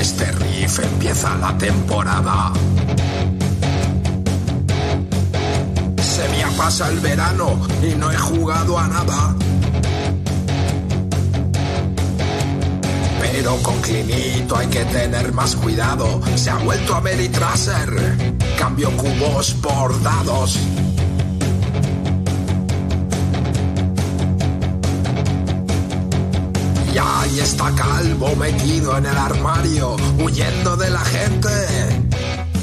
Este riff empieza la temporada. Se me pasa el verano y no he jugado a nada. Pero con Clinito hay que tener más cuidado. Se ha vuelto a Meritraser. Cambio cubos por dados. Ahí está Calvo metido en el armario, huyendo de la gente,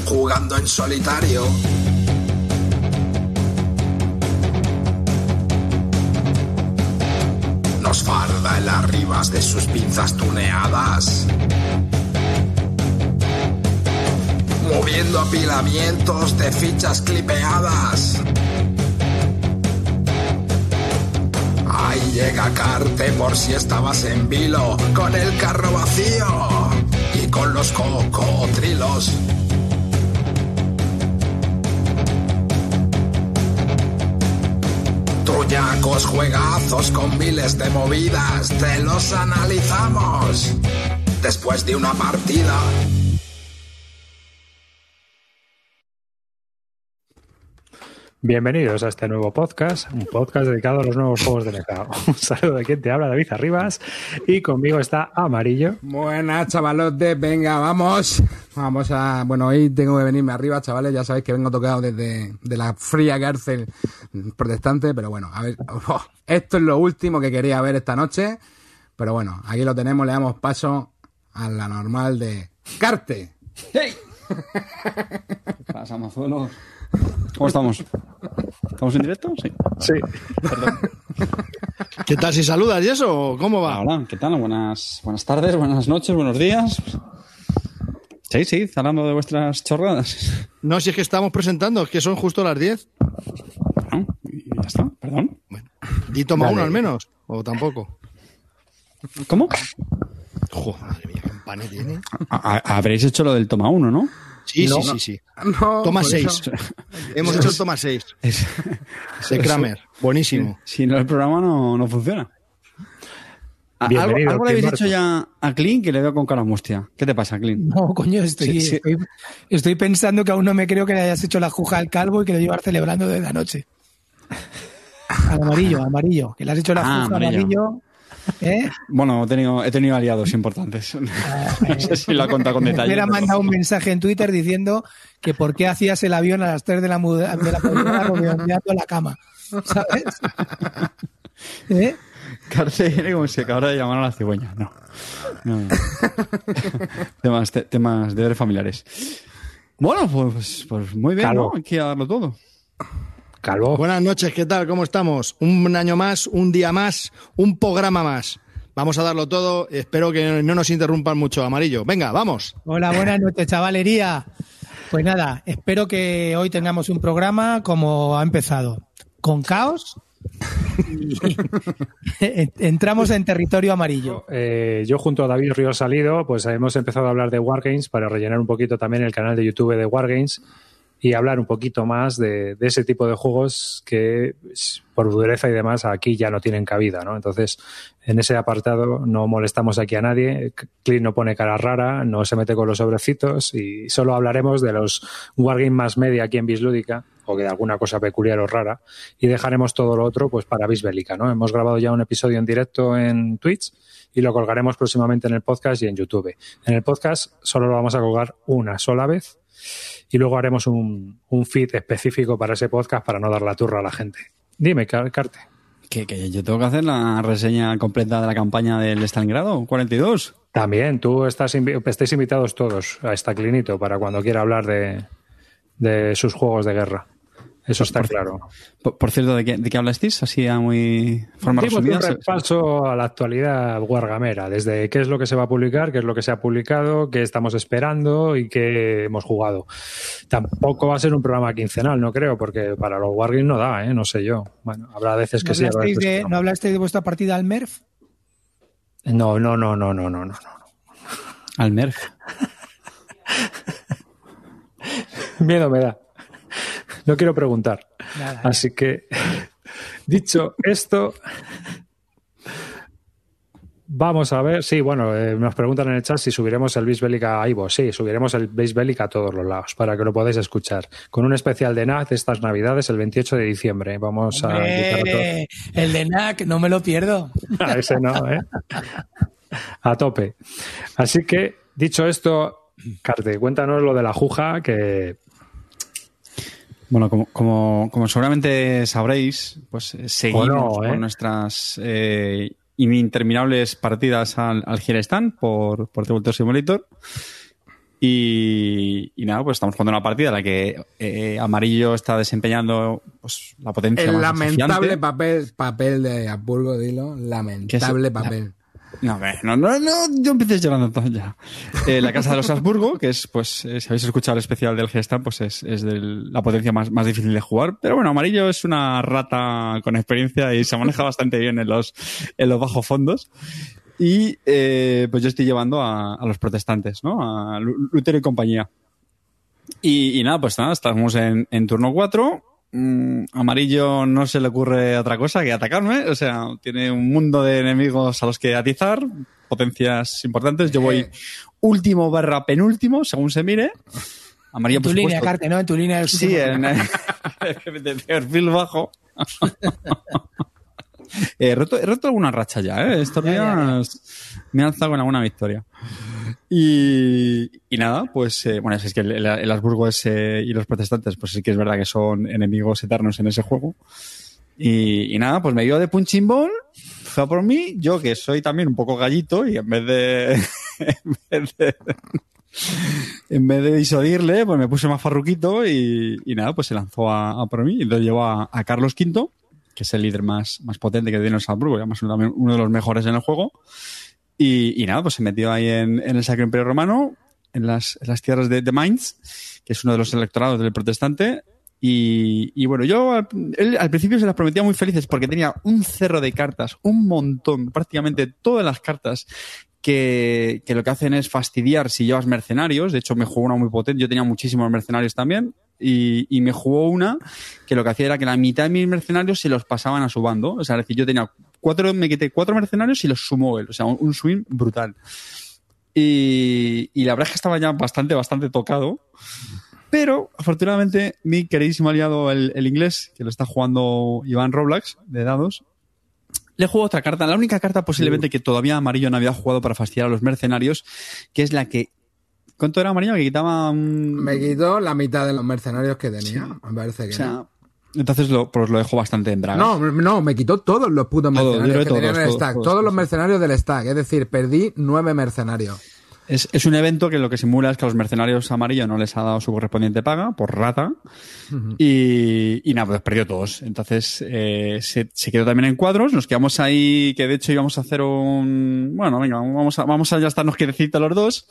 jugando en solitario. Nos farda en las ribas de sus pinzas tuneadas. Moviendo apilamientos de fichas clipeadas. Llega Carte por si estabas en vilo, con el carro vacío y con los cocotrilos. Truñacos juegazos con miles de movidas, te los analizamos después de una partida. Bienvenidos a este nuevo podcast, un podcast dedicado a los nuevos juegos de mercado. Un saludo de quien te habla, David Arribas, y conmigo está Amarillo. Buenas, chavalotes, venga, vamos. Vamos a. Bueno, hoy tengo que venirme arriba, chavales. Ya sabéis que vengo tocado desde de la fría cárcel protestante, pero bueno, a ver. oh, esto es lo último que quería ver esta noche. Pero bueno, aquí lo tenemos, le damos paso a la normal de Carte. ¿Qué pasa? ¿Cómo estamos? ¿Estamos en directo? Sí. Sí. ¿Qué tal si saludas y eso? ¿Cómo va? Hola, ¿qué tal? Buenas, buenas tardes, buenas noches, buenos días. Sí, sí, hablando de vuestras chorradas. No, si es que estamos presentando, es que son justo las 10. Bueno, y ya está, perdón. ¿Y toma uno al menos? ¿O tampoco? ¿Cómo? Jo, madre mía, qué empané tiene. Habréis hecho lo del toma uno, ¿no? Sí, No. sí, sí, sí. No, Toma por 6. eso- Hemos hecho el toma 6 Es- de Kramer. Buenísimo. si no, el programa no, no funciona. ¿Algo, Bienvenido, algo le habéis dicho ya a Clint que le veo con cara mustia? ¿Qué te pasa, Clint? No, coño, estoy, Sí, sí. Estoy, estoy pensando que aún no me creo que le hayas hecho la juja al calvo y que lo llevas celebrando desde anoche. Al amarillo, amarillo. Que le has hecho la Ah, juja amarillo. amarillo. ¿Eh? Bueno, he tenido, he tenido aliados importantes. No sé si ha contado con Me detalle. hubiera pero- mandado un mensaje en Twitter diciendo que por qué hacías el avión a las 3 de la, de la madrugada la cama. ¿Sabes? ¿Eh? Cárcel como si acabara de llamar a la cigüeña. No. No, no. temas, te- temas de deberes familiares. Bueno, pues, pues muy bien, Calvo. ¿no? Hay que darlo todo. Calvo. Buenas noches, ¿qué tal? ¿Cómo estamos? Un año más, un día más, un programa más. Vamos a darlo todo. Espero que no nos interrumpan mucho, Amarillo. Venga, vamos. Hola, buenas noches, chavalería. Pues nada, espero que hoy tengamos un programa como ha empezado, con caos. y Entramos en territorio amarillo. Eh, yo junto a David Ríos Salido, pues hemos empezado a hablar de Wargames para rellenar un poquito también el canal de YouTube de Wargames y hablar un poquito más de, de ese tipo de juegos que s- por dureza y demás aquí ya no tienen cabida, ¿no? Entonces, en ese apartado no molestamos aquí a nadie, Clint no pone cara rara, no se mete con los sobrecitos y solo hablaremos de los Wargames más media aquí en Bislúdica o de alguna cosa peculiar o rara y dejaremos todo lo otro pues para Bisbélica, ¿no? Hemos grabado ya un episodio en directo en Twitch y lo colgaremos próximamente en el podcast y en YouTube. En el podcast solo lo vamos a colgar una sola vez y luego haremos un, un feed específico para ese podcast para no dar la turra a la gente. Dime, Car- Carte. Que, que yo tengo que hacer la reseña completa de la campaña del Stalingrado 42. También, tú estás invi- estáis invitados todos a esta clinito para cuando quiera hablar de, de sus juegos de guerra. Eso está claro. Por, por cierto, ¿de qué, ¿de qué hablasteis? Así a muy forma Dimos un resumida. repaso a la actualidad wargamera, desde qué es lo que se va a publicar, qué es lo que se ha publicado, qué estamos esperando y qué hemos jugado. Tampoco va a ser un programa quincenal, no creo, porque para los wargames no da, ¿eh? no sé yo. Bueno, habrá veces que ¿No sí. que no. ¿No hablasteis de vuestra partida al MERF? No, no, no, no, no, no, no. Al MERF. Miedo me da. No quiero preguntar. Nada. Así que, dicho esto, vamos a ver. Sí, bueno, eh, nos preguntan en el chat si subiremos el Base Bellic a Ivo. Sí, subiremos el Base Bellic a todos los lados para que lo podáis escuchar. Con un especial de NAC estas navidades el 28 de diciembre. Vamos a todos. El de NAC, no me lo pierdo. A ese no, ¿eh? A tope. Así que, dicho esto, Carte, cuéntanos lo de la Juja, que Bueno, como, como, como seguramente sabréis, pues eh, seguimos no, ¿eh? con nuestras eh, interminables partidas al, al Girestán por, por Tabletop Simulator. Y, y nada, pues estamos jugando una partida en la que eh, Amarillo está desempeñando pues, la potencia El más lamentable desafiante. papel, papel de Habsburgo, dilo. Lamentable la- papel. No, no, no, no, yo empecé llorando entonces ya. Eh, la casa de los Habsburgo, que es, pues, eh, si habéis escuchado el especial del Gestam, pues es, es de la potencia más, más difícil de jugar. Pero bueno, Amarillo es una rata con experiencia y se maneja bastante bien en los, en los bajos fondos. Y eh, pues yo estoy llevando a, a los protestantes, ¿no? A Lu- Lutero y compañía. Y, y nada, pues nada, estamos en, en turno 4. Mm, Amarillo no se le ocurre otra cosa que atacarme. O sea, tiene un mundo de enemigos a los que atizar, potencias importantes. Yo voy último barra penúltimo, según se mire. Amarillo, En tu por línea. Carte, ¿no? En tu línea. del Sí, en de perfil bajo. he, roto, he roto alguna racha ya, ¿eh? Estos días me he alzado con alguna victoria. Y, y nada, pues eh, bueno, es que el, el- Habsburgo es, eh, y los protestantes, pues sí que es verdad que son enemigos eternos en ese juego. Y, y nada, pues me dio de punching ball, fue por mí, yo que soy también un poco gallito y en vez de... en vez de en vez de disuadirle, pues me puse más farruquito y, y nada, pues se lanzó a, a por mí. Y entonces llevó a, a Carlos V, que es el líder más, más potente que tiene el Salzburgo, y además uno de los mejores en el juego. Y, y nada, pues se metió ahí en, en el Sacro Imperio Romano, en las, en las tierras de, de Mainz, que es uno de los electorados del protestante. Y, y bueno, yo al, él al principio se las prometía muy felices porque tenía un cerro de cartas, un montón, prácticamente todas las cartas que, que lo que hacen es fastidiar si llevas mercenarios. De hecho, me jugó una muy potente. Yo tenía muchísimos mercenarios también. Y, y me jugó una que lo que hacía era que la mitad de mis mercenarios se los pasaban a su bando. O sea, es decir, yo tenía cuatro, me quité cuatro mercenarios y los sumó él. O sea, un, un swing brutal. Y, y la verdad es que estaba ya bastante, bastante tocado. Pero, afortunadamente, mi queridísimo aliado, el, el inglés, que lo está jugando Iván Roblax, de dados, le juego otra carta, la única carta posiblemente que todavía Amarillo no había jugado para fastidiar a los mercenarios, que es la que... ¿Cuánto era Amarillo? Que quitaba un... Me quitó la mitad de los mercenarios que tenía. Me parece que. O sea, entonces lo, pues lo dejo bastante en braga. no, no, me quitó todos los putos mercenarios que creo tenía en todos, el todos, stack. todos, Todos los todos. mercenarios del stack. Es decir, perdí nueve mercenarios. Es, es un evento que lo que simula es que a los mercenarios amarillos no les ha dado su correspondiente paga por rata y, y nada, pues perdió todos. Entonces eh, se, se quedó también en cuadros, nos quedamos ahí, que de hecho íbamos a hacer un... Bueno, venga, vamos a, vamos a ya estarnos quietecitos los dos.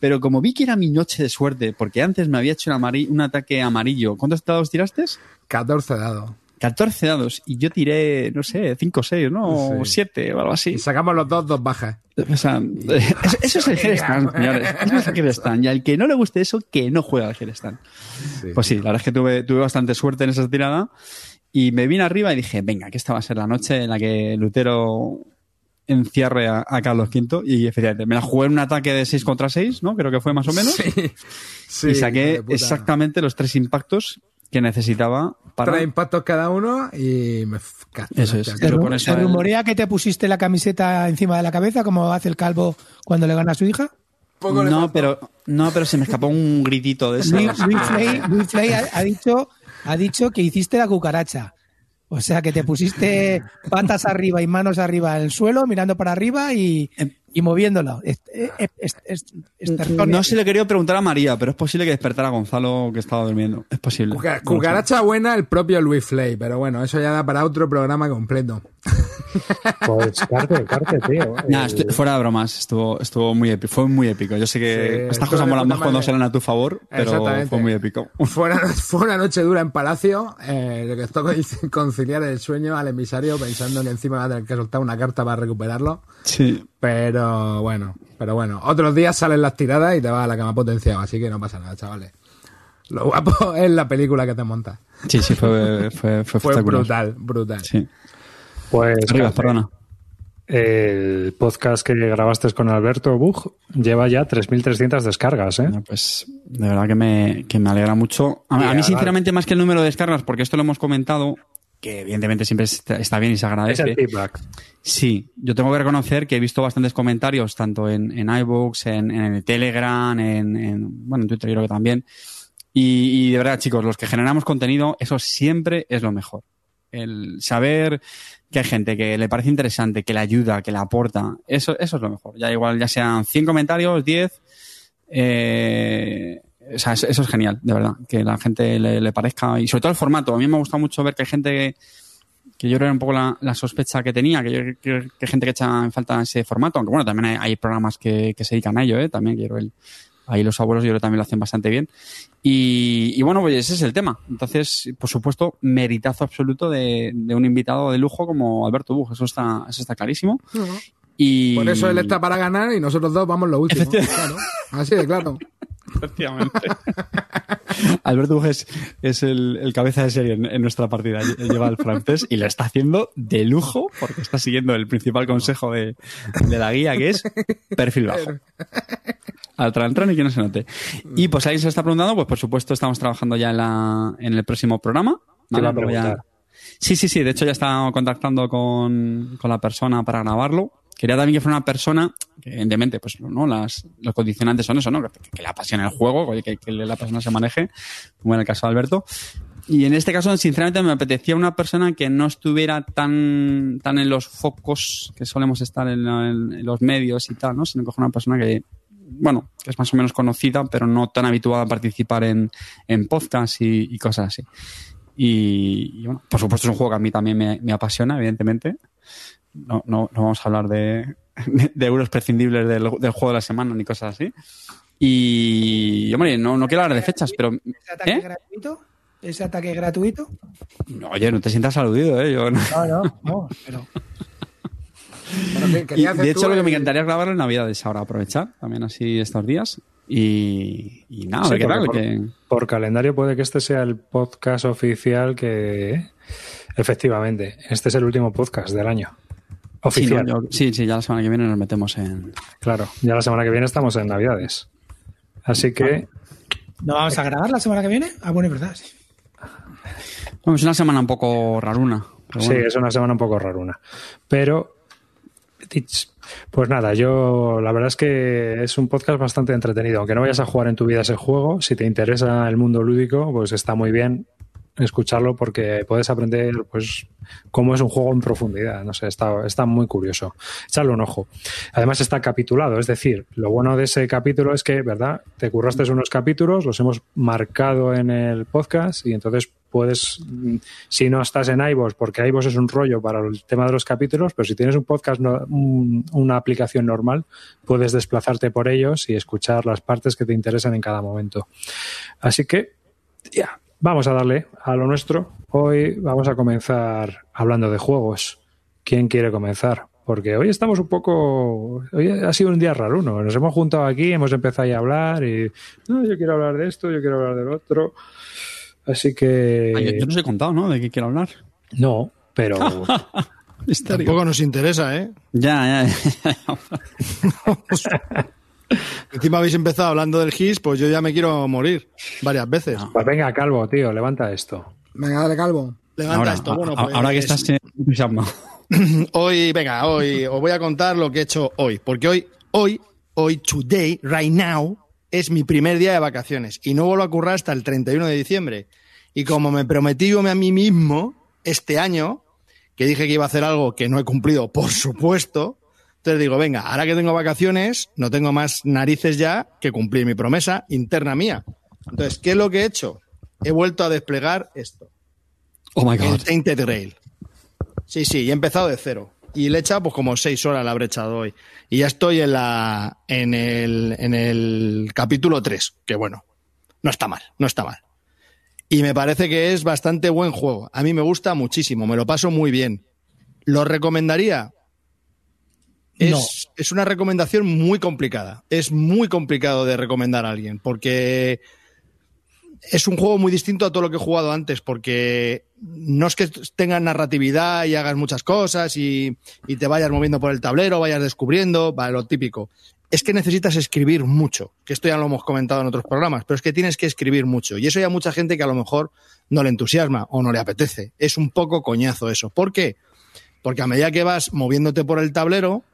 Pero como vi que era mi noche de suerte, porque antes me había hecho un, ataque amarillo. ¿Cuántos dados tiraste? 14 dados. 14 dados. Y yo tiré, no sé, 5 o 6, ¿no? O Sí. 7 o algo así. Y sacamos los dos, dos bajas. O sea, eso, eso es el Herestan, señores. Eso es el Herestan. Y al que no le guste eso, que no juega al Herestan. Pues sí, la verdad es que tuve, tuve bastante suerte en esa tirada. Y me vine arriba y dije, venga, que esta va a ser la noche en la que Lutero encierre a, a Carlos V. Y efectivamente, me la jugué en un ataque de 6 contra 6, ¿no? Creo que fue más o menos. Sí, y hijo saqué exactamente los tres impactos que necesitaba para... Tres impactos cada uno y me. Eso es. hostia, Se, Pero ru- con se eso- rumorea que te pusiste la camiseta encima de la cabeza, como hace el calvo cuando le gana a su hija. poco No, pero, no, pero se me escapó un gritito de eso. Luis, Luis Flay, Luis Flay ha, ha dicho, ha dicho que hiciste la cucaracha. O sea que te pusiste patas arriba y manos arriba en el suelo, mirando para arriba y, y moviéndolo. Es- es- es- es- estertonia. No se le quería preguntar a María, pero es posible que despertara a Gonzalo que estaba durmiendo. Es posible. Cuca- lo. Cucaracha buena el propio Luis Flay, pero bueno, eso ya da para otro programa completo. Pues carte, carte, tío. Nah, estu- fuera de bromas, estuvo, estuvo muy épico. Fue muy épico. Yo sé que Sí, estas cosas molan más cuando salen a tu favor, pero fue muy épico. Fue una, fue una noche dura en Palacio, eh, le costó con- conciliar el sueño al emisario pensando que encima va a tener que soltar una carta para recuperarlo. Sí. Pero bueno, pero bueno, otros días salen las tiradas y te vas a la cama potenciado, así que no pasa nada, chavales. Lo guapo es la película que te montas. Sí, sí, fue, fue, fue, brutal, brutal. Sí. Pues Arriba, perdona. el podcast que grabaste con Alberto Bug lleva ya 3.300 descargas, ¿eh? Pues de verdad que me, que me alegra mucho. A, mí, sinceramente, más que el número de descargas, porque esto lo hemos comentado, que evidentemente siempre está, bien y se Es agradece. el feedback. Sí, yo tengo que reconocer que he visto bastantes comentarios, tanto en, en iBooks, en, en el Telegram, en, en- bueno, en Twitter creo que también. Y, y de verdad, chicos, los que generamos contenido, eso siempre es lo mejor. El saber que hay gente que le parece interesante, que le ayuda, que le aporta, eso, eso es lo mejor. Ya igual, ya sean 100 comentarios, 10, eh, o sea, eso, es genial, de verdad, que la gente le, le parezca, y sobre todo el formato. A mí me gusta mucho ver que hay gente que, que yo era un poco la, la sospecha que tenía, que yo que hay gente que echa en falta ese formato, aunque bueno, también hay, hay programas que, que se dedican a ello, ¿eh? también quiero el, ahí los abuelos yo creo también lo hacen bastante bien. Y, y bueno, pues ese es el tema. Entonces, por supuesto, meritazo absoluto de, de un invitado de lujo como Alberto Bug, eso está, eso está clarísimo. Y... Por eso él está para ganar y nosotros dos vamos lo último. Claro. Así de claro. Efectivamente. Alberto Bug es, es el, el cabeza de serie en, en nuestra partida. Lle- Lleva el francés y lo está haciendo de lujo porque está siguiendo el principal consejo de, de la guía, que es perfil bajo. Al tran y que no se note. Y pues alguien se lo está preguntando, pues por supuesto estamos trabajando ya en, la, en el próximo programa. Ya-. Sí, sí, sí. De hecho, ya está contactando con, con la persona para grabarlo. Quería también que fuera una persona que, evidentemente, pues no, las, los condicionantes son eso, ¿no? Que, que le apasione el juego, que, que la persona se maneje, como en el caso de Alberto. Y en este caso, sinceramente, me apetecía una persona que no estuviera tan, tan en los focos que solemos estar en, en los medios y tal, ¿no? Sino que una persona que, bueno, que es más o menos conocida, pero no tan habituada a participar en, en podcasts y, y cosas así. Y, y, bueno, por supuesto es un juego que a mí también me, me apasiona, evidentemente. No, no, no vamos a hablar de, de euros prescindibles del, del juego de la semana ni cosas así. Y, hombre, no, no quiero hablar de fechas, pero... ¿Ese ataque ¿Eh? gratuito? ¿Ese ataque gratuito? No, oye, no te sientas aludido, ¿eh? Yo no- No, no, no, pero Bueno, ¿qué Y, querías hacer de hecho, lo que me encantaría es grabarlo en Navidades ahora, aprovechar también así estos días. Y, y nada, a Sí, ver qué tal. porque que- por, por calendario puede que este sea el podcast oficial que... Efectivamente, este es el último podcast del año. Sí, Oficial. no, yo- sí, sí, ya la semana que viene nos metemos en... Claro, ya la semana que viene estamos en Navidades. Así que ¿no vamos a grabar la semana que viene? Ah, bueno, es verdad. sí. Bueno, es una semana un poco raruna. sí, bueno. es una semana un poco raruna. Pero, pues nada, yo la verdad es que es un podcast bastante entretenido. Aunque no vayas a jugar en tu vida ese juego, si te interesa el mundo lúdico, pues está muy bien escucharlo porque puedes aprender pues cómo es un juego en profundidad. No sé, está, está muy curioso. Echarle un ojo. Además está capitulado, es decir, lo bueno de ese capítulo es que, ¿verdad? Te curraste unos capítulos, los hemos marcado en el podcast y entonces puedes, si no estás en iVoox, porque iVoox es un rollo para el tema de los capítulos, pero si tienes un podcast, no- un- una aplicación normal, puedes desplazarte por ellos y escuchar las partes que te interesan en cada momento. Así que, ya, vamos a darle a lo nuestro. Hoy vamos a comenzar hablando de juegos. ¿Quién quiere comenzar? Porque hoy estamos un poco. Hoy ha sido un día raro, ¿no? Nos hemos juntado aquí, hemos empezado a hablar y. No, yo quiero hablar de esto, yo quiero hablar del otro. Así que. Ah, yo, yo no os he contado, ¿no? De qué quiero hablar. No, pero. Tampoco nos interesa, ¿eh? Ya, ya, ya. Encima habéis empezado hablando del GIS, pues yo ya me quiero morir varias veces. Pues venga, Calvo, tío, levanta esto. Venga, dale calvo. Levanta Ahora, esto. Bueno, a- pues, ahora que estás eh, entusiasmado. Hoy, venga, hoy os voy a contar lo que he hecho hoy. Porque hoy, hoy, hoy, today, right now, es mi primer día de vacaciones. Y no vuelvo a currar hasta el 31 de diciembre. Y como me prometí yo a mí mismo, este año, que dije que iba a hacer algo que no he cumplido, por supuesto. Entonces digo, venga, ahora que tengo vacaciones, no tengo más narices ya que cumplir mi promesa interna mía. Entonces, ¿qué es lo que he hecho? He vuelto a desplegar esto. Oh my El god. Tainted Grail. Sí, sí, y he empezado de cero. Y le he echado pues como seis horas la habré echado hoy. Y ya estoy en la en el, en el capítulo 3, que bueno, no está mal, no está mal. Y me parece que es bastante buen juego. A mí me gusta muchísimo, me lo paso muy bien. ¿Lo recomendaría? Es, una recomendación muy complicada. Es muy complicado de recomendar a alguien, porque es un juego muy distinto a todo lo que he jugado antes, porque no es que tengas narratividad y hagas muchas cosas y, te vayas moviendo por el tablero, vayas descubriendo, vale, lo típico. Es que necesitas escribir mucho, que esto ya lo hemos comentado en otros programas, pero es que tienes que escribir mucho. Y eso hay a mucha gente que a lo mejor no le entusiasma o no le apetece. Es un poco coñazo eso. ¿Por qué? Porque a medida que vas moviéndote por el tablero,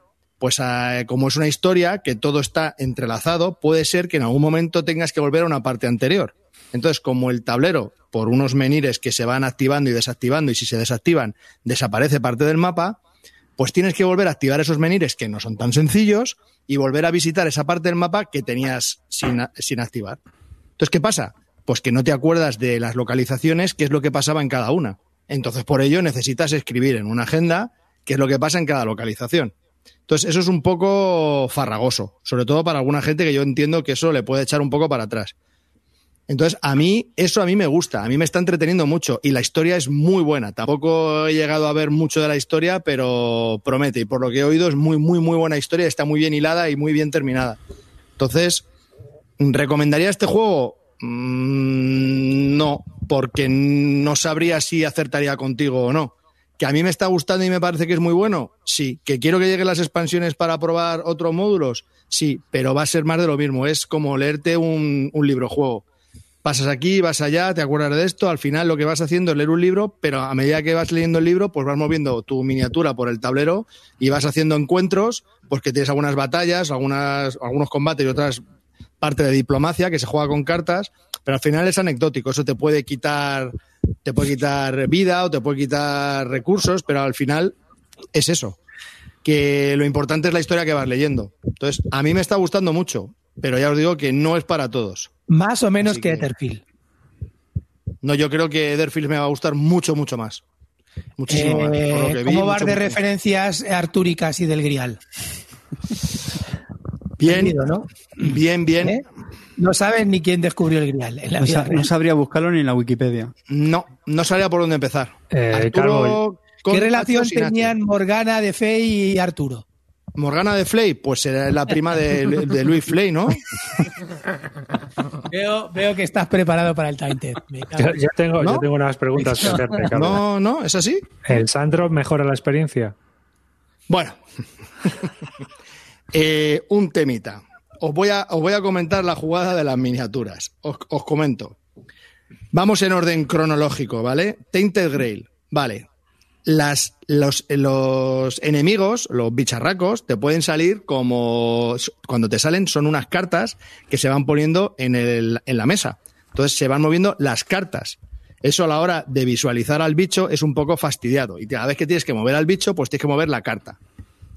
pues eh, como es una historia que todo está entrelazado, puede ser que en algún momento tengas que volver a una parte anterior. Entonces, como el tablero, por unos menires que se van activando y desactivando, y si se desactivan, desaparece parte del mapa, pues tienes que volver a activar esos menires que no son tan sencillos y volver a visitar esa parte del mapa que tenías sin, sin activar. Entonces, ¿qué pasa? Pues que no te acuerdas de las localizaciones, qué es lo que pasaba en cada una. Entonces, por ello, necesitas escribir en una agenda qué es lo que pasa en cada localización. Entonces, eso es un poco farragoso, sobre todo para alguna gente que yo entiendo que eso le puede echar un poco para atrás. Entonces, a mí, eso a mí me gusta, a mí me está entreteniendo mucho y la historia es muy buena. Tampoco he llegado a ver mucho de la historia, pero promete y por lo que he oído es muy, muy, muy buena historia, está muy bien hilada y muy bien terminada. Entonces, ¿recomendaría este juego? Mm, no, porque no sabría si acertaría contigo o no. ¿Que a mí me está gustando y me parece que es muy bueno? Sí. ¿Que quiero que lleguen las expansiones para probar otros módulos? Sí, pero va a ser más de lo mismo. Es como leerte un, libro juego. Pasas aquí, vas allá, te acuerdas de esto, al final lo que vas haciendo es leer un libro, pero a medida que vas leyendo el libro, pues vas moviendo tu miniatura por el tablero y vas haciendo encuentros, pues que tienes algunas batallas, algunas, algunos combates y otras parte de diplomacia que se juega con cartas, pero al final es anecdótico, eso te puede quitar te puede quitar vida o te puede quitar recursos, pero al final es eso. Que lo importante es la historia que vas leyendo. Entonces, a mí me está gustando mucho, pero ya os digo que no es para todos. Más o menos Así que Etherfield. No, yo creo que Etherfield me va a gustar mucho, mucho más. Muchísimo más. Eh, por lo que vi, ¿Cómo vas mucho, de referencias artúricas y del grial? Bien, Perdido, ¿no? bien, bien. ¿Eh? No sabes ni quién descubrió el grial. en la No, vida sa- real. no sabría buscarlo ni en la Wikipedia. No, no sabía por dónde empezar. Eh, Arturo ¿Qué relación tenían Morgana de Fey y Arturo? Morgana de Flay, pues será la prima de, de Louis Flay, ¿no? Veo, veo que estás preparado para el Tainted. Yo, yo tengo, ¿No? yo tengo unas preguntas que hacerte, Carlos. No, no, ¿es así? ¿El Sandro mejora la experiencia? Bueno, Eh, un temita. Os voy, a, comentar la jugada de las miniaturas. Os, comento. Vamos en orden cronológico, ¿vale? Tainted Grail, vale. Los, enemigos, los bicharracos, te pueden salir como. Cuando te salen, son unas cartas que se van poniendo en, en la mesa. Entonces se van moviendo las cartas. Eso a la hora de visualizar al bicho es un poco fastidiado. Y cada vez que tienes que mover al bicho, pues tienes que mover la carta.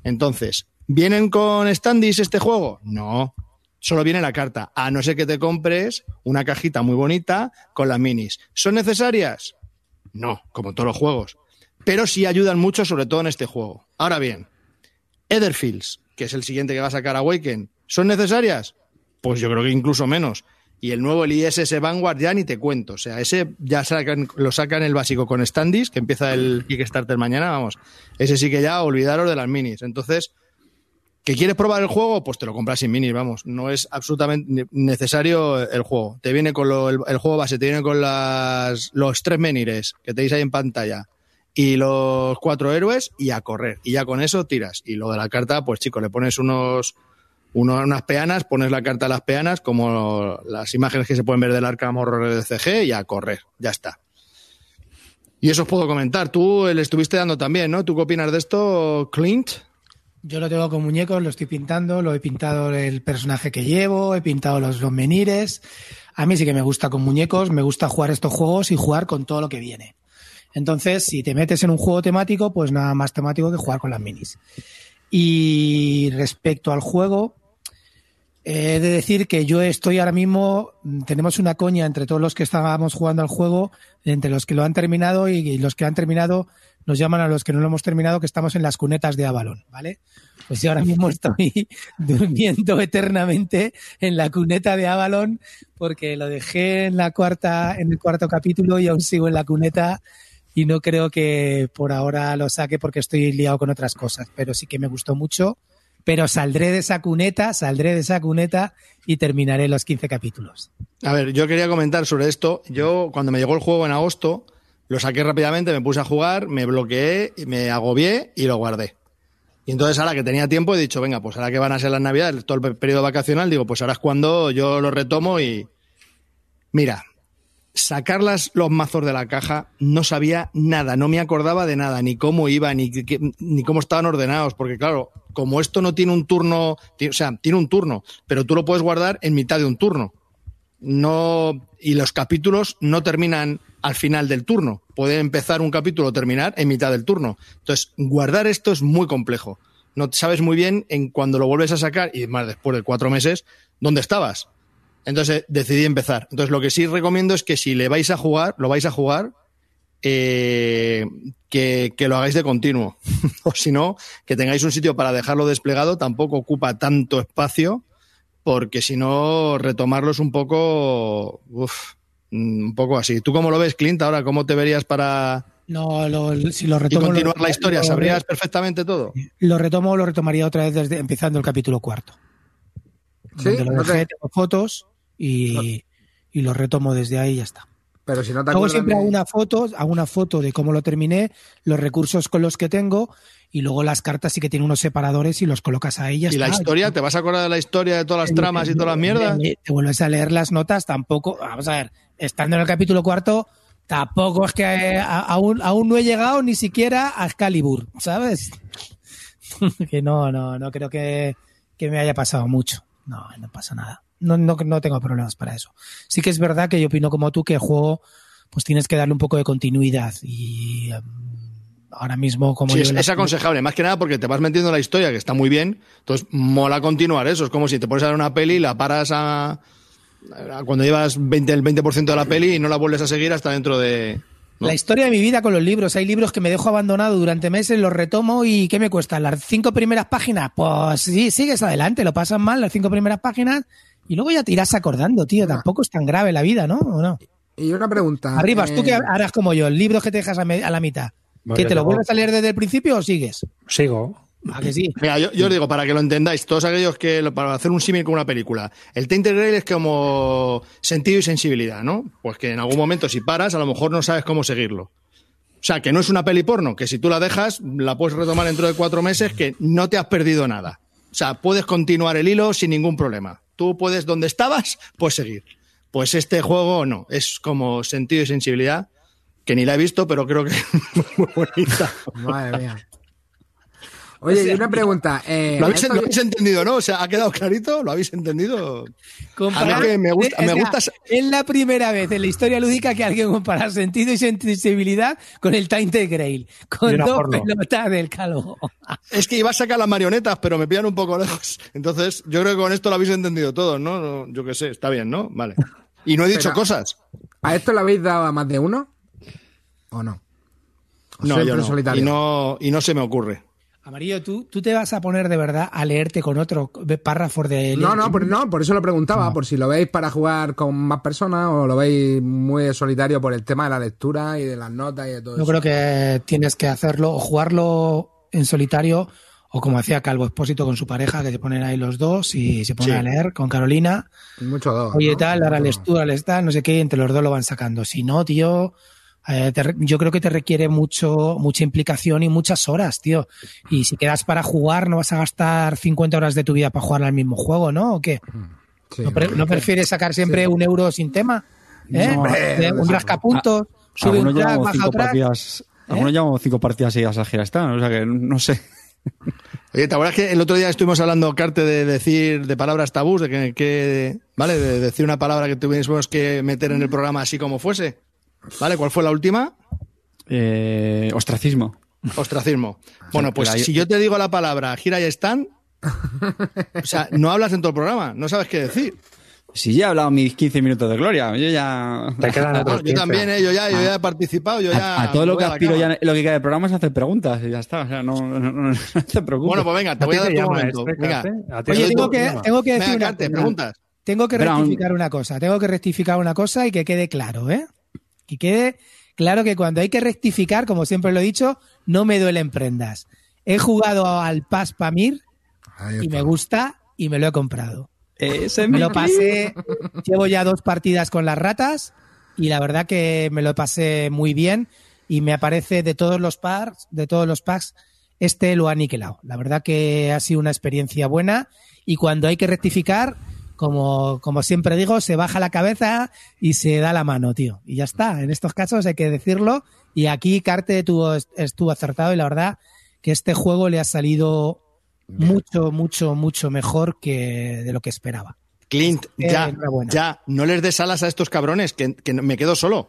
Entonces, ¿vienen con standees este juego? No. Solo viene la carta, a no ser que te compres una cajita muy bonita con las minis. ¿Son necesarias? No, como todos los juegos. Pero sí ayudan mucho, sobre todo en este juego. Ahora bien, Etherfields, que es el siguiente que va a sacar Awaken, ¿son necesarias? Pues yo creo que incluso menos. Y el nuevo el ISS Vanguard ya ni te cuento. O sea, ese ya lo sacan el básico con standees, que empieza el Kickstarter mañana, vamos. Ese sí que ya olvidaros de las minis. Entonces, ¿que quieres probar el juego? Pues te lo compras sin minis, vamos. No es absolutamente necesario el juego. Te viene con lo- el, juego base, te viene con los tres menires que tenéis ahí en pantalla y los cuatro héroes y a correr. Y ya con eso tiras. Y lo de la carta, pues chicos, le pones unos, uno- unas peanas, pones la carta a las peanas, como las imágenes que se pueden ver del Arkham Horror de CG, y a correr. Ya está. Y eso os puedo comentar. Tú le estuviste dando también, ¿no? ¿Tú qué opinas de esto, Clint? Yo lo tengo con muñecos, lo estoy pintando, lo he pintado el personaje que llevo, he pintado los, menires. A mí sí que me gusta con muñecos, me gusta jugar estos juegos y jugar con todo lo que viene. Entonces, si te metes en un juego temático, pues nada más temático que jugar con las minis. Y respecto al juego, he de decir que yo estoy ahora mismo, tenemos una coña entre todos los que estábamos jugando al juego, entre los que lo han terminado y los que han terminado nos llaman a los que no lo hemos terminado que estamos en las cunetas de Avalon, ¿vale? Pues yo ahora mismo estoy durmiendo eternamente en la cuneta de Avalon porque lo dejé en la cuarta, en el cuarto capítulo y aún sigo en la cuneta y no creo que por ahora lo saque porque estoy liado con otras cosas, pero sí que me gustó mucho, pero saldré de esa cuneta, saldré de esa cuneta y terminaré los 15 capítulos. A ver, yo quería comentar sobre esto. Yo, cuando me llegó el juego en agosto, lo saqué rápidamente, me puse a jugar, me bloqueé, me agobié y lo guardé. Y entonces ahora que tenía tiempo he dicho, venga, pues ahora que van a ser las navidades, todo el periodo vacacional, digo, pues ahora es cuando yo lo retomo y... Mira, sacar las, los mazos de la caja no sabía nada, no me acordaba de nada, ni cómo iban, ni, ni cómo estaban ordenados, porque claro, como esto no tiene un turno, o sea, tiene un turno, pero tú lo puedes guardar en mitad de un turno. No, y los capítulos no terminan al final del turno. Puede empezar un capítulo o terminar en mitad del turno. Entonces, guardar esto es muy complejo. No sabes muy bien en cuando lo vuelves a sacar, y más después de cuatro meses, dónde estabas. Entonces decidí empezar. Entonces, lo que sí recomiendo es que si le vais a jugar, lo vais a jugar, eh, que, lo hagáis de continuo. o si no, que tengáis un sitio para dejarlo desplegado, tampoco ocupa tanto espacio, porque si no, retomarlo es un poco. Uf, un poco así. ¿Tú cómo lo ves, Clint? Ahora, ¿cómo te verías para, no, lo, si lo retomo. Y continuar la historia, ¿sabrías perfectamente todo? Lo retomo, lo retomaría otra vez desde empezando el capítulo cuarto. Sí, lo no dejé, te- tengo fotos y, y lo retomo desde ahí y ya está. Pero si no te Luego siempre de- hago una foto, hago una foto de cómo lo terminé, los recursos con los que tengo y luego las cartas sí que tienen unos separadores y los colocas y ya ¿Y la historia? ¿Te vas a acordar de la historia de todas las tramas y todas las mierdas? Te vuelves a leer las notas, tampoco. Vamos a ver, estando en el capítulo cuarto, tampoco es que a- aún, aún no he llegado ni siquiera a Excalibur, ¿sabes? que no, no, no creo que, que me haya pasado mucho. No, no pasa nada. No, no, no tengo problemas para eso. Sí que es verdad que yo opino como tú que el juego, pues tienes que darle un poco de continuidad y em, ahora mismo como Sí, yo es, la- es aconsejable, más que nada porque te vas metiendo en la historia, que está muy bien, entonces mola continuar eso, es como si te pones a ver una peli y la paras a, a cuando llevas 20, el 20% de la peli y no la vuelves a seguir hasta dentro de... ¿no? La historia de mi vida con los libros. Hay libros que me dejo abandonado durante meses, los retomo y ¿qué me cuesta? ¿Las cinco primeras páginas? Pues sí, sigues adelante, lo pasas mal las cinco primeras páginas y luego ya te irás acordando, tío. Tampoco es tan grave la vida, ¿no? ¿O no? Y una pregunta. Arribas, tú eh, que harás como yo, libros que te dejas a, me- a la mitad. ¿Que te lo vuelves a leer desde el principio o sigues? Sigo. ¿A que sí? Mira, yo, yo os digo, para que lo entendáis, todos aquellos que, lo- para hacer un símil con una película, el Tainted Grail es como sentido y sensibilidad, ¿no? Pues que en algún momento si paras, a lo mejor no sabes cómo seguirlo. O sea, que no es una peli porno, que si tú la dejas, la puedes retomar dentro de cuatro meses, que no te has perdido nada. O sea, puedes continuar el hilo sin ningún problema. Tú puedes, donde estabas, pues seguir. Pues este juego no, es como sentido y sensibilidad, que ni la he visto, pero creo que es muy bonita. Madre mía. Oye, y una pregunta. eh, ¿Lo habéis, esto lo que- habéis entendido, no? O sea, ¿ha quedado clarito? ¿Lo habéis entendido? Comparar- A mí que me gusta- me sea, Es la primera vez en la historia lúdica que alguien compara sentido y sensibilidad con el Tainted Grail. Con dos porno. pelotas del calvo. Es que iba a sacar las marionetas, pero me pillan un poco lejos. Entonces, yo creo que con esto lo habéis entendido todos, ¿no? No, Yo qué sé, está bien, ¿no? Vale. Y no he dicho Pero- cosas. ¿A esto le habéis dado a más de uno? ¿O no? ¿O No, yo no. solitario? Y no, y no se me ocurre. Amarillo, ¿tú, tú te vas a poner de verdad a leerte con otro párrafo de... No, no, por, no, por eso lo preguntaba, por si lo veis para jugar con más personas o lo veis muy solitario por el tema de la lectura y de las notas y de todo Yo eso. creo que tienes que hacerlo o jugarlo en solitario o como hacía Calvo Expósito con su pareja, que se ponen ahí los dos y se ponen Sí. a leer con Carolina. Mucho dos. Oye, ¿no? tal, ahora les dos. tú, ahora les tal, no sé qué, y entre los dos lo van sacando. Si no, tío, eh, te yo creo que te requiere mucho, mucha implicación y muchas horas, tío. Y si quedas para jugar, no vas a gastar 50 horas de tu vida para jugar al mismo juego, ¿no? ¿O qué? Sí, ¿No, pre- no prefieres sacar siempre un euro sin tema? ¿Eh? No, Eh, un rascapuntos, sube un track, baja cinco track. partidas. Algunos llevamos cinco partidas seguidas al Girastán, o sea que no sé. Oye, ¿te acuerdas que el otro día estuvimos hablando, Carte, de decir, de palabras tabús, de que, que- ¿vale? De decir una palabra que tuviésemos que meter en el programa así como fuese. ¿Vale? ¿Cuál fue la última? Eh, ostracismo. Ostracismo. Bueno, pues si yo te digo la palabra gira y stand, o sea, no hablas en todo el programa, no sabes qué decir. Si ya he hablado mis 15 minutos de gloria, yo ya... Te quedan Ah, otros yo 15. también, eh, yo ya, yo ya he participado, yo ya. A, a todo lo que aspiro ya, lo que queda del programa es hacer preguntas y ya está. O sea, no, no, no- no te preocupes. Bueno, pues venga, te ¿A voy ti a dar te tu llama momento. este, Venga. Carte? ¿A ti Oye, te tengo que, tengo que decir Venga, una Carte, preguntas. Tengo que Brown. rectificar una cosa, tengo que rectificar una cosa y que quede claro, ¿eh? Que quede claro que cuando hay que rectificar, como siempre lo he dicho, no me duelen prendas. He jugado al Pas Pamir y me gusta y me lo he comprado. Ese Me lo pasé, llevo ya dos partidas con las ratas y la verdad que me lo pasé muy bien y me aparece de todos los packs, de todos los packs, este lo ha aniquilado. La verdad que ha sido una experiencia buena y cuando hay que rectificar, como, como siempre digo, se baja la cabeza y se da la mano, tío. Y ya está. En estos casos hay que decirlo y aquí Carte tuvo, estuvo acertado y la verdad que este juego le ha salido mucho, mucho, mucho mejor que de lo que esperaba. Clint, Eh, ya, ya, no les des alas a estos cabrones, que, que me quedo solo.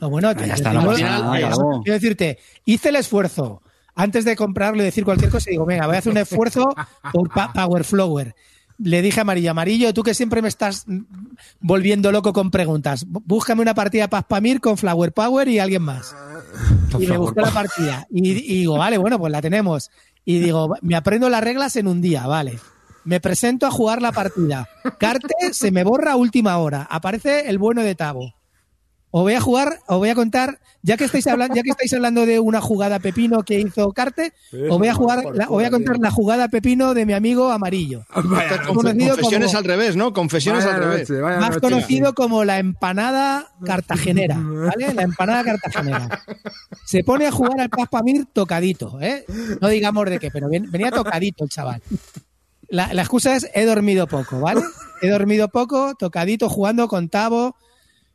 No, bueno, Ah, ya te- está, eh, quiero decirte, hice el esfuerzo antes de comprarlo y decir cualquier cosa. Digo, venga, voy a hacer un esfuerzo por pa- Power Flower. Le dije a Amarillo, Amarillo, tú que siempre me estás volviendo loco con preguntas, bú- búscame una partida Pazpamir con Flower Power y alguien más. Y me buscó la partida. Y, y digo, vale, bueno, pues la tenemos. Y digo, me aprendo las reglas en un día, vale. Me presento a jugar la partida. Carte se me borra a última hora. Aparece el bueno de Tabo. Os voy a jugar, os voy a contar, ya que estáis hablando, ya que estáis hablando de una jugada pepino que hizo Carte, os voy a jugar, la- os voy a contar la jugada pepino de mi amigo Amarillo. Vaya Confe- conocido confesiones como- al revés, ¿no? Confesiones Vaya al revés. noche, vaya Más noche. conocido como la empanada cartagenera, ¿vale? La empanada cartagenera. Se pone a jugar al Paspamir tocadito, ¿eh? No digamos de qué, pero ven- venía tocadito el chaval. La, la excusa es he dormido poco, ¿vale? He dormido poco, tocadito, jugando con Tavo.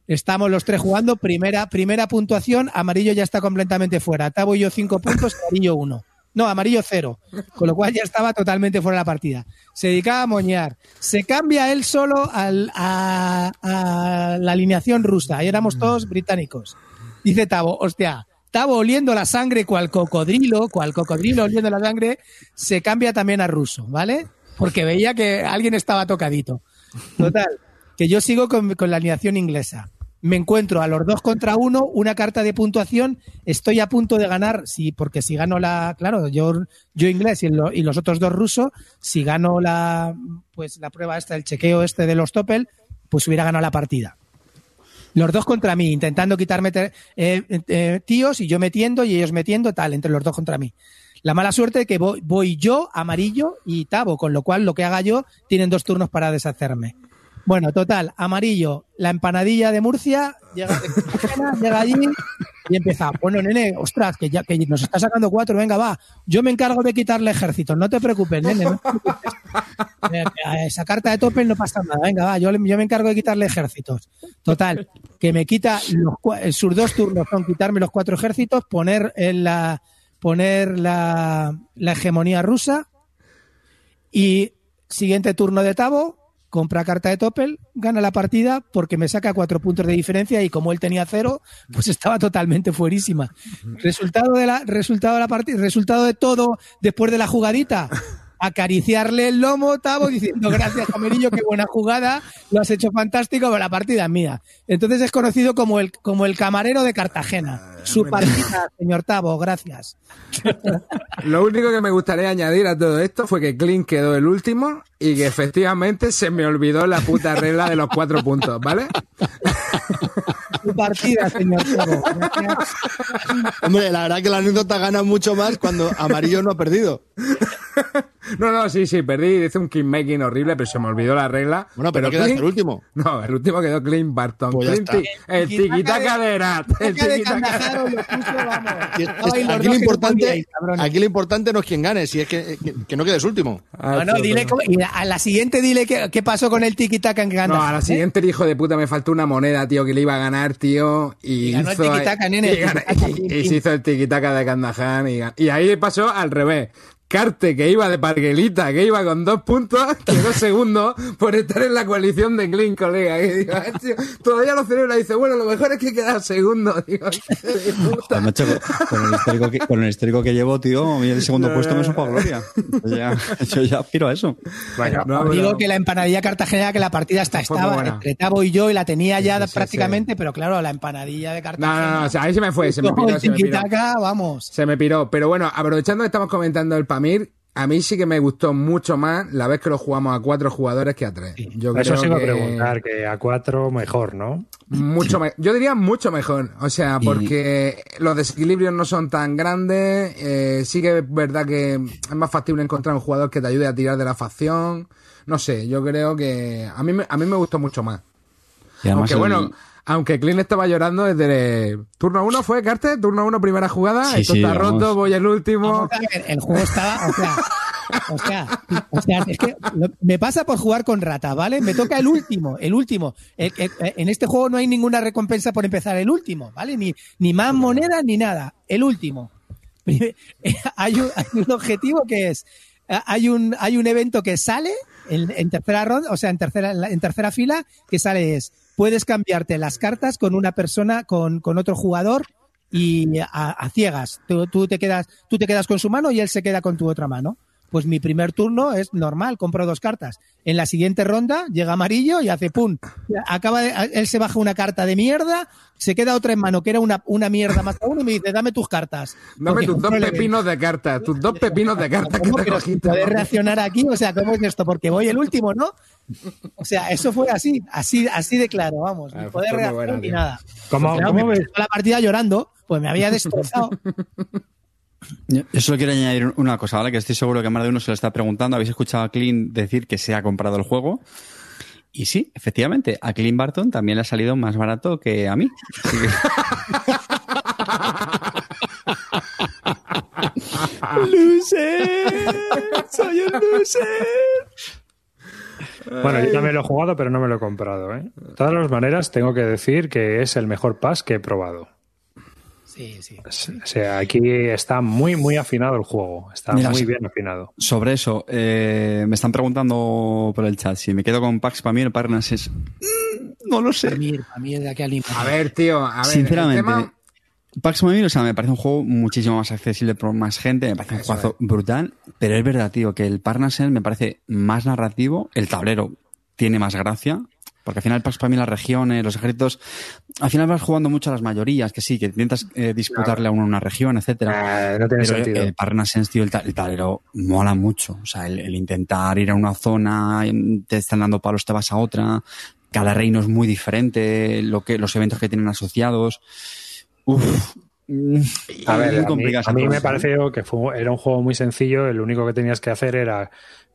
Estamos los tres jugando. Primera, primera puntuación, amarillo ya está completamente fuera. Tavo y yo cinco puntos, amarillo uno. No, amarillo cero. Con lo cual ya estaba totalmente fuera de la partida. Se dedicaba a moñar. Se cambia él solo al- a, a la alineación rusa. Ahí éramos todos británicos. Dice Tavo, hostia, Tavo oliendo la sangre cual cocodrilo, cual cocodrilo oliendo la sangre, se cambia también a ruso, ¿vale? Porque veía que alguien estaba tocadito. Total, que yo sigo con, con la alineación inglesa. Me encuentro a los dos contra uno, una carta de puntuación, estoy a punto de ganar, sí, porque si gano la, claro, yo, yo inglés y, lo- y los otros dos rusos, si gano la, pues la prueba esta, el chequeo este de los Topel, pues hubiera ganado la partida. Los dos contra mí, intentando quitarme eh, eh, tíos y yo metiendo y ellos metiendo, tal, entre los dos contra mí. La mala suerte es que voy, voy yo, amarillo y Tavo, con lo cual lo que haga yo tienen dos turnos para deshacerme. Bueno, total, amarillo, la empanadilla de Murcia, llega, de llega allí y empieza. Bueno, nene, ostras, que ya que nos está sacando cuatro, venga, va. Yo me encargo de quitarle ejércitos, no te preocupes, nene. no te preocupes. Eh, esa carta de tope no pasa nada, venga, va, yo, me encargo de quitarle ejércitos. Total, que me quita los, sus dos turnos son quitarme los cuatro ejércitos, poner en la poner la, la hegemonía rusa y siguiente turno de Tavo, compra carta de Topel, gana la partida porque me saca cuatro puntos de diferencia y como él tenía cero, pues estaba totalmente fuerísima. Resultado de la, resultado de la partida, resultado de todo después de la jugadita. Acariciarle el lomo, Tavo, diciendo gracias, Camerillo, qué buena jugada, lo has hecho fantástico, pero la partida es mía. Entonces es conocido como el, como el camarero de Cartagena. Su partida, señor Tavo, gracias. Lo único que me gustaría añadir a todo esto fue que Clint quedó el último y que efectivamente se me olvidó la puta regla de los cuatro puntos, ¿vale? Su partida, señor. Hombre, la verdad que la anécdota gana mucho más cuando Amarillo no ha perdido. No, no, sí, sí, perdí, hice un making horrible, pero se me olvidó la regla. Bueno, pero quedaste el último. No, el último quedó Clint Barton. Pues ti- el tiquitaca de Erat. El de tiquitaca. Los aquí, lo importante, no podíais, cabrones. aquí lo importante no es quién gane, si es que, que, que no quedes último. Ah, Bueno, dile cómo- y a la siguiente dile qué, qué pasó con el tiki-taka en No, Kandahar, a la ¿eh? siguiente el hijo de puta me faltó una moneda, tío, que le iba a ganar, tío. Y, Y ganó el hizo, nene, y, el tiquitaca, y- pim, y pim. se hizo el tiquitaca de Kandahar. Y, y ahí pasó al revés. Carte, que iba de parguelita, que iba con dos puntos, quedó segundo por estar en la coalición de Clean, colega. Y digo, "Ah, tío, todavía lo celebra y dice, bueno, lo mejor es que queda segundo. Con, el histórico que, con el histórico que llevo, tío, el segundo puesto me supo a gloria. Yo ya, yo ya aspiro a eso. Bueno, No, digo pero- que la empanadilla cartagenera, que la partida hasta estaba entre Tavo y yo y la tenía ya Sí, sí, prácticamente, pero claro, la empanadilla de No, Cartagena. no, no, o sea, ahí se me fue, se me con piró, se me piró. Vamos. Se me piró. Pero bueno, aprovechando que estamos comentando el Pamir, a mí sí que me gustó mucho más la vez que lo jugamos a cuatro jugadores que a tres. Yo eso creo sí a que preguntar, que a cuatro mejor, ¿no? Mucho me- Yo diría mucho mejor. O sea, Y- porque los desequilibrios no son tan grandes. eh, sí que es verdad que es más factible encontrar un jugador que te ayude a tirar de la facción. No sé, yo creo que a mí, me- a mí me gustó mucho más. Y Aunque el- bueno, aunque Clint estaba llorando desde turno uno fue Carte, turno uno primera jugada, Sí, esto sí, está vamos. roto, voy el último. Vamos a ver, el juego estaba, o sea, o sea, o sea, es que lo- me pasa por jugar con rata, ¿vale? Me toca el último, el último. El- el- en este juego no hay ninguna recompensa por empezar el último, ¿vale? Ni, ni más monedas ni nada, el último. Hay un, hay un objetivo que es, hay un, hay un evento que sale en, en tercera ronda, o sea, en tercera, en tercera fila, que sale es, puedes cambiarte las cartas con una persona, con, con otro jugador y a, ciegas. Tú, tú te quedas, tú te quedas con su mano y él se queda con tu otra mano. Pues mi primer turno es normal, compro dos cartas. En la siguiente ronda llega amarillo y hace pum. Acaba de, él se baja una carta de mierda, se queda otra en mano, que era una, una mierda más aún, y me dice, dame tus cartas. Dame tus dos pepinos de cartas, tus dos pepinos de cartas que ¿Cómo? te reaccionar aquí, o sea, ¿cómo es esto? Porque voy el último, ¿no? O sea, eso fue así, así, así de claro, vamos, Ah, ni fue poder reaccionar ni nada. ¿Cómo, cómo me ves? la partida llorando, pues me había destrozado. Yo solo quiero añadir una cosa, ¿vale? Que estoy seguro que más de uno se lo está preguntando. Habéis escuchado a Clint decir que se ha comprado el juego. Y sí, efectivamente, a Clint Barton también le ha salido más barato que a mí. Así que- ¡Loser! ¡Soy un loser! Bueno, yo también lo he jugado, pero no me lo he comprado. ¿eh? De todas las maneras, tengo que decir que es el mejor pass que he probado. Sí, sí. O sea, aquí está muy, muy afinado el juego. Está Mira, muy bien afinado. Sobre eso, eh, me están preguntando por el chat si me quedo con Pax para mí el Parnas es... Mm, No lo sé. A ver, tío, a ver. Sinceramente, el tema- Pax Mobile, o sea, me parece un juego muchísimo más accesible por más gente, me parece un juego brutal, pero es verdad, tío, que el Parnasen me parece más narrativo, el tablero tiene más gracia, porque al final Pax para mí las regiones, los ejércitos, al final vas jugando mucho a las mayorías, que sí, que intentas eh, disputarle a uno una región, etcétera. Ah, no tiene Pero sentido. el Parnasens, tío, el, el tablero mola mucho. O sea, el, el intentar ir a una zona, te están dando palos, te vas a otra. Cada reino es muy diferente, lo que, los eventos que tienen asociados. Uf. A ver, a mí, a mí me ¿eh? pareció que fue, era un juego muy sencillo. El único que tenías que hacer era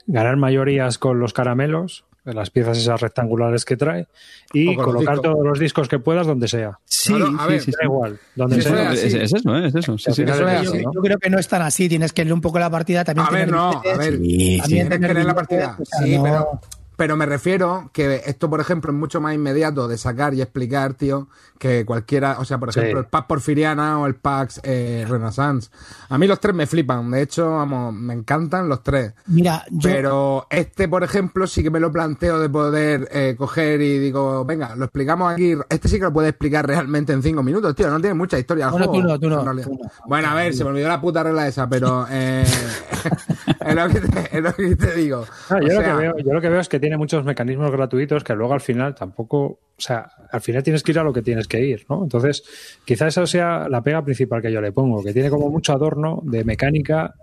ganar mayorías con los caramelos, las piezas esas rectangulares que trae, y colocar discos. todos los discos que puedas donde sea. Sí, Claro, a sí, ver, sí, Da igual, donde Sí, sea. Es, es eso, ¿eh? es eso. Sí, Al sí. final Eso es es yo, así, yo ¿no? creo que no es tan así, tienes que leer un poco la partida también. A ver, no, a ver. Sí, también sí. Tienes que leer la partida. Sí, pero, pero me refiero que esto, por ejemplo, es mucho más inmediato de sacar y explicar, tío, que cualquiera, o sea, por Sí. ejemplo, el Pax Porfiriana o el Pax eh, Renaissance. A mí los tres me flipan, de hecho, vamos, me encantan los tres. Mira, yo, Pero este, por ejemplo, sí que me lo planteo de poder eh, coger y digo, venga, lo explicamos aquí. Este sí que lo puede explicar realmente en cinco minutos, tío. No tiene mucha historia Bueno, juego. tú no, tú no, tú no. Bueno, a ver, se me olvidó la puta regla esa, pero eh, es, lo que te, es lo que te digo. Yo, O lo sea, que veo, yo lo que veo es que tiene muchos mecanismos gratuitos que luego al final tampoco, o sea, al final tienes que ir a lo que tienes que ir, ¿no? Entonces, quizás eso sea la pega principal que yo le pongo, que tiene como mucho adorno de mecánica,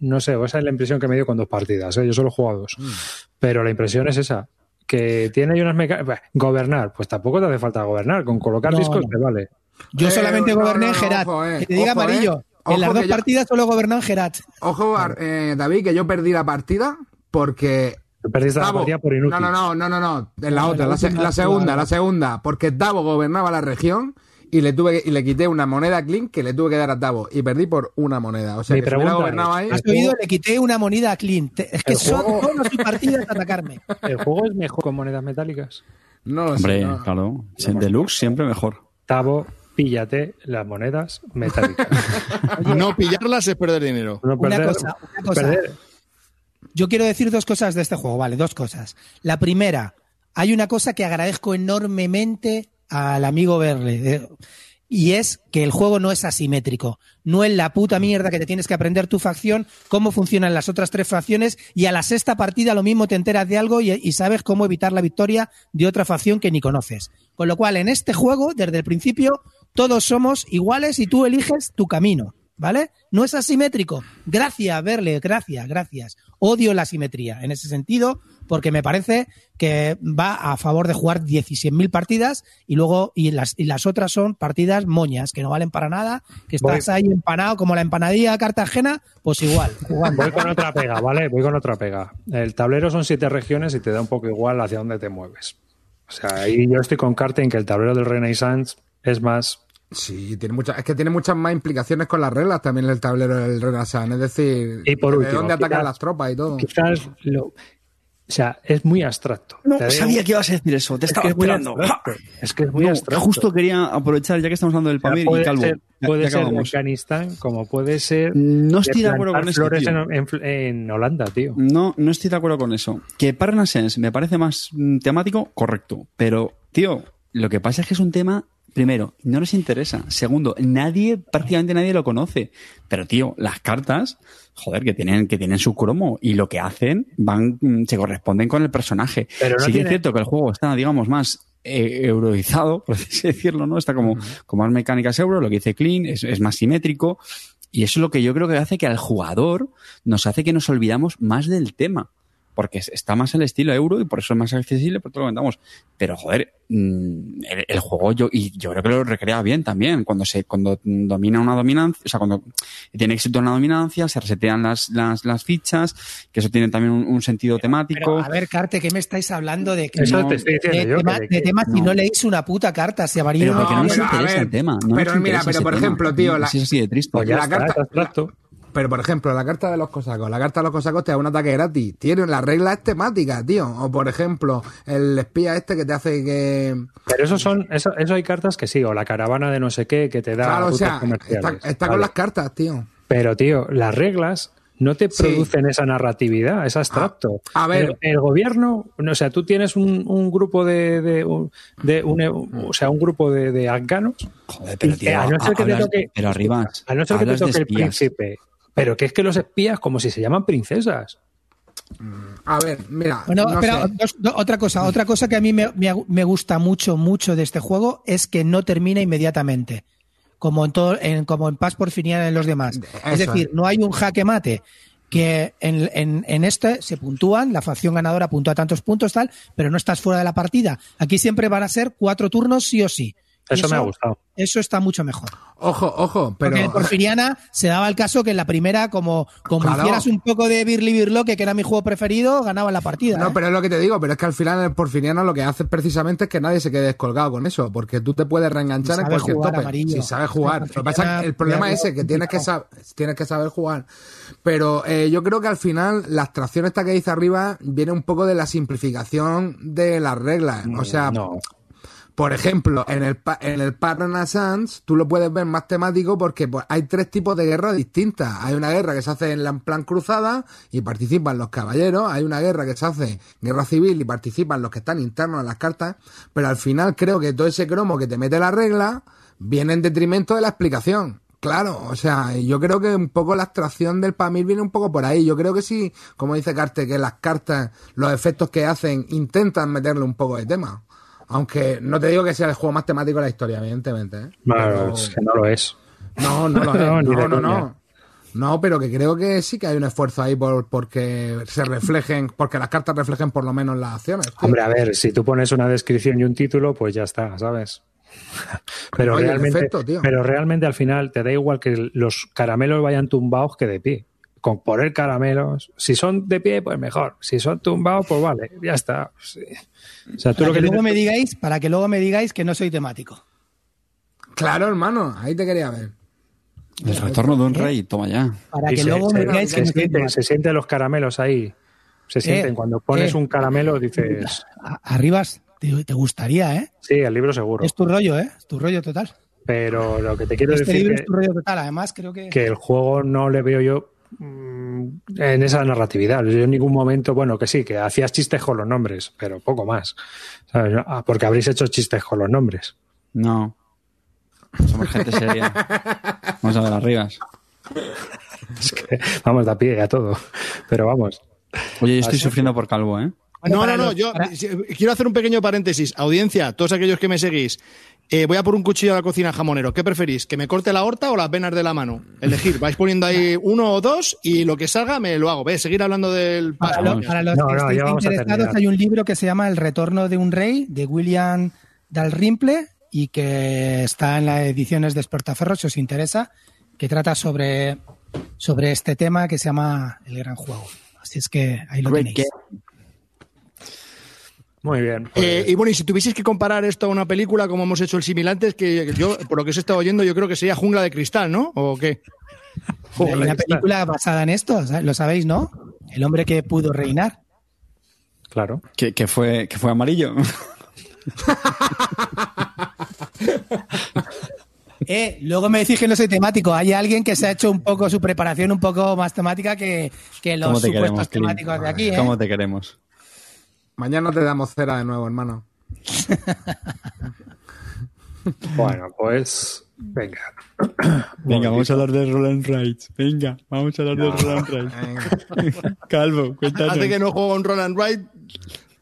no sé, o esa es la impresión que me dio con dos partidas, ¿eh? yo solo he jugado dos, Mm. pero la impresión es esa, que tiene ahí unas mecánicas, gobernar, pues tampoco te hace falta gobernar, con colocar No, discos no. te vale. yo Eh, solamente no, goberné ojo, eh, que te diga ojo, eh. amarillo. en las dos yo- partidas solo goberné en Gerat. Ojo, eh, David, que yo perdí la partida porque Perdiste la Tavo- partida por inútil. No, no, no, no, no, no. En la No, otra, la la, se- la segunda, la segunda. Porque Tavo gobernaba la región y le tuve y le quité una moneda a Clint que le tuve que dar a Tavo. Y perdí por una moneda. O sea, Mi que si es, ahí. Has oído, le quité una moneda a Clint. Es que son juego- todas sus partidas a atacarme. ¿El juego es mejor con monedas metálicas? No lo sé, Hombre, no. claro. Deluxe siempre mejor. Tavo, píllate las monedas metálicas. No pillarlas es perder dinero. No Una cosa, una cosa. perder- Yo quiero decir dos cosas de este juego, vale, dos cosas. La primera, hay una cosa que agradezco enormemente al amigo Berle, eh, y es que el juego no es asimétrico. No es la puta mierda que te tienes que aprender tu facción, cómo funcionan las otras tres facciones, y a la sexta partida lo mismo te enteras de algo y, y sabes cómo evitar la victoria de otra facción que ni conoces. Con lo cual, en este juego, desde el principio, todos somos iguales y tú eliges tu camino. ¿Vale? No es asimétrico. Gracias, Verle, gracias, gracias. Odio la asimetría en ese sentido porque me parece que va a favor de jugar 16.000 partidas y luego y las, y las otras son partidas moñas que no valen para nada, que estás Voy- ahí empanado como la empanadilla Cartagena, pues igual, jugando. Voy con otra pega, ¿vale? Voy con otra pega. El tablero son siete regiones y te da un poco igual hacia dónde te mueves. O sea, ahí yo estoy con Carte en que el tablero del Renaissance es más. Sí, tiene muchas, es que tiene muchas más implicaciones con las reglas también el tablero del Renaissance. Es decir, Y por de último, dónde atacan quizás- las tropas y todo. Quizás lo. O sea, es muy abstracto. No, sabía que ibas a decir eso. Te es estaba que es muy esperando. Es que es muy No, abstracto. justo quería aprovechar, ya que estamos hablando del O sea, Pamir y puede Calvo. ser, Ya- puede ya ser de. Afganistán como puede ser. No estoy de acuerdo con eso, flores tío. en, en- en Holanda, tío. No, no estoy de acuerdo con eso. Que Parnassens me parece más mm, temático, correcto. Pero, tío, lo que pasa es que es un tema, primero, no les interesa. Segundo, nadie, prácticamente nadie lo conoce. Pero, tío, las cartas, joder, que tienen, que tienen su cromo y lo que hacen van, mm, se corresponden con el personaje. Pero no sí que tiene- es cierto que el juego está, digamos, más eh, euroizado, por así decirlo, ¿no? Está como, con más mecánicas euro, lo que dice Clean, es, es más simétrico. Y eso es lo que yo creo que hace que al jugador nos hace que nos olvidamos más del tema. Porque es- está más el estilo euro y por eso es más accesible, por todo lo que comentamos. Pero, joder, mm, el, el juego yo, y yo creo que lo recrea bien también. Cuando se, cuando domina una dominancia, o sea, cuando tiene éxito una dominancia, se resetean las, las, las fichas, que eso tiene también un, un sentido temático. Pero, a ver, Carte, ¿qué me estáis hablando de que Eso no- te estoy diciendo de, yo. tema- que- de temas si no. no leéis una puta carta? Se avaría Pero porque no nos a interesa ver, el tema. No pero mira, pero por tema. ejemplo, tío, la- Sí, es así de triste. Pues ya la está, carta- es abstracto. Pero, por ejemplo, la carta de los cosacos. La carta de los cosacos te da un ataque gratis. Tiene la regla es temática, tío. O, por ejemplo, el espía este que te hace que... Pero eso son, eso, eso hay cartas que sí, o la caravana de no sé qué que te da Claro, o rutas sea, está, comerciales. está con las cartas, tío. Pero, tío, las reglas no te Sí. producen esa narratividad, es abstracto. A- a ver. el, el gobierno, o sea, tú tienes un, un grupo de, de, un- de un- o sea, un grupo de, de afganos, Joder, pero tío, a no ser que te toque, pero arriba, a no ser que te toque el príncipe, pero que es que los espías como si se llaman princesas. A ver, mira. Bueno, no pero sé. dos- do- otra cosa, otra cosa que a mí me, me- me gusta mucho, mucho de este juego es que no termina inmediatamente, como en todo, en, como en Paz Porfiriana en los demás. es decir, no hay un jaque mate que en, en, en este se puntúan, la facción ganadora puntúa tantos puntos tal, pero no estás fuera de la partida. Aquí siempre van a ser cuatro turnos sí o sí. Eso me ha gustado. Eso está mucho mejor. Ojo, ojo, pero... Porque en Porfiriana se daba el caso que en la primera, como, como Claro. hicieras un poco de Birli Birloque, que era mi juego preferido, ganaba la partida. No, ¿eh? pero es lo que te digo, pero es que al final el porfiriano lo que hace precisamente es que nadie se quede descolgado con eso, porque tú te puedes reenganchar Si en cualquier jugar, tope. amarillo. Si sabes jugar. El Lo que pasa es que el problema es ese, que tienes que, complicado. sab- tienes que saber jugar. Pero eh, yo creo que al final la abstracción esta que dice arriba viene un poco de la simplificación de las reglas. O sea, no. Por ejemplo, en el, en el tú lo puedes ver más temático porque pues, hay tres tipos de guerra distintas. Hay una guerra que se hace en la plan cruzada y participan los caballeros. Hay una guerra que se hace guerra civil y participan los que están internos en las cartas. Pero al final creo que todo ese cromo que te mete la regla viene en detrimento de la explicación. Claro, o sea, yo creo que un poco la abstracción del Pamir viene un poco por ahí. Yo creo que sí, como dice Carte, que las cartas, los efectos que hacen, intentan meterle un poco de tema. Aunque no te digo que sea el juego más temático de la historia, evidentemente. ¿eh? Bueno, Pero- es que no lo es. No, no lo es. No, No, no, no. No, pero que creo que sí que hay un esfuerzo ahí por porque se reflejen, porque las cartas reflejen por lo menos las acciones. tío. Hombre, a ver, si tú pones una descripción y un título, pues ya está, ¿sabes? Pero Oye, realmente, efecto, pero realmente al final te da igual que los caramelos vayan tumbados que de pie. Con poner caramelos, si son de pie, pues mejor. Si son tumbados, pues vale, ya está. Sí. O sea, tú Para lo que, que luego me digáis, para que luego me digáis que no soy temático. Claro, hermano, ahí te quería ver. El retorno de un rey, toma ya. Para que se- luego me digáis se que no soy sienten, se sienten los caramelos ahí. Se sienten. Cuando pones eh. un caramelo, dices, Arribas, te, te gustaría, ¿eh? sí, el libro seguro. Es tu rollo, ¿eh? Es tu rollo total. Pero lo que te quiero Este decir libro que, es tu rollo total. Además, creo que. que el juego no le veo yo en esa narratividad. Yo en ningún momento, bueno, que sí, que hacías chistes con los nombres, pero poco más. ¿Sabes? Ah, Porque habréis hecho chistes con los nombres. No. Somos gente seria. Vamos a ver arribas. Es que vamos de a pie a todo. Pero vamos. Oye, yo estoy Así sufriendo por calvo, ¿eh? No, no, no, yo para- si- quiero hacer un pequeño paréntesis. Audiencia, todos aquellos que me seguís, eh, voy a por un cuchillo a la cocina jamonero. ¿Qué preferís? ¿Que me corte la horta o las venas de la mano? Elegir, vais poniendo ahí uno o dos y lo que salga me lo hago. ¿Ves? Seguir hablando del Para, lo- los No, que no, estéis interesados, hay un libro que se llama El retorno de un rey, de William Dalrymple, y que está en las ediciones de Espertaferro, si os interesa, que trata sobre, sobre este tema que se llama El Gran Juego. Así es que ahí lo Great tenéis. Muy bien. pues, Eh, y bueno, y si tuvieseis que comparar esto a una película, como hemos hecho el simil antes, que yo, por lo que os he estado oyendo, yo creo que sería Jungla de Cristal, ¿no? ¿O qué? Hay una película basada en esto, lo sabéis, ¿no? El hombre que pudo reinar. claro. Que, que fue, que fue amarillo. Eh, luego me decís que no soy temático. Hay alguien que se ha hecho un poco su preparación un poco más temática que, que los ¿Cómo te supuestos queremos, Clint? temáticos de aquí. ¿eh? ¿Cómo te queremos? Mañana te damos cera de nuevo, hermano. Bueno, pues. Venga. Venga, vamos a hablar de Roland Rights. Venga, vamos a hablar de Roland. Venga. Calvo, cuéntanos. Hace que no juego un Roll and Ride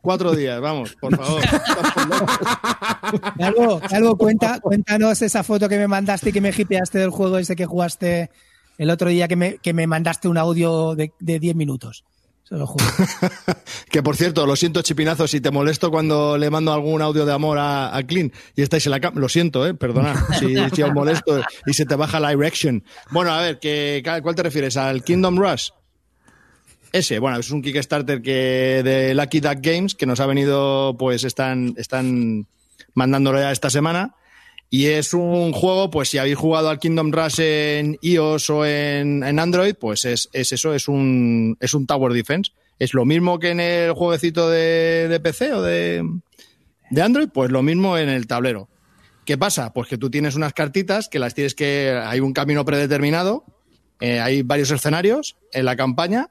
cuatro días, vamos, por favor. Calvo, Calvo, cuenta, cuéntanos esa foto que me mandaste y que me hipeaste del juego ese que jugaste el otro día que me, que me mandaste un audio de, de 10 minutos. Se lo juro. que por cierto, lo siento, chipinazo, si te molesto cuando le mando algún audio de amor a, a Clint y estáis en la cama. Lo siento, eh, perdona, si, si os molesto y se te baja la erection. Bueno, a ver, ¿qué, ¿cuál te refieres? ¿Al Kingdom Rush? Ese, bueno, es un Kickstarter que de Lucky Duck Games que nos ha venido, pues están, están mandándolo ya esta semana. Y es un juego, pues si habéis jugado al Kingdom Rush en iOS o en, Android, pues es, es eso, es un, es un Tower Defense. Es lo mismo que en el jueguecito de, de PC o de, de Android, pues lo mismo en el tablero. ¿Qué pasa? Pues que tú tienes unas cartitas que las tienes que. Hay un camino predeterminado, eh, hay varios escenarios en la campaña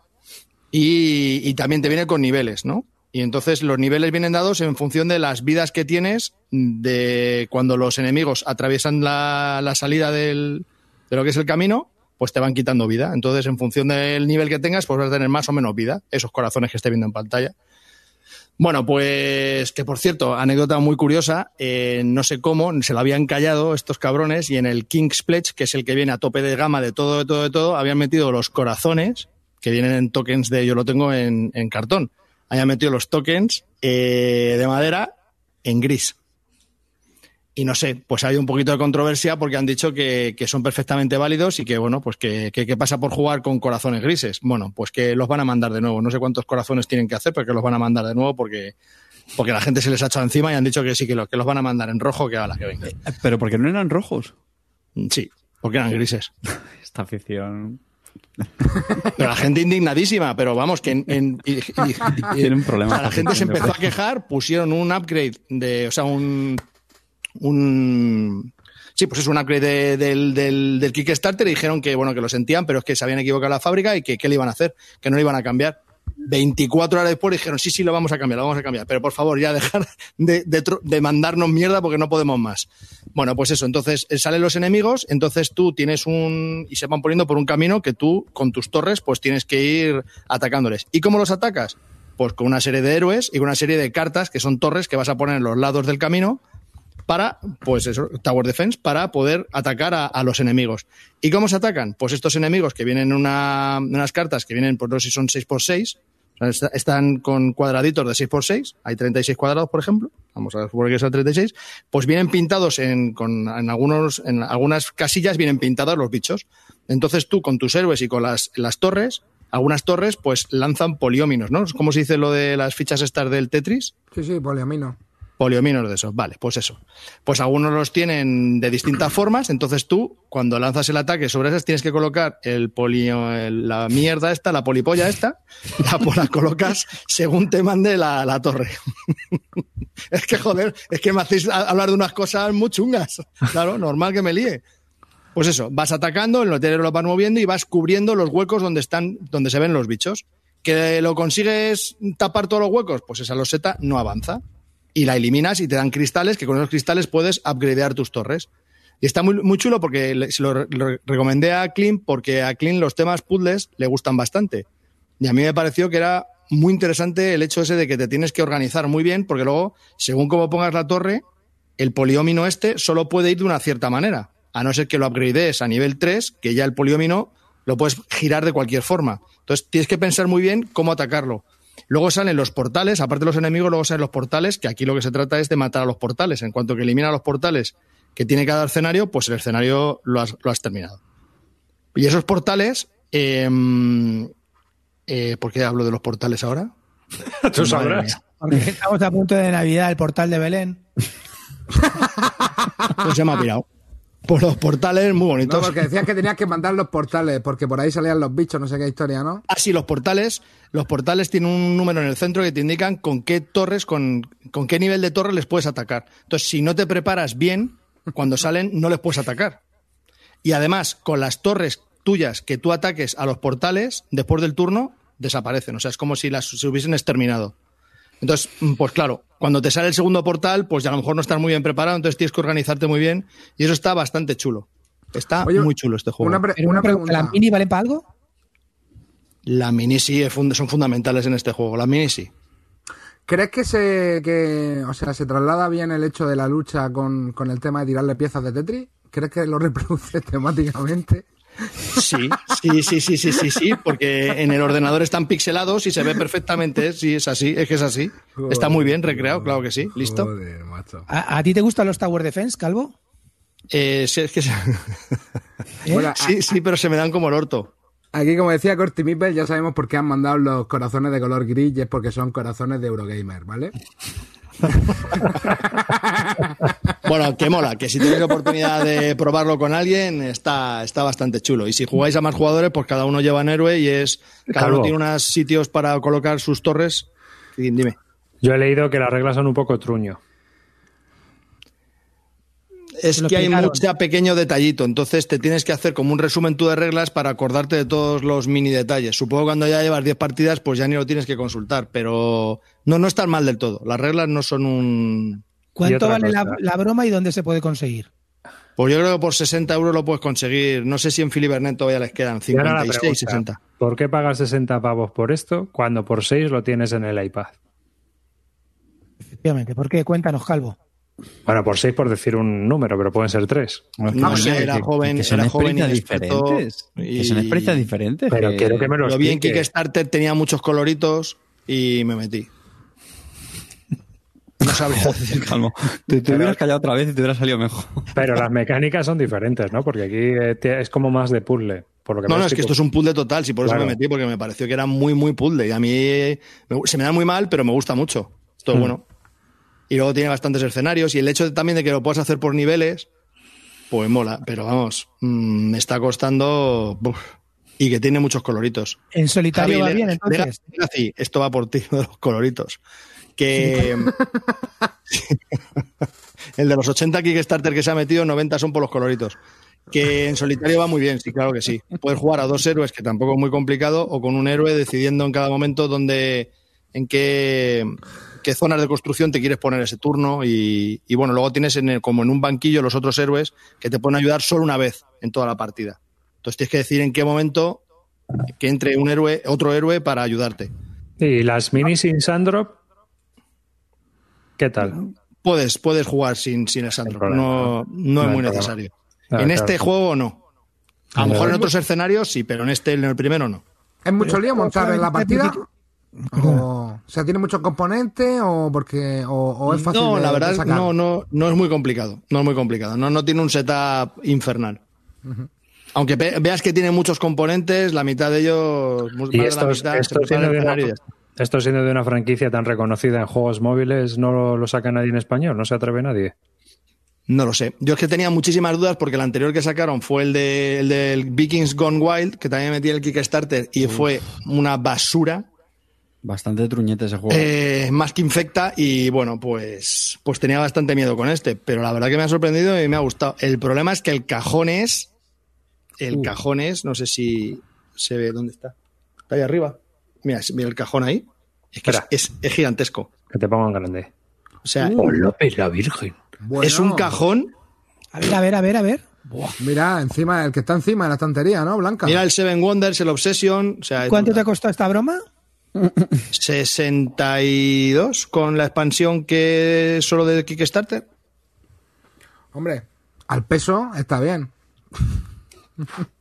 y, y también te viene con niveles, ¿no? Y entonces los niveles vienen dados en función de las vidas que tienes de cuando los enemigos atraviesan la, la salida del, de lo que es el camino, pues te van quitando vida. Entonces, en función del nivel que tengas, pues vas a tener más o menos vida, esos corazones que esté viendo en pantalla. Bueno, pues que por cierto, anécdota muy curiosa, eh, no sé cómo, se lo habían callado estos cabrones y en el King's Pledge, que es el que viene a tope de gama de todo, de todo, de todo, habían metido los corazones, que vienen en tokens de, yo lo tengo en, en cartón, habían metido los tokens eh, de madera en gris. Y no sé, pues hay un poquito de controversia porque han dicho que, que son perfectamente válidos y que, bueno, pues que, que, que pasa por jugar con corazones grises. Bueno, pues que los van a mandar de nuevo. No sé cuántos corazones tienen que hacer, pero que los van a mandar de nuevo porque, porque la gente se les ha echado encima y han dicho que sí, que, lo, que los van a mandar en rojo, que a la que venga. Pero porque no eran rojos. Sí, porque eran grises. Esta afición. Pero la gente indignadísima, pero vamos, que en, en- y- y- y- Tiene un problema o sea, la gente se empezó a quejar, pusieron un upgrade de, o sea, un, un sí, pues es un upgrade de- del, del, del Kickstarter y dijeron que bueno, que lo sentían, pero es que se habían equivocado la fábrica y que qué le iban a hacer, que no le iban a cambiar. 24 horas después dijeron, sí, sí, lo vamos a cambiar, lo vamos a cambiar, pero por favor, ya dejar de, de mandarnos mierda porque no podemos más. Bueno, pues eso, entonces eh, salen los enemigos, entonces tú tienes un... y se van poniendo por un camino que tú, con tus torres, pues tienes que ir atacándoles. ¿Y cómo los atacas? Pues con una serie de héroes y con una serie de cartas que son torres que vas a poner en los lados del camino para, pues eso, Tower Defense, para poder atacar a, los enemigos. ¿Y cómo se atacan? Pues estos enemigos que vienen en una, unas cartas que vienen, pues no sé si son 6x6, o sea, est- están con cuadraditos de 6x6, hay 36 cuadrados, por ejemplo, vamos a suponer que son 36, pues vienen pintados en, con, en, algunos, en algunas casillas vienen pintados los bichos. Entonces tú con tus héroes y con las, las torres, algunas torres pues lanzan polióminos, ¿no? ¿Cómo se dice lo de las fichas estas del Tetris? Sí, sí, poliamino. Poliominos de esos, vale, pues eso. Pues algunos los tienen de distintas formas, entonces tú, cuando lanzas el ataque sobre esas, tienes que colocar el polio, el- la mierda esta, la polipolla esta, la, colocas según te mande la, la torre. Es que, joder, es que me hacéis hablar de unas cosas muy chungas. Claro, normal que me líe. Pues eso, vas atacando, el lotelero lo vas moviendo y vas cubriendo los huecos donde están, donde se ven los bichos. ¿Que lo consigues tapar todos los huecos? Pues esa loseta no avanza. Y la eliminas y te dan cristales, que con esos cristales puedes upgradear tus torres. Y está muy, muy chulo porque se lo, re- lo recomendé a Clint porque a Clint los temas puzzles le gustan bastante. Y a mí me pareció que era muy interesante el hecho ese de que te tienes que organizar muy bien porque luego, según cómo pongas la torre, el poliómino este solo puede ir de una cierta manera. A no ser que lo upgradees a nivel 3, que ya el poliómino lo puedes girar de cualquier forma. Entonces tienes que pensar muy bien cómo atacarlo. Luego salen los portales, aparte de los enemigos, luego salen los portales, que aquí lo que se trata es de matar a los portales. En cuanto que elimina los portales que tiene cada escenario, pues el escenario lo has, lo has terminado. Y esos portales, eh, eh, ¿por qué hablo de los portales ahora? Tú sabrás. Porque estamos a punto de Navidad, el portal de Belén. Pues se me ha pirado. Por los portales muy No, bonitos. porque decías que tenías que mandar los portales, porque por ahí salían los bichos, no sé qué historia, ¿no? Ah, sí, los portales. Los portales tienen un número en el centro que te indican con qué torres, con, con qué nivel de torre les puedes atacar. Entonces, si no te preparas bien, cuando salen no les puedes atacar. Y además, con las torres tuyas que tú ataques a los portales, después del turno, desaparecen. O sea, es como si las se hubiesen exterminado. Entonces, mm, pues claro, cuando te sale el segundo portal, pues ya a lo mejor no estás muy bien preparado, entonces tienes que organizarte muy bien. Y eso está bastante chulo. Está Oye, muy chulo este juego. Una, pre- Pero una una pregunta, pregunta. ¿la mini vale para algo? La mini sí son fundamentales en este juego. La mini sí. ¿Crees que se, que, o sea, se traslada bien el hecho de la lucha con, con el tema de tirarle piezas de Tetris? ¿Crees que lo reproduce temáticamente? Sí, sí, sí, sí, sí, sí, sí, porque en el ordenador están pixelados y se ve perfectamente. Sí, es así, es que es así. Está muy bien recreado, claro que sí. ¿Listo? Joder, macho. ¿A, a ti te gustan los Tower Defense, Calvo? Eh, sí, es que se- Bueno, sí, sí, pero se me dan como el orto. Aquí, como decía Corti Mipel, ya sabemos por qué han mandado los corazones de color gris y es porque son corazones de Eurogamer, ¿vale? Bueno, que mola, que si tenéis la oportunidad de probarlo con alguien, está, está bastante chulo. Y si jugáis a más jugadores, pues cada uno lleva un héroe y es. Cada Calvo. uno tiene unos sitios para colocar sus torres. Y dime. Yo he leído que las reglas son un poco truño. Es lo que hay mucho pequeño detallito, entonces te tienes que hacer como un resumen tú de reglas para acordarte de todos los mini detalles. Supongo que cuando ya llevas 10 partidas, pues ya ni lo tienes que consultar, pero no, no están mal del todo. Las reglas no son un... ¿Cuánto vale la, broma y dónde se puede conseguir? Pues yo creo que por 60 euros lo puedes conseguir. No sé si en Filibernet todavía les quedan Y ahora la 56, pregunta, 60. ¿Por qué pagar 60 pavos por esto cuando por 6 lo tienes en el iPad? Efectivamente. ¿Por qué? Cuéntanos, Calvo. Bueno, por 6 por decir un número, pero pueden ser 3. No sé, era joven, que son era joven inexperto diferentes. Que son y- experiencias diferentes. Pero que- quiero que me lo Lo vi en. Kickstarter, tenía muchos coloritos y me metí. No sabría decir. Calmo. Te, te hubieras callado otra vez y te hubiera salido mejor. Pero las mecánicas son diferentes, ¿no? Porque aquí eh, es como más de puzzle. Por lo que No, no, es que esto es un puzzle total, sí, por eso Claro. me metí, porque me pareció que era muy, muy puzzle. Y a mí me- se me da muy mal, pero me gusta mucho. Esto es Hmm. bueno. Y luego tiene bastantes escenarios y el hecho de- también de que lo puedas hacer por niveles, pues mola. Pero vamos, mm, me está costando... buf. y que tiene muchos coloritos. En solitario va Javi, bien, le- entonces. Legacy, esto va por ti, de los coloritos. Que... el de los 80 Kickstarter que se ha metido, 90 son por los coloritos. Que en solitario va muy bien, sí, claro que sí. Puedes jugar a dos héroes, que tampoco es muy complicado, o con un héroe decidiendo en cada momento dónde, en qué, qué zonas de construcción te quieres poner ese turno. Y, y bueno, luego tienes en el- como en un banquillo los otros héroes que te pueden ayudar solo una vez en toda la partida. Entonces tienes que decir en qué momento que entre un héroe, otro héroe para ayudarte. Y las minis sin Sandrop, ¿qué tal? Puedes, puedes jugar sin, sin el Sandro. No, no No es muy necesario. En claro. este juego no. A lo mejor en otros escenarios sí, pero en este, en el primero no. ¿Es mucho lío montar en la partida? O, o sea, ¿tiene muchos componentes o porque o, o es fácil No, de- la de verdad, sacar? no, no, no es muy complicado. No es muy complicado. No, no tiene un setup infernal. Aunque veas que tiene muchos componentes, la mitad de ellos, más Y de la esto, mitad, se esto, siendo de una, franquicia tan reconocida en juegos móviles, no lo, lo saca nadie en español, no se atreve nadie. No lo sé. Yo es que tenía muchísimas dudas porque el anterior que sacaron fue el, de, el del Vikings Gone Wild, que también metí el Kickstarter y fue una basura. Bastante truñete ese juego. Eh, más que infecta y bueno, pues, pues tenía bastante miedo con este, pero la verdad que me ha sorprendido y me ha gustado. El problema es que el cajón es, el Uh. cajón es, no sé si se ve dónde está. Está ahí arriba. Mira, mira el cajón ahí. Es que es, es- es gigantesco. Que te pongan grande. O sea, Hola, la Virgen. Bueno, es un cajón. A ver, a ver, a ver, a ver. Mira, encima, el que está encima de la estantería, ¿no? Blanca. Mira el Seven Wonders, el Obsession. O sea, es ¿Cuánto te ha costado esta broma? 62 con la expansión que solo de Kickstarter. Hombre, al peso está bien.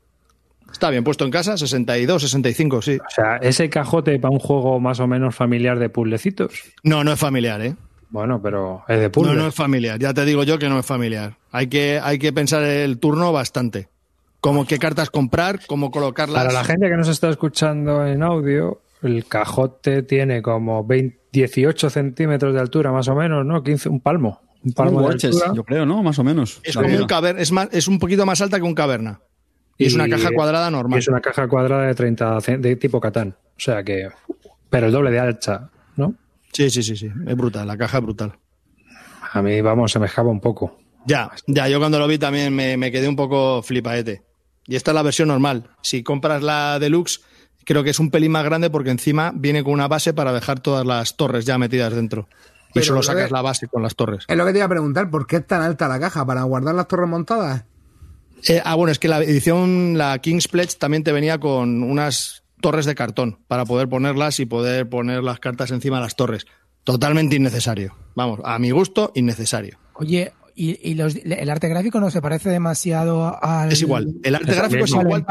Está bien puesto en casa, 62, 65, sí. O sea, ese cajote para un juego más o menos familiar de puzzlecitos. No, no es familiar, ¿eh? Bueno, pero es de puzzle. No, no es familiar. Ya te digo yo que no es familiar. Hay que, hay que pensar el turno bastante. Como qué cartas comprar, cómo colocarlas. Para la gente que nos está escuchando en audio, el cajote tiene como 20 18 centímetros de altura, más o menos, ¿no? 15, un palmo. Un palmo un de Watches, altura. yo creo, ¿no? Más o menos. Es como un caverna, es, más, es un poquito más alta que un caverna. Y, es una caja cuadrada y normal. Es una caja cuadrada de 30 ce- de tipo Catán. O sea que. Pero el doble de alta, ¿no? Sí, sí, sí, sí. Es brutal, la caja es brutal. A mí, vamos, se me escapa un poco. Ya, ya, yo cuando lo vi también me, me quedé un poco flipaete. Y esta es la versión normal. Si compras la deluxe, creo que es un pelín más grande porque encima viene con una base para dejar todas las torres ya metidas dentro. Y Pero solo lo sacas de- la base con las torres. Es lo que te iba a preguntar, ¿por qué es tan alta la caja? ¿Para guardar las torres montadas? Eh, ah, bueno, es que la edición, la King's Pledge, también te venía con unas torres de cartón para poder ponerlas y poder poner las cartas encima de las torres. Totalmente innecesario. Vamos, a mi gusto, innecesario. Oye, ¿y, y los- el arte gráfico no se parece demasiado al. Es igual. El arte Es gráfico es igual.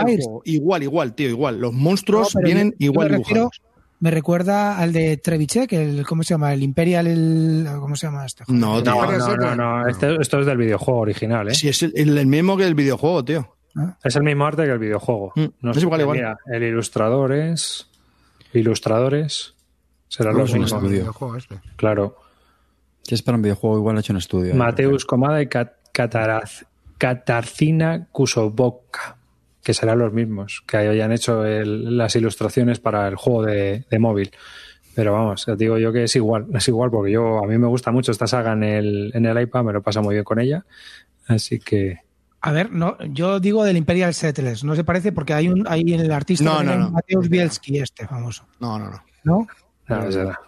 Igual, igual, tío, igual. Los monstruos vienen yo- yo igual me refiero- dibujados. Me recuerda al de Trevichek, el, ¿cómo se llama? El Imperial, el, ¿cómo se llama este? No, tío. No, no, no, no. Este- esto es del videojuego original, ¿eh? Sí, es el, el- mismo que el videojuego, tío. Es el mismo arte que el videojuego. Mm, No es sé igual, igual. mira, el ilustrador es. Ilustradores. Serán los mismos. este. Claro. Si es para un videojuego, igual hecho en estudio. ¿eh? Mateus Comada y Cat- Cataraz- Katarzyna Kusoboka, que serán los mismos, que hayan hecho el- las ilustraciones para el juego de, de móvil. Pero vamos, te digo yo que es igual, es igual, porque yo a mí me gusta mucho esta saga en el, en el iPad, me lo pasa muy bien con ella. Así que A ver, no, yo digo del Imperial Settlers, no se parece porque hay un hay el artista No, también, no, no. Mateusz Bielski, este famoso, No, no, no. ¿no? será.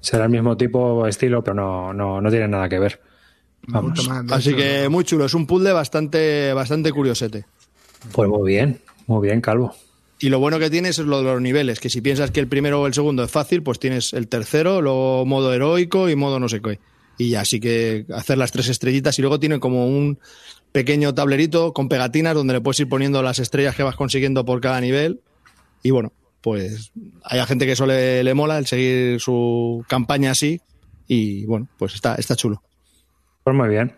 Será el mismo tipo, estilo, pero no, no, no tiene nada que ver. Vamos. Así que muy chulo. Es un puzzle bastante, bastante curiosete. Pues muy bien, muy bien, Calvo. Y lo bueno que tienes es lo de los niveles, que si piensas que el primero o el segundo es fácil, pues tienes el tercero, luego modo heroico y modo no sé qué. Y ya, así que hacer las tres estrellitas y luego tiene como un pequeño tablerito con pegatinas donde le puedes ir poniendo las estrellas que vas consiguiendo por cada nivel. Y bueno, pues hay a gente que eso le, le mola el seguir su campaña así. Y bueno, pues está, está chulo. Pues muy bien.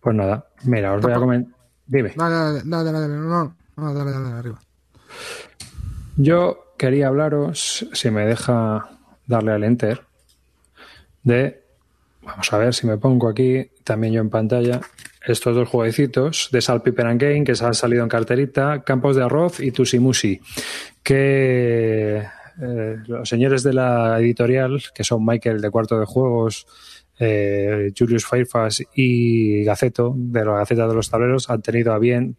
Pues nada, mira, os voy a comentar. Dime. Dale, dale, dale, no, no, dale, dale, arriba. Yo quería hablaros, si me deja darle al enter, de, vamos a ver si me pongo aquí, también yo en pantalla, estos dos jueguecitos de Salt Piper and Game que se han salido en carterita, Campos de Arroz y Tusimusi, que eh, los señores de la editorial, que son Michael de Cuarto de Juegos, eh, Julius Fairfax y Gaceto, de la Gaceta de los Tableros, han tenido a bien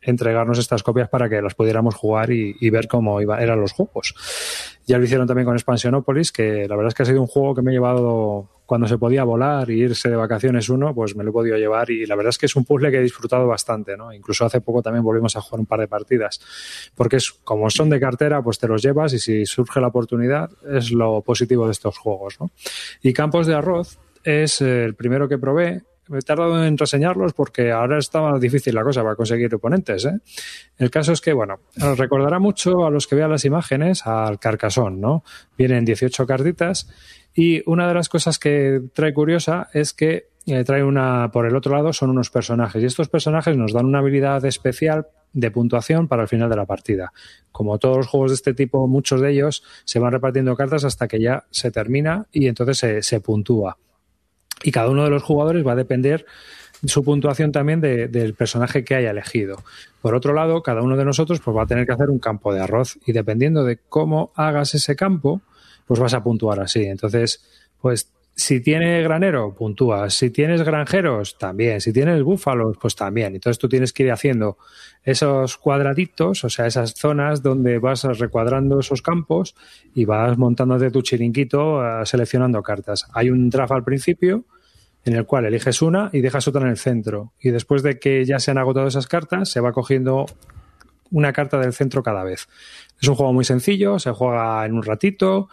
entregarnos estas copias para que las pudiéramos jugar y, ver cómo iba, eran los juegos. Ya lo hicieron también con Expansionopolis, que la verdad es que ha sido un juego que me he llevado cuando se podía volar y irse de vacaciones uno, pues me lo he podido llevar y la verdad es que es un puzzle que he disfrutado bastante, ¿no? Incluso hace poco también volvimos a jugar un par de partidas, porque es como son de cartera, pues te los llevas y si surge la oportunidad es lo positivo de estos juegos, ¿no? Y Campos de Arroz es el primero que probé, me he tardado en reseñarlos porque ahora estaba difícil la cosa para conseguir oponentes. ¿eh? El caso es que, bueno, os recordará mucho a los que vean las imágenes al Carcasón, ¿no? Vienen 18 cartitas y una de las cosas que trae curiosa es que eh, trae una, por el otro lado, son unos personajes y estos personajes nos dan una habilidad especial de puntuación para el final de la partida. Como todos los juegos de este tipo, muchos de ellos se van repartiendo cartas hasta que ya se termina y entonces se puntúa y cada uno de los jugadores va a depender su puntuación también de- del personaje que haya elegido. Por otro lado, cada uno de nosotros pues, va a tener que hacer un campo de arroz y dependiendo de cómo hagas ese campo, pues vas a puntuar así. Entonces, pues si tienes granero, puntúas. Si tienes granjeros, también. Si tienes búfalos, pues también. Entonces tú tienes que ir haciendo esos cuadraditos, o sea, esas zonas donde vas recuadrando esos campos y vas montándote tu chiringuito eh, seleccionando cartas. Hay un draft al principio en el cual eliges una y dejas otra en el centro. Y después de que ya se han agotado esas cartas, se va cogiendo una carta del centro cada vez. Es un juego muy sencillo, se juega en un ratito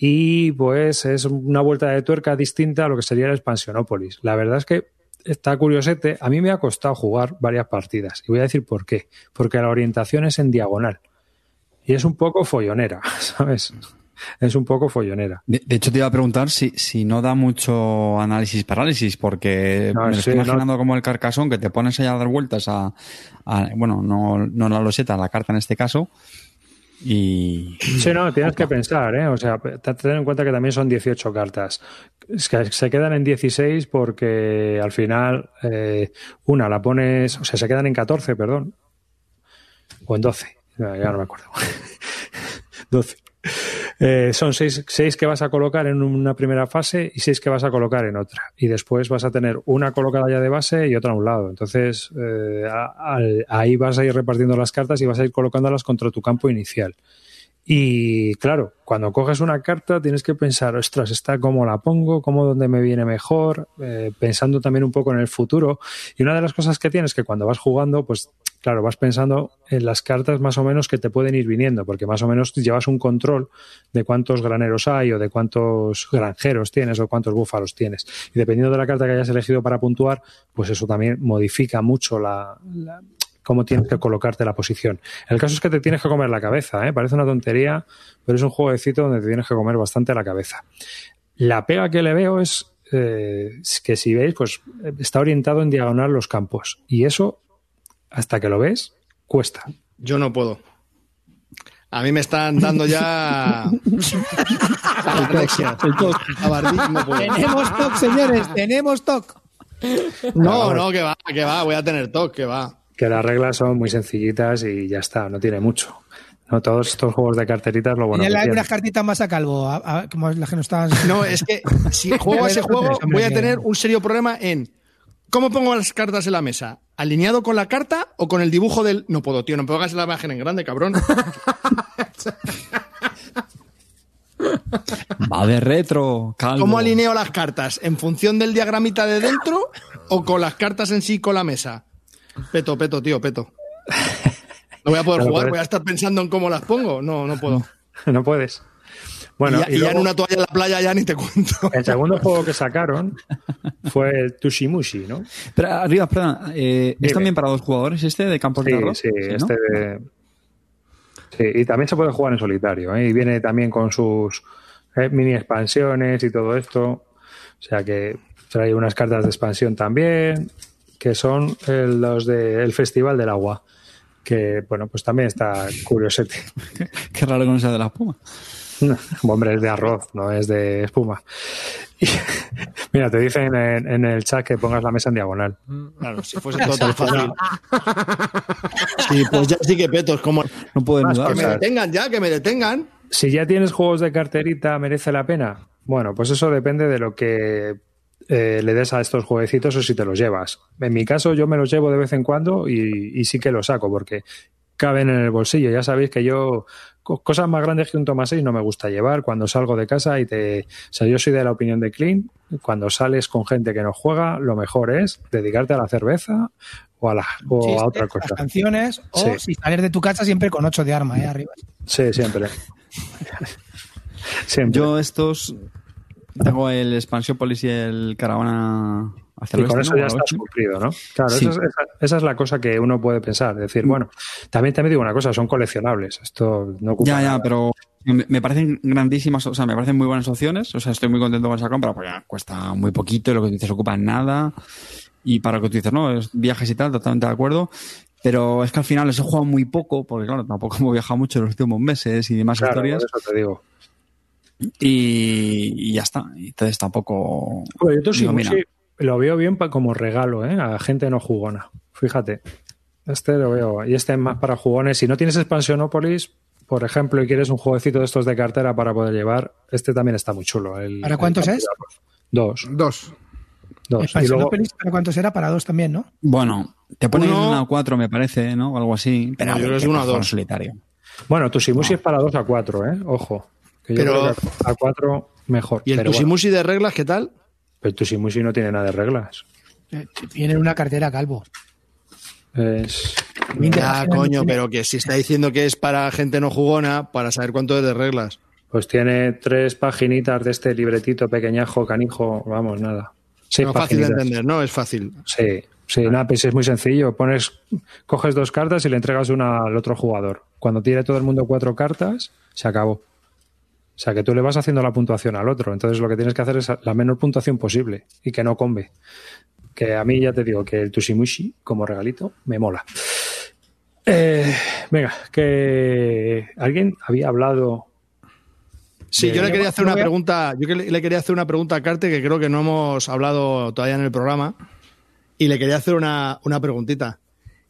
y pues es una vuelta de tuerca distinta a lo que sería el Expansionópolis. La verdad es que está curiosete. A mí me ha costado jugar varias partidas y voy a decir por qué. Porque la orientación es en diagonal y es un poco follonera, ¿sabes? Es un poco follonera. De, de hecho, te iba a preguntar si, si no da mucho análisis parálisis, porque No, me lo sí, estoy imaginando no. como el carcasón que te pones ahí a dar vueltas a, a- bueno, no, no la loseta, la carta en este caso, y Sí, no, tienes que pensar, ¿eh? O sea, te- ten en cuenta que también son 18 cartas. Es que se quedan en 16 porque al final eh, una la pones, o sea, se quedan en 14, perdón. O en 12, ya ya no me acuerdo. 12. Eh, son seis, seis que vas a colocar en una primera fase y seis que vas a colocar en otra. Y después vas a tener una colocada ya de base y otra a un lado. Entonces, eh, ahí vas a ir repartiendo las cartas y vas a ir colocándolas contra tu campo inicial. Y claro, cuando coges una carta tienes que pensar, ostras, ¿esta cómo la pongo? ¿Cómo dónde me viene mejor? Eh, pensando también un poco en el futuro. Y una de las cosas que tienes que cuando vas jugando, pues claro, vas pensando en las cartas más o menos que te pueden ir viniendo, porque más o menos llevas un control de cuántos graneros hay o de cuántos granjeros tienes o cuántos búfalos tienes. Y dependiendo de la carta que hayas elegido para puntuar, pues eso también modifica mucho la, cómo tienes que colocarte la posición. El caso es que te tienes que comer la cabeza, ¿eh? parece una tontería, pero es un jueguecito donde te tienes que comer bastante la cabeza. La pega que le veo es, eh, que si veis, pues eh, está orientado en diagonal los campos. Y eso, hasta que lo ves, cuesta. Yo no puedo. A mí me están dando ya. No puedo. Tenemos TOC, señores, tenemos TOC. No, no, que va, que va, voy a tener toque, que va. Que las reglas son muy sencillitas y ya está, no tiene mucho. No todos estos juegos de carteritas, lo bueno Tiene unas cartitas más a calvo, a- a- como las que nos estaban. No, es que si juego a ese juego, voy a tener un serio problema en cómo pongo las cartas en la mesa. ¿Alineado con la carta o con el dibujo del.? No puedo, tío, no me pongas la imagen en grande, cabrón. va de retro, calvo. ¿Cómo alineo las cartas? ¿En función del diagramita de dentro o con las cartas en sí con la mesa? Peto, peto, tío, peto. No voy a poder jugar, voy a estar pensando en cómo las pongo. No, no puedo. no puedes. Bueno, y ya, y en una toalla en la playa ya ni te cuento. El segundo juego que sacaron fue el Tushimushi, ¿no? Pero arriba, perdona, eh. ¿es también para dos jugadores este de Campos Sí, de Arroz? sí, ¿no? este de- Sí, y también se puede jugar en solitario, ¿eh? Y viene también con sus eh, mini expansiones y todo esto. O sea que trae unas cartas de expansión también, que son eh, los del Festival del Agua. Que, bueno, pues también está curiosete. Qué raro que no sea de la espuma. Hombre, es de arroz, no es de espuma. Y- mira, te dicen en, en el chat que pongas la mesa en diagonal. Claro, si fuese todo tan fácil. Sí, pues ya sí que petos, como. No puedo Más desnudar. Que me detengan ya, que me detengan. Si ya tienes juegos de carterita, ¿merece la pena? Bueno, pues eso depende de lo que eh, le des a estos jueguecitos o si te los llevas. En mi caso, yo me los llevo de vez en cuando y, y sí que los saco porque caben en el bolsillo. Ya sabéis que yo cosas más grandes que un toma 6 no me gusta llevar cuando salgo de casa y te... O sea, yo soy de la opinión de Clean. Cuando sales con gente que no juega, lo mejor es dedicarte a la cerveza o a, la, o a otra las cosa. canciones, o Sí. si sales de tu casa siempre con ocho de arma, ¿eh? Arriba. Sí, siempre. siempre. Yo estos tengo el Expansiópolis y el Caravana Y con eso ya estás cumplido, ¿no? Claro, Sí. esa, es, esa- esa es la cosa que uno puede pensar. Decir, bueno, también te digo una cosa, son coleccionables. Esto no ocupa Ya, ya, pero me me parecen grandísimas, o sea, me parecen muy buenas opciones. O sea, estoy muy contento con esa compra, porque cuesta muy poquito y lo que tú dices ocupa nada. Y para lo que tú dices, no, es viajes y tal, totalmente de acuerdo. Pero es que al final les he jugado muy poco, porque claro, tampoco hemos viajado mucho en los últimos meses y demás Claro, por historias. eso te digo. Y, y ya está. Entonces tampoco. Bueno, yo sí, digo, mira, sí, lo veo bien pa- como regalo, ¿eh? A gente no jugona. Fíjate. Este lo veo. Y este es más para jugones. Si no tienes Expansionópolis, por ejemplo, y quieres un jueguecito de estos de cartera para poder llevar, este también está muy chulo. El- ¿Para cuántos es? Dos. Dos. dos. Y luego, ¿para cuántos era? Para dos también, ¿no? Bueno, te pone Uno- una o cuatro, me parece, ¿no? O algo así. Pero No, yo creo que es uno a dos. solitario. bueno, Tusimusi es para dos a cuatro, ¿eh? Ojo. Que yo Pero- creo que a cuatro mejor. ¿Y el pero bueno, de reglas qué tal? Pero Tusimusi no tiene nada de reglas. Eh, Viene en una cartera calvo. Es, 20 Ah, coño, tiene. pero que si está diciendo que es para gente no jugona, para saber cuánto es de reglas. pues tiene tres paginitas de este libretito pequeñajo, canijo, vamos, nada. Seis No fácil de entender, ¿no? Es fácil. Sí, sí, nada, pues es muy sencillo. Pones, coges dos cartas y le entregas una al otro jugador. Cuando tiene todo el mundo cuatro cartas, se acabó. O sea que tú le vas haciendo la puntuación al otro. Entonces lo que tienes que hacer es la menor puntuación posible y que no combe. Que a mí ya te digo que el Tushimushi como regalito me mola. Eh, venga, que alguien había hablado. Sí, yo le quería hacer una pregunta, yo le quería hacer una pregunta a Carte que creo que no hemos hablado todavía en el programa y le quería hacer una, una preguntita.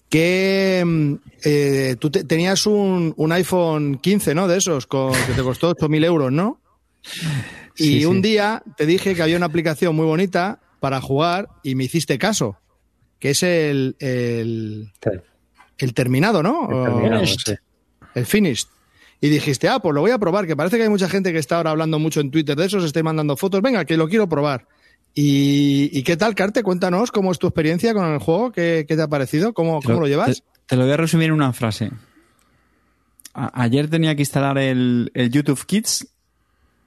Que mm, eh, tú te- tenías un, un iPhone 15, ¿no? De esos, con, que te costó 8.000 euros, ¿no? Y Sí, un sí. día te dije que había una aplicación muy bonita para jugar y me hiciste caso, que es el, el, el terminado, ¿no? O- Terminado, sí. el Finished. Y dijiste, ah, pues lo voy a probar, que parece que hay mucha gente que está ahora hablando mucho en Twitter de eso, se estáis mandando fotos, venga, que lo quiero probar. ¿Y, y qué tal, Carte? Cuéntanos cómo es tu experiencia con el juego, qué, qué te ha parecido, cómo, cómo lo llevas. Te, te lo voy a resumir en una frase. A- ayer tenía que instalar el, el YouTube Kids,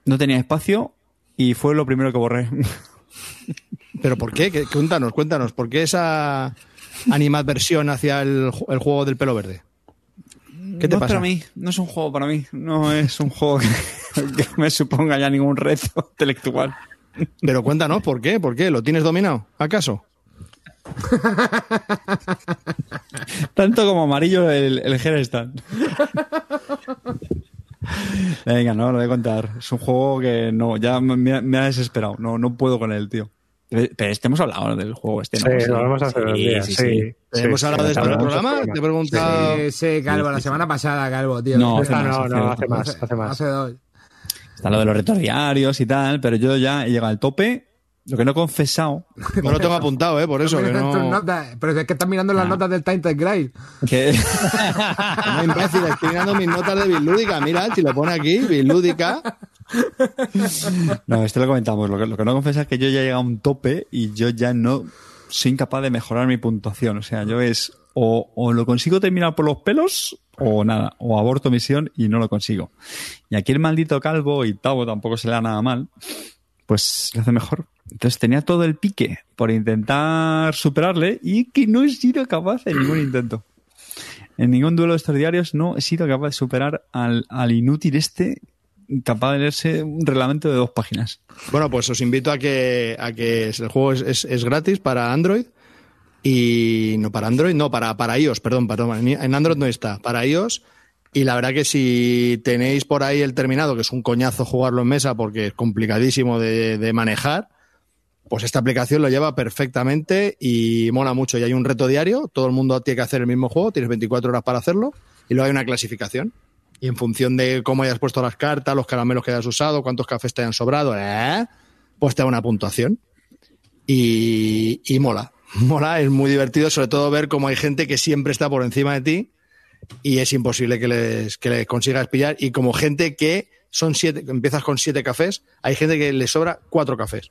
no tenía espacio y fue lo primero que borré. ¿Pero por qué? ¿Qué- Cuéntanos, cuéntanos, ¿por qué esa animadversión hacia el, ju- el juego del pelo verde? ¿Qué te no pasa? es para mí, no es un juego para mí, no es un juego que, que me suponga ya ningún reto intelectual. Pero cuéntanos, ¿por qué? ¿Por qué? ¿Lo tienes dominado? ¿Acaso? Tanto como amarillo el, el Herestan. Venga, no, lo voy a contar. Es un juego que no, ya me, ha- me ha desesperado. No, no puedo con él, tío. Pero este hemos hablado del juego este, ¿no? Sí, lo hablamos hace dos días. Sí, sí, ¿Hemos sí, hablado de esto en el hablamos programa? hace Te he preguntado... Sí, sí, Calvo, la semana pasada, Calvo, tío. No, Hace- hace más, no, hace no, hace más, hace más. Hace dos. Está lo de los retos diarios y tal, pero yo ya he llegado al tope. Lo que no he confesado, No lo tengo apuntado, ¿eh? Por eso, que no... notas, Pero es que estás mirando las notas del Tainted Grail. que No, imbécil, estoy mirando mis notas de Bilúdica. Mira, si lo pone aquí, Bilúdica. no, esto lo comentamos. Lo que, lo que no confesa es que yo ya he llegado a un tope y yo ya no soy incapaz de mejorar mi puntuación. O sea, yo es o, o lo consigo terminar por los pelos o nada, o aborto misión y no lo consigo. Y aquí el maldito calvo y Tavo tampoco se le da nada mal, pues lo hace mejor. Entonces tenía todo el pique por intentar superarle y que no he sido capaz en ningún intento. En ningún duelo de estos diarios no he sido capaz de superar al, al inútil este capaz de leerse un reglamento de dos páginas. Bueno, pues os invito a que, a que el juego es, es- es gratis para Android. Y no para Android, no, para, para iOS, perdón, perdón. En Android no está, para iOS. Y la verdad que si tenéis por ahí el terminado, que es un coñazo jugarlo en mesa porque es complicadísimo de, de manejar, pues esta aplicación lo lleva perfectamente y mola mucho. Y hay un reto diario, todo el mundo tiene que hacer el mismo juego, tienes 24 horas para hacerlo, y luego hay una clasificación. Y en función de cómo hayas puesto las cartas, los caramelos que hayas usado, cuántos cafés te hayan sobrado, ¿eh? pues te da una puntuación. Y, y mola. Mola, es muy divertido, sobre todo ver cómo hay gente que siempre está por encima de ti y es imposible que les, que les consigas pillar. Y como gente que son siete, empiezas con siete cafés, hay gente que le sobra cuatro cafés.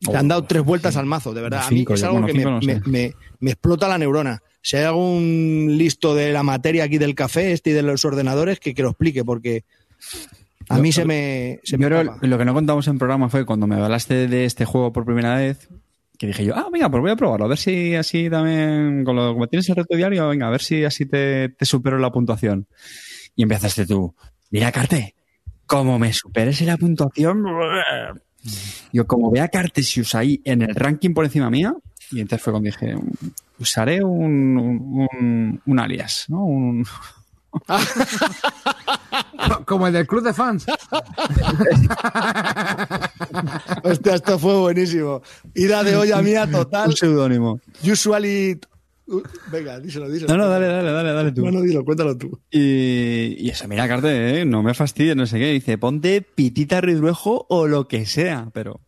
Le han dado tres vueltas al mazo, de verdad. A mí Cinco, es algo bueno, que me, cinco no sé. me- me- me explota la neurona. Si hay algún listo de la materia aquí del café, este y de los ordenadores, que, que lo explique, porque a mí se me, se Yo creo- lo que no contamos en programa fue cuando me hablaste de este juego por primera vez, que dije yo, ah, venga, pues voy a probarlo, a ver si así también, con lo, como tienes el reto diario, venga, a ver si así te, te supero la puntuación. Y empezaste tú, mira, Carte, como me superes en la puntuación, yo como vea Cartesius ahí en el ranking por encima mía, y entonces fue cuando dije, usaré un, un, un- alias, ¿no? Un, Como el del club de fans. Hostia, esto fue buenísimo. Ida de olla mía total. un seudónimo. Usually Uh, Venga, díselo, díselo. No, no, dale, dale, dale, dale tú. No, no, dilo, cuéntalo tú. Y, y eso, mira, Carte, ¿eh? no me fastidies, no sé qué. Dice, ponte pitita ridruejo o lo que sea, pero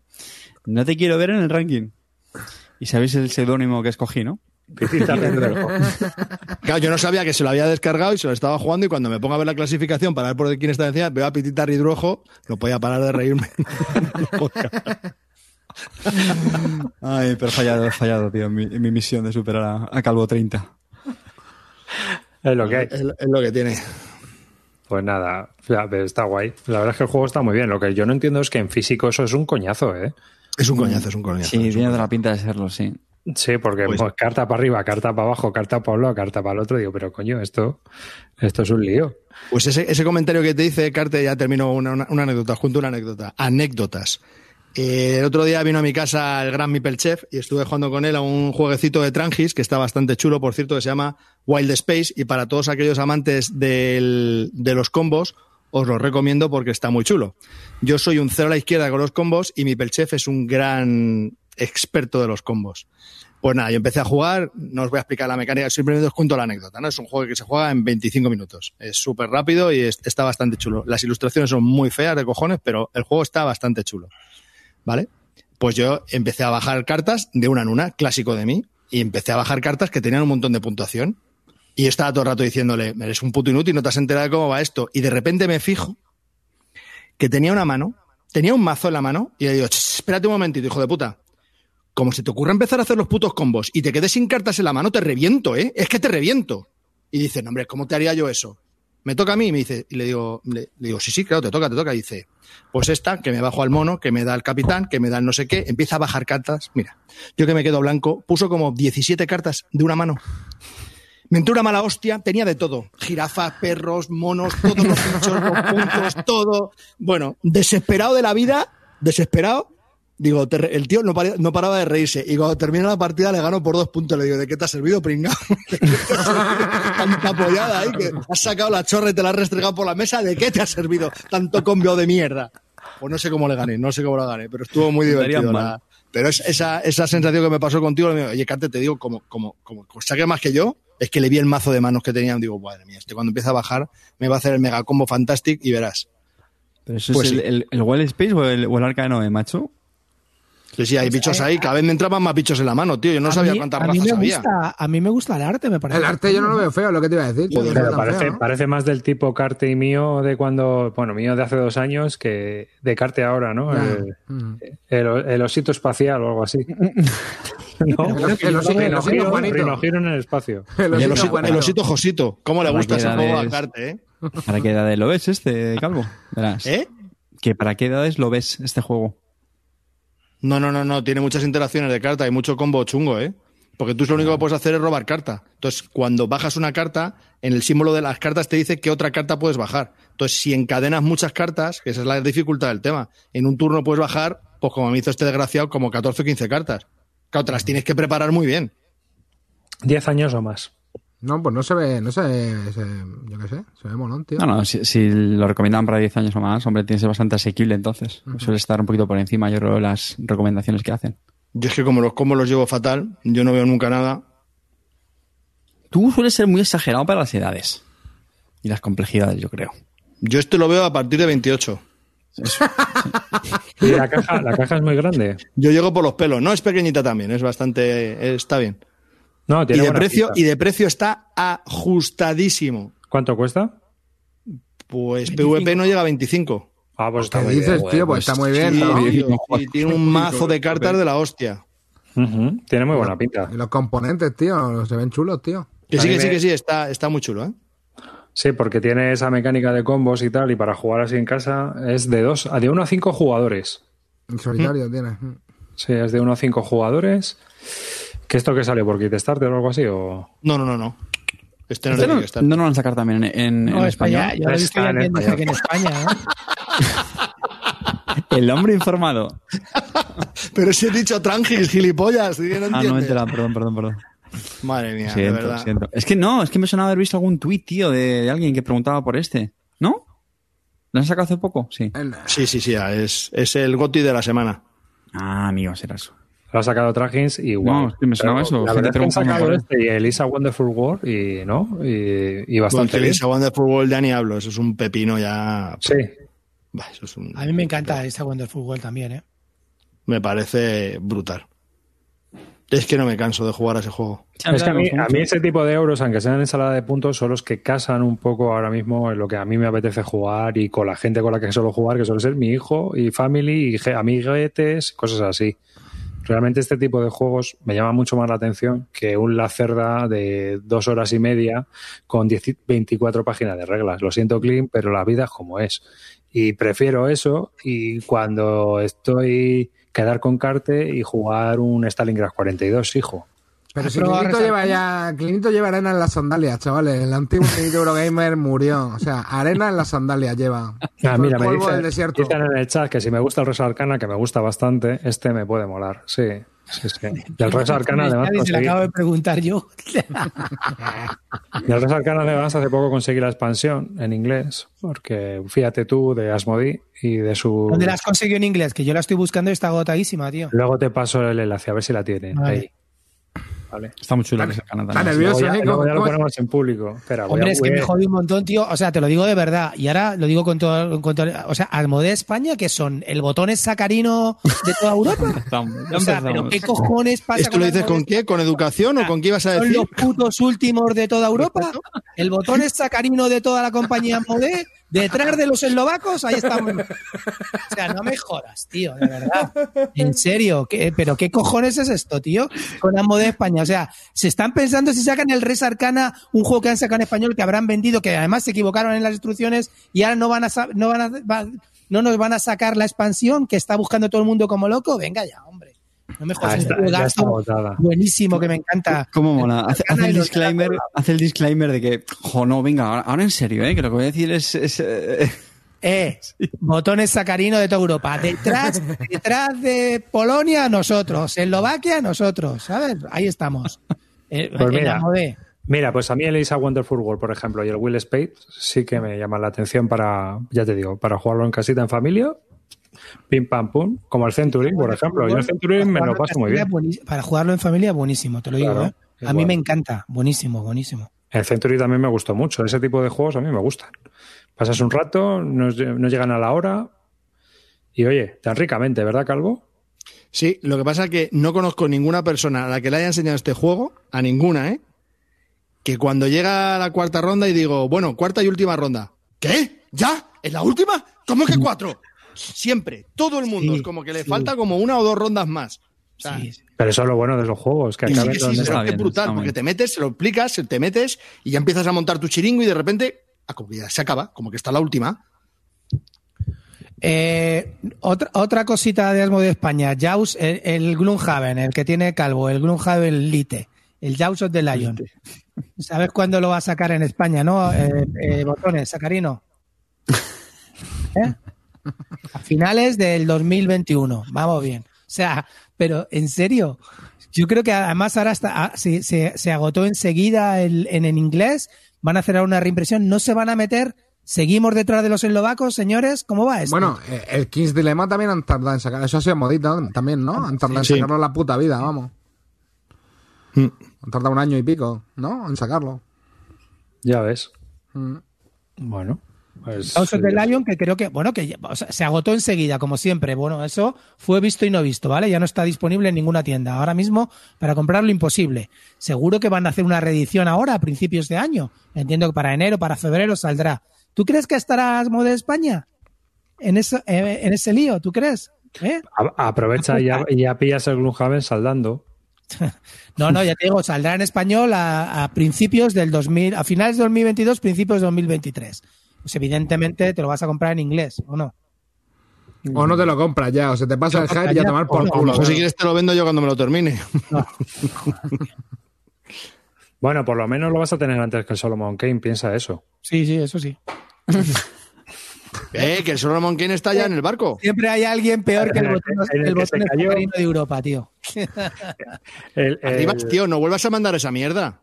no te quiero ver en el ranking. Y sabéis el seudónimo que escogí, ¿no? Pitita. Claro, yo no sabía que se lo había descargado y se lo estaba jugando y cuando me pongo a ver la clasificación para ver por quién está encima, veo a Pitita Ridruejo, no podía parar de reírme. Ay, pero fallado, he fallado, tío, en mi, en mi misión de superar a, a Calvo 30. Es lo que hay. es, es lo que tiene. Pues nada, está guay. La verdad es que el juego está muy bien. Lo que yo no entiendo es que en físico eso es un coñazo, ¿eh? Es un coñazo, es un coñazo. Sí, tiene toda la pinta de serlo, sí. Sí, porque Pues- pues, carta para arriba, carta para abajo, carta para un lado, carta para el otro. Digo, pero coño, esto, esto es un lío. Pues ese, ese comentario que te dice, Carte, ya terminó una, una- una anécdota, junto a una anécdota. Anécdotas. Eh, el otro día vino a mi casa el gran Mipel Chef y estuve jugando con él a un jueguecito de Trangis que está bastante chulo, por cierto, que se llama Wild Space. Y para todos aquellos amantes del- de los combos, os lo recomiendo porque está muy chulo. Yo soy un cero a la izquierda con los combos y Mipel Chef es un gran experto de los combos. Pues nada, yo empecé a jugar, no os voy a explicar la mecánica, simplemente os cuento la anécdota, ¿no? Es un juego que se juega en 25 minutos. Es súper rápido y es- está bastante chulo. Las ilustraciones son muy feas de cojones, pero el juego está bastante chulo. ¿Vale? Pues yo empecé a bajar cartas de una en una, clásico de mí, y empecé a bajar cartas que tenían un montón de puntuación. Y yo estaba todo el rato diciéndole, eres un puto inútil, no te has enterado de cómo va esto. Y de repente me fijo que tenía una mano, tenía un mazo en la mano, y le digo, "Ch, espérate un momentito, hijo de puta. Como se te ocurra empezar a hacer los putos combos y te quedes sin cartas en la mano, te reviento, ¿eh? Es que te reviento. Y dice, no, hombre, ¿cómo te haría yo eso? Me toca a mí, y me dice, y le digo, le, digo, sí, sí, claro, te toca, te toca. Y dice, pues esta, que me bajo al mono, que me da el capitán, que me da el no sé qué, empieza a bajar cartas. Mira, yo que me quedo blanco, puso como 17 cartas de una mano. Me entró una mala hostia, tenía de todo. Jirafas, perros, monos, todos los bichos, los puntos, todo. Bueno, desesperado de la vida, desesperado. Digo, te el tío no, paraba de reírse. Y cuando termina la partida le gano por dos puntos. Le digo, ¿de qué te ha servido, pringao? Tanta apoyada ahí que has sacado la chorra y te la has restregado por la mesa. ¿De qué te ha servido tanto combio de mierda? Pues no sé cómo le gané, no sé cómo la gané, pero estuvo muy divertido. la- pero es, esa, esa sensación que me pasó contigo, digo, oye, Carte, te digo, como, como, como saque más que yo, es que le vi el mazo de manos que tenían. Digo, madre mía, este cuando empieza a bajar me va a hacer el mega combo fantastic y verás. Pero eso Pues es el, sí. el, el Wild Space o el, o el Arca de Noé, macho. Sí, sí, hay bichos ahí, cada vez me entraban más bichos en la mano, tío. Yo no a sabía mí, cuántas razas me había. gusta, a mí me gusta el arte, me parece. El arte yo no lo veo feo, lo que te iba a decir. tío, no parece, feo, ¿no? parece más del tipo Carte y mío de cuando, bueno, mío de hace dos años que de Carte ahora, ¿no? El, Mm. el- el osito espacial o algo así. ¿No? El osito- el osito- Juanito. En espacio. El osito Josito. ¿Cómo le gusta ese juego a Carte, eh? ¿Para qué edades lo ves este, Calvo? Verás. ¿Eh? Que para qué edades lo ves este juego. No, no, no, no. Tiene muchas interacciones de carta y mucho combo chungo, ¿eh? Porque tú lo único que puedes hacer es robar carta. Entonces, cuando bajas una carta, en el símbolo de las cartas te dice qué otra carta puedes bajar. Entonces, si encadenas muchas cartas, que esa es la dificultad del tema, en un turno puedes bajar, pues como me hizo este desgraciado, como 14 o 15 cartas. Claro, te las tienes que preparar muy bien. Diez años o más. No, pues no se ve, no se ve, se- yo qué sé, se ve molón, tío. No, no, si, si lo recomiendan para 10 años o más, hombre, tiene que ser bastante asequible entonces. Suele estar un poquito por encima, yo creo, de las recomendaciones que hacen. Yo es que como los combos los llevo fatal, yo no veo nunca nada. Tú sueles ser muy exagerado para las edades y las complejidades, yo creo. Yo esto lo veo a partir de 28. Y la caja, la caja es muy grande. Yo llego por los pelos. No, es pequeñita también, es bastante, está bien. No, Y de precio, pinta. y de precio está ajustadísimo. ¿Cuánto cuesta? Pues PvP no llega a 25. Ah, pues está ¿Qué muy dices, bien. tío? Pues está muy bien, Sí, ¿no? tío, y tiene un mazo de cartas de la hostia. Tiene muy buena pinta. Y los componentes, tío, se ven chulos, tío. Que sí, que sí, que sí, está, está muy chulo, ¿eh? Sí, porque tiene esa mecánica de combos y tal, y para jugar así en casa es de dos, de uno a cinco jugadores. En solitario tiene. Sí, es de uno a cinco jugadores. ¿Qué esto que sale por Kickstarter o algo así? O... No, no, no, no. Este no es Este de no, Kickstarter. no lo van a sacar también en, No, ya lo he visto Está ya en que España, ¿eh? El hombre informado. Pero si he dicho Trangis, gilipollas. no Ah, no me enterado, perdón, perdón, perdón. Madre mía, de verdad. siento. Es que no, es que me sonaba haber visto algún tuit, tío, de, de alguien que preguntaba por este. ¿No? ¿Lo han sacado hace poco? Sí. Sí, sí, sí, es, es el goti de la semana. Ah, amigo, será eso. Lo ha sacado Tragins y wow. No, sí me sonaba eso, La gente es que han sacado este y Elisa Wonderful World y, ¿no? Y, y Bastante esa Wonderful World ya ni hablo, eso es un pepino ya. Sí. Bah, eso es un- A mí me encanta esta Wonderful World también, ¿eh? Me parece brutal. Es que no me canso de jugar a ese juego. Es que a mí, a mí ese tipo de euros, aunque sean ensalada de puntos, son los que casan un poco ahora mismo en lo que a mí me apetece jugar y con la gente con la que suelo jugar, que suele ser mi hijo y family y amiguetes, cosas así. Realmente este tipo de juegos me llama mucho más la atención que un La Cerda de dos horas y media con 10 24 páginas de reglas. Lo siento, Clean, pero la vida es como es. Y prefiero eso y cuando estoy quedar con Carte y jugar un Stalingrad 42, hijo. Pero si Clinito lleva ya. Clinito lleva arena en las sandalias, chavales. El antiguo Clinito Eurogamer murió. O sea, arena en las sandalias lleva. Ah, mira, me dice- del desierto. dicen en el chat que si me gusta el Res Arcana, que me gusta bastante, este me puede molar. Sí, sí, sí. Y el Res Arcana, además, se lo conseguí, acabo de preguntar yo. y el Res Arcana, además, hace poco conseguí la expansión en inglés, porque fíjate tú de Asmodi y de su... ¿Dónde la has conseguido en inglés? Que yo la estoy buscando y está agotadísima, tío. Luego te paso el enlace, a ver si la tienen. Vale. Ahí. Vale. Está muy chulo Está- ese canal está nervioso. ¿eh? luego ya lo ¿Cómo- ponemos en público. Espera, Hombre, es que me jode un montón, tío. O sea, te lo digo de verdad. Y ahora lo digo con todo. Con todo o sea, Almodé España, que son el botón es sacarino de toda Europa. O sea, pero. ¿qué cojones pasa ¿Esto lo dices Almodé con qué? ¿Con educación o con qué ibas a ¿Son decir? los putos últimos de toda Europa? ¿El botón es sacarino de toda la compañía Modé? ¿Detrás de los eslovacos? Ahí estamos. O sea, no me jodas, tío, de verdad. En serio, ¿qué- ¿pero qué cojones es esto, tío? Con la Modé España. O sea, se están pensando si sacan el Res Arcana, un juego que han sacado en español, que habrán vendido, que además se equivocaron en las instrucciones y ahora no van a, no van a, no nos van a sacar la expansión que está buscando todo el mundo como loco. Venga ya, hombre. No me Ah, jodas. un juegazo agotada. buenísimo que me encanta. ¿Cómo mola? Hace, hace el disclaimer, hace el disclaimer de que, jo, no, venga, ahora, ahora en serio, ¿eh? que lo que voy a decir es... es, eh, Eh, botones sacarino de toda Europa. Detrás, detrás de Polonia, nosotros. Eslovaquia, nosotros. ¿Sabes? Ahí estamos. Eh, Pues mira. Mira, pues a mí el Isa Wonderful World, por ejemplo, y el Will Spade sí que me llaman la atención para, ya te digo, para jugarlo en casita en familia, pim pam pum, como el Century, por ejemplo. Yo el Century me lo paso muy bien. Para jugarlo en familia, buenísimo, te lo digo. Claro, ¿eh? A igual. mí me encanta. Buenísimo, buenísimo. El Century también me gustó mucho. Ese tipo de juegos a mí me gustan. Pasas un rato, no, no llegan a la hora y oye, tan ricamente, ¿verdad, Calvo? Sí, lo que pasa es que no conozco ninguna persona a la que le haya enseñado este juego, a ninguna, ¿eh? Que cuando llega la cuarta ronda y digo, bueno, cuarta y última ronda. ¿Qué? ¿Ya? ¿En la última? ¿Cómo que cuatro? Siempre, todo el mundo. Sí, es como que le sí. falta como una o dos rondas más. O sea, Sí, sí. Pero eso es lo bueno de los juegos, que sí, donde- está bien, brutal, está porque te metes, se lo explicas, te metes y ya empiezas a montar tu chiringo y de repente, ah, como que ya se acaba, como que está la última. Eh, otra, otra cosita de Asmo de España, Jaws, el, el Gloomhaven, el que tiene calvo, el Gloomhaven Lite, el Jaws of the Lion. ¿Sabes cuándo lo va a sacar en España, no? Eh, eh, botones, Sacarino. ¿Eh? A finales del 2021. Vamos bien. O sea, pero en serio, yo creo que además ahora está, ah, se, se- se agotó enseguida el- en, en inglés. Van a hacer ahora una reimpresión. No se van a meter. Seguimos detrás de los eslovacos, señores. ¿Cómo va esto? Bueno, eh, el King's Dilemma también han tardado en sacar. Eso ha sido modito también, ¿no? Han tardado Sí. en sacarlo la puta vida, vamos. Mm. Han tardado un año y pico, ¿no? En sacarlo. Ya ves. Mm. Bueno, pues. House of the Lion, que creo que, bueno, que ya- o sea, se agotó enseguida, como siempre. Bueno, eso fue visto y no visto, ¿vale? Ya no está disponible en ninguna tienda. Ahora mismo, para comprarlo, imposible. Seguro que van a hacer una reedición ahora, a principios de año. Entiendo que para enero, para febrero saldrá. ¿Tú crees que estará Asmo de España? En, eso, eh, en ese lío, ¿tú crees? ¿Eh? A- aprovecha y ya, ya pillas el Gloomhaven saldando. No, no, ya te digo, saldrá en español a, a principios del 2000, a finales de 2022, principios de 2023. Pues evidentemente te lo vas a comprar en inglés, ¿o no? O no te lo compras ya, o se te pasa el hype y a ya, tomar por no. Culo. mejor si quieres te lo vendo yo cuando me lo termine. Bueno, por lo menos lo vas a tener antes que el Solomon Kane, piensa eso. Sí, sí, eso sí. Eh, que el Solomon Kane está ya en el barco. Siempre hay alguien peor que el botón, el el botón de Europa, tío. El, el- Arriba, tío, no vuelvas a mandar esa mierda.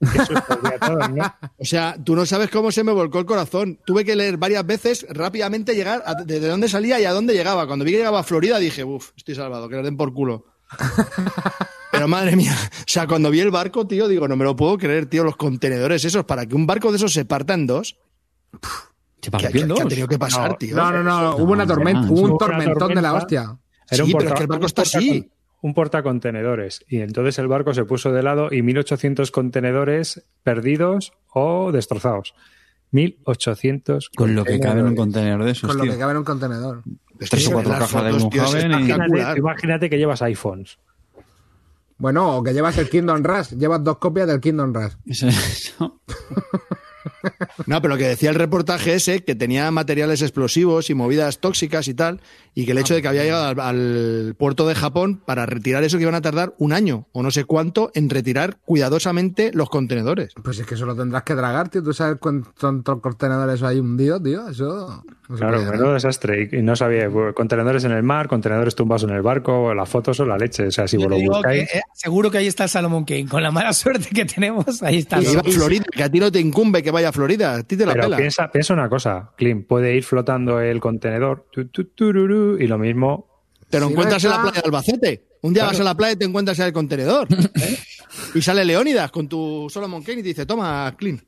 Qué susto el día a todos, ¿no? O sea, tú no sabes cómo se me volcó el corazón. Tuve que leer varias veces rápidamente llegar a- de, de dónde salía y a dónde llegaba. Cuando vi que llegaba a Florida dije, uff, estoy salvado, que le den por culo. Pero madre mía, o sea, cuando vi el barco, tío, digo, no me lo puedo creer, tío, los contenedores esos, para que un barco de esos se parta en dos. ¿Qué ¿Qué, pasa? qué- qué ha tenido que pasar, tío? No, no, no, hubo una tormenta, hubo un tormentón de la hostia. Era Sí, pero es que el barco está así. Un portacontenedores. Y entonces el barco se puso de lado y 1.800 contenedores perdidos o destrozados. 1.800 Con lo que cabe en un contenedor de esos, Con lo tío. que cabe en un contenedor. Tres o cuatro cajas de espectacular. Imagínate, imagínate que llevas iPhones. Bueno, o que llevas el Kingdom Rush, llevas dos copias del Kingdom Rush. Eso- No, pero lo que decía el reportaje ese, que tenía materiales explosivos y movidas tóxicas y tal, y que el hecho de que había llegado al, al puerto de Japón para retirar eso que iban a tardar un año o no sé cuánto en retirar cuidadosamente los contenedores. Pues es que eso lo tendrás que tragar, tío. ¿Tú sabes cuántos contenedores hay hundidos, tío? Eso... no Claro, menudo desastre. Y y no sabía, pues, contenedores en el mar, contenedores tumbados en el barco, las fotos son la leche. O sea, si vos lo que, buscáis. eh, seguro que ahí está Salomon King. Con la mala suerte que tenemos, ahí está. Y a Florida, que a ti no te incumbe que vaya a Florida, a ti te la Pero pela. piensa, piensa una cosa, Clint, puede ir flotando el contenedor tu, tu, tururú, y lo mismo. Te lo Si no encuentras en la playa de Albacete. Un día vas a la playa y te encuentras en el contenedor. ¿eh? Y sale Leónidas con tu Solomon Kane y te dice, toma, Clean.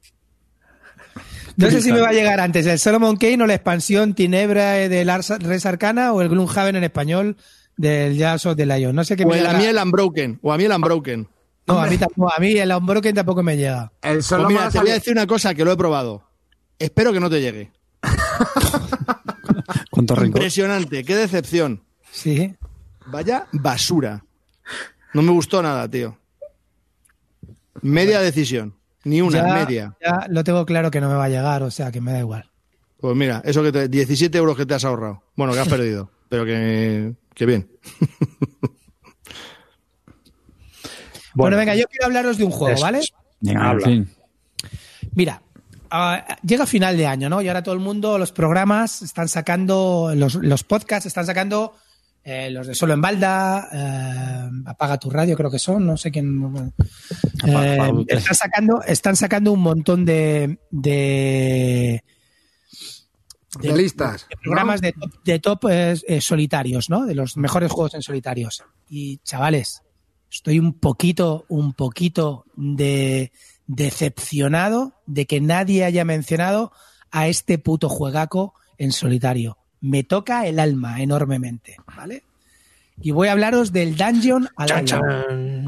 No sé si me va a llegar antes el Solomon Kane o la expansión Tinebra del Ars- Res Arcana o el Gloomhaven en español del Jazz of the Lion. No sé qué O me el a llegará. mí el Unbroken. O a mí el Unbroken. No, a mí, tampoco, a mí el Unbroken tampoco me llega. El Pues solo mira, te voy a decir una cosa que lo he probado. Espero que no te llegue. ¿Cuánto? Impresionante, qué decepción. Sí. Vaya basura. No me gustó nada, tío. Media decisión. Ni una, ya, media. ya lo tengo claro que no me va a llegar, o sea que me da igual. Pues mira, eso que te, 17 euros que te has ahorrado. Bueno, que has perdido. Pero que, que bien. Bueno, venga, yo quiero hablaros de un juego, Eso ¿vale? Venga, Habla. fin. Mira, ah, llega final de año, ¿no? Y ahora todo el mundo, los programas están sacando, los, los podcasts están sacando, eh, los de Solo en Balda, eh, Apaga tu radio, creo que son, no sé quién. Apaga- eh, están, sacando, están sacando un montón de, de, de listas. de programas de top, de top, solitarios, ¿no? De los mejores juegos en solitarios. Y chavales, estoy un poquito, un poquito de decepcionado de que nadie haya mencionado a este puto juegaco en solitario. Me toca el alma enormemente, ¿vale? Y voy a hablaros del Dungeon Alliance.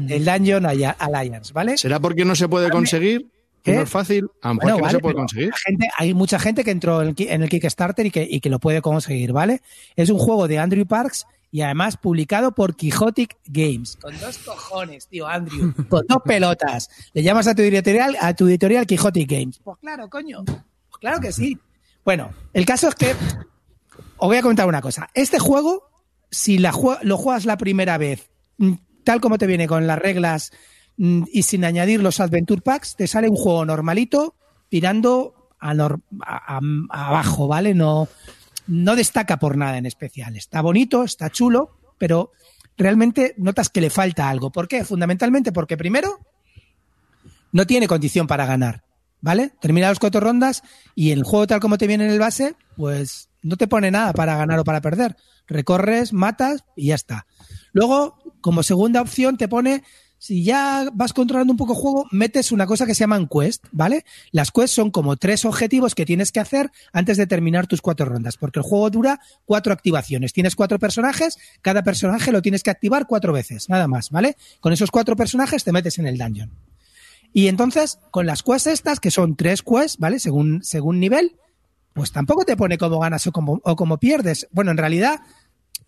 Del Dungeon Alli- Alliance, ¿vale? ¿Será porque no se puede conseguir? ¿Que ¿Qué? no es fácil? A lo mejor Bueno, que vale, no se puede conseguir. gente- hay mucha gente que entró el, en el Kickstarter y que, y que lo puede conseguir, ¿vale? Es un juego de Andrew Parks y además publicado por Quixotic Games. Con dos cojones, tío, Andrew. Con dos pelotas. Le llamas a tu editorial, a tu editorial Quixotic Games. Pues claro, coño. Pues claro que sí. Bueno, el caso es que os voy a contar una cosa. Este juego, si la lo juegas la primera vez, mm, tal como te viene con las reglas mm, y sin añadir los Adventure Packs, te sale un juego normalito tirando a a- a- abajo, ¿vale? No, no destaca por nada en especial. Está bonito, está chulo, pero realmente notas que le falta algo. ¿Por qué? Fundamentalmente porque primero no tiene condición para ganar, ¿vale? Termina las cuatro rondas y el juego tal como te viene en el base, pues no te pone nada para ganar o para perder. Recorres, matas y ya está. Luego, como segunda opción, te pone, si ya vas controlando un poco el juego, metes una cosa que se llaman quest, ¿vale? Las quests son como tres objetivos que tienes que hacer antes de terminar tus cuatro rondas, porque el juego dura cuatro activaciones. Tienes cuatro personajes, cada personaje lo tienes que activar cuatro veces, nada más, ¿vale? Con esos cuatro personajes te metes en el dungeon. Y entonces, con las quests estas, que son tres quests, ¿vale? Según, según nivel, pues tampoco te pone cómo ganas o cómo, o cómo pierdes. Bueno, en realidad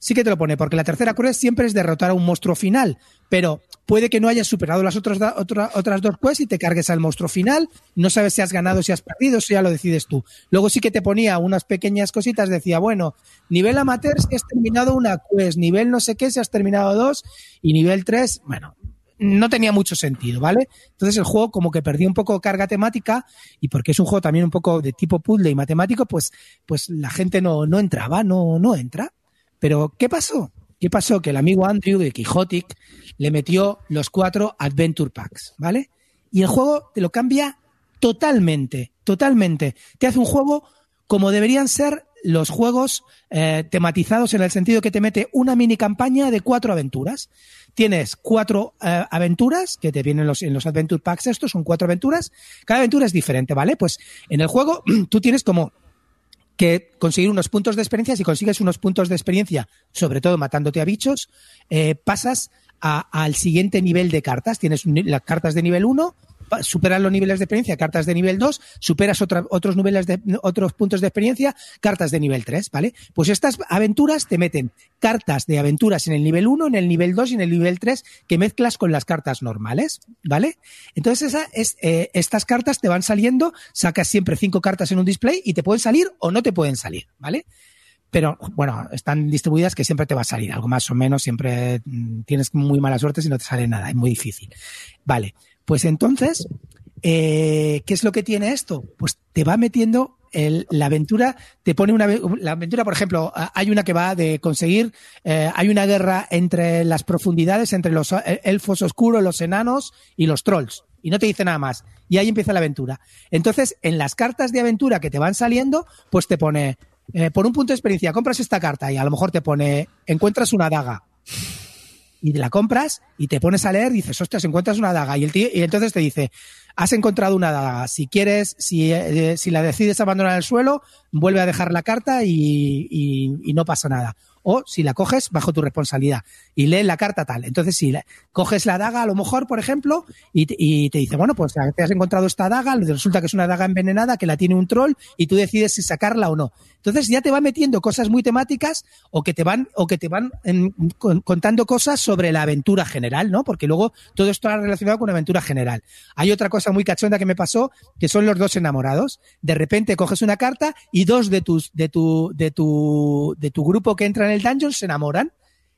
sí que te lo pone, porque la tercera quest siempre es derrotar a un monstruo final, pero puede que no hayas superado las otras, otras dos quests y te cargues al monstruo final, no sabes si has ganado si has perdido, eso ya lo decides tú. Luego sí que te ponía unas pequeñas cositas, decía, bueno, nivel amateur si has terminado una quest, nivel no sé qué si has terminado dos, y nivel tres, bueno, no tenía mucho sentido, ¿vale? Entonces el juego como que perdió un poco carga temática y porque es un juego también un poco de tipo puzzle y matemático, pues, pues la gente no, no entraba, no, no entra. Pero, ¿qué pasó? ¿Qué pasó? Que el amigo Andrew de Quixotic le metió los cuatro Adventure Packs, ¿vale? Y el juego te lo cambia totalmente, totalmente. Te hace un juego como deberían ser los juegos eh, tematizados en el sentido que te mete una mini campaña de cuatro aventuras. Tienes cuatro eh, aventuras que te vienen los, en los Adventure Packs estos, son cuatro aventuras. Cada aventura es diferente, ¿vale? Pues en el juego tú tienes como que conseguir unos puntos de experiencia. Si consigues unos puntos de experiencia, sobre todo matándote a bichos, eh, pasas al siguiente nivel de cartas. Tienes las cartas de nivel 1, superas los niveles de experiencia, cartas de nivel 2, superas otra- otros niveles de otros puntos de experiencia, cartas de nivel 3, ¿vale? Pues estas aventuras te meten cartas de aventuras en el nivel 1, en el nivel 2 y en el nivel 3 que mezclas con las cartas normales, ¿vale? Entonces esa es, eh, estas cartas te van saliendo, sacas siempre cinco cartas en un display y te pueden salir o no te pueden salir, ¿vale? Pero bueno, están distribuidas que siempre te va a salir algo más o menos, siempre mm, tienes muy mala suerte si no te sale nada, es muy difícil. Vale, pues entonces, eh, ¿qué es lo que tiene esto? Pues te va metiendo el- la aventura, te pone una la aventura, por ejemplo, hay una que va de conseguir, eh, hay una guerra entre las profundidades, entre los eh, elfos oscuros, los enanos y los trolls. Y no te dice nada más. Y ahí empieza la aventura. Entonces, en las cartas de aventura que te van saliendo, pues te pone, eh, por un punto de experiencia, compras esta carta y a lo mejor te pone, encuentras una daga y la compras y te pones a leer y dices, ostras, encuentras una daga. Y, el tío, y entonces te dice, has encontrado una daga. Si quieres, si, eh, si la decides abandonar en el suelo, vuelve a dejar la carta y, y- no pasa nada. O si la coges, bajo tu responsabilidad. Y lee la carta tal. Entonces, si la- coges la daga, a lo mejor, por ejemplo, y y te dice, bueno, pues te has encontrado esta daga, resulta que es una daga envenenada que la tiene un troll y tú decides si sacarla o no. Entonces ya te va metiendo cosas muy temáticas o que te van, o que te van con- contando cosas sobre la aventura general, ¿no? Porque luego todo esto está relacionado con la aventura general. Hay otra cosa muy cachonda que me pasó, que son los dos enamorados. De repente coges una carta y dos de tus, de tu, de tu, de tu grupo que entra en el dungeon se enamoran.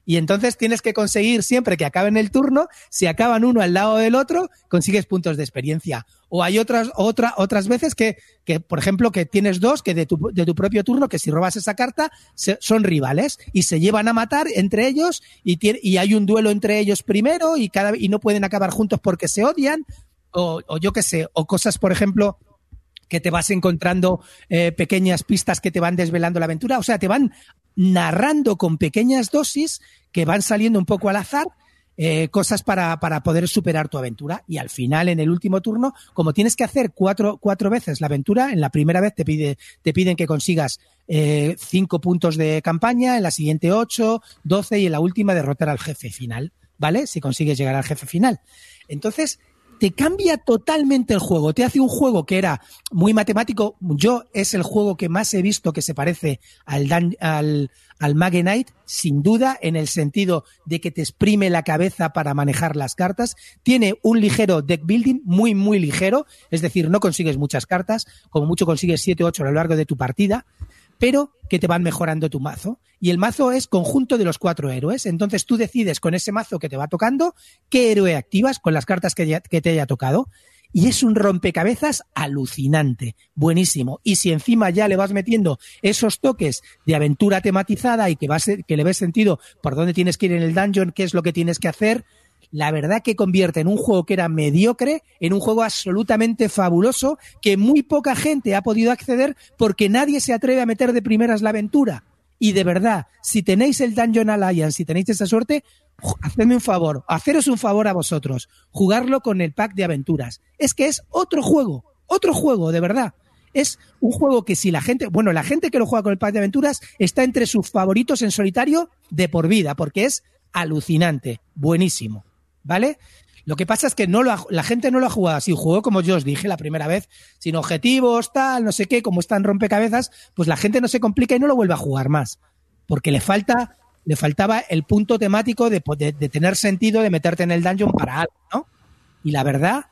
Y entonces tienes que conseguir siempre que acaben el turno, si acaban uno al lado del otro, consigues puntos de experiencia. O hay otras, otra, otras veces que, que, por ejemplo, que tienes dos que de tu, de tu propio turno, que si robas esa carta, son rivales y se llevan a matar entre ellos y, y hay un duelo entre ellos primero y, cada, y no pueden acabar juntos porque se odian. O, o yo qué sé, o cosas, por ejemplo, que te vas encontrando eh, pequeñas pistas que te van desvelando la aventura, o sea, te van narrando con pequeñas dosis que van saliendo un poco al azar eh, cosas para, para poder superar tu aventura. Y al final, en el último turno, como tienes que hacer cuatro, cuatro veces la aventura, en la primera vez te, pide, te piden que consigas eh, cinco puntos de campaña, en la siguiente ocho, doce y en la última derrotar al jefe final, ¿vale? Si consigues llegar al jefe final. Entonces, te cambia totalmente el juego. Te hace un juego que era muy matemático. Yo es el juego que más he visto que se parece al, Dan- al, al Mage Knight, sin duda, en el sentido de que te exprime la cabeza para manejar las cartas. Tiene un ligero deck building, muy, muy ligero. Es decir, no consigues muchas cartas. Como mucho consigues 7 o 8 a lo largo de tu partida pero que te van mejorando tu mazo. Y el mazo es conjunto de los cuatro héroes. Entonces tú decides con ese mazo que te va tocando qué héroe activas con las cartas que, te haya tocado. Y es un rompecabezas alucinante, buenísimo. Y si encima ya le vas metiendo esos toques de aventura tematizada y que, vas, que le ves sentido por dónde tienes que ir en el dungeon, qué es lo que tienes que hacer, la verdad que convierte en un juego que era mediocre en un juego absolutamente fabuloso que muy poca gente ha podido acceder porque nadie se atreve a meter de primeras la aventura. Y de verdad, si tenéis el Dungeon Alliance, si tenéis esa suerte, hacedme un favor, haceros un favor a vosotros, jugarlo con el pack de aventuras. Es que es otro juego, otro juego, de verdad. Es un juego que si la gente, bueno, la gente que lo juega con el pack de aventuras está entre sus favoritos en solitario de por vida, porque es alucinante, buenísimo, ¿vale? Lo que pasa es que no la gente no lo ha jugado así, jugó como yo os dije la primera vez, sin objetivos, tal, no sé qué, como están rompecabezas, pues la gente no se complica y no lo vuelve a jugar más, porque le falta, le faltaba el punto temático de, de- de tener sentido de meterte en el dungeon para algo, ¿no? Y la verdad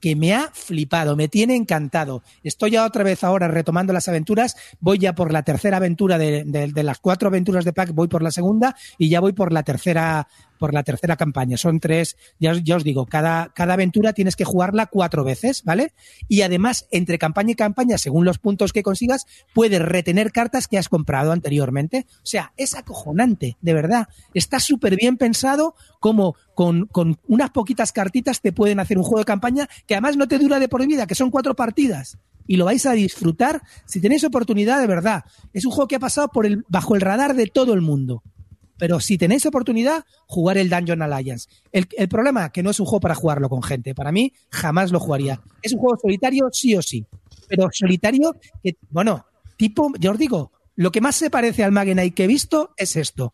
que me ha flipado, me tiene encantado. Estoy ya otra vez ahora retomando las aventuras, voy ya por la tercera aventura de, de- de las cuatro aventuras de pack, voy por la segunda y ya voy por la tercera por la tercera campaña. Son tres, ya, os- digo, cada, cada aventura tienes que jugarla cuatro veces, ¿vale? Y además, entre campaña y campaña, según los puntos que consigas, puedes retener cartas que has comprado anteriormente. O sea, es acojonante, de verdad. Está súper bien pensado como con, con unas poquitas cartitas te pueden hacer un juego de campaña que además no te dura de por vida, que son cuatro partidas. y lo vais a disfrutar si tenéis oportunidad de verdad. Es un juego que ha pasado por el, bajo el radar de todo el mundo. Pero si tenéis oportunidad, jugar el Dungeon Alliance. El, el problema que no es un juego para jugarlo con gente. Para mí, jamás lo jugaría. Es un juego solitario, sí o sí. Pero solitario, que, bueno, tipo, yo os digo, lo que más se parece al Magenite que he visto es esto.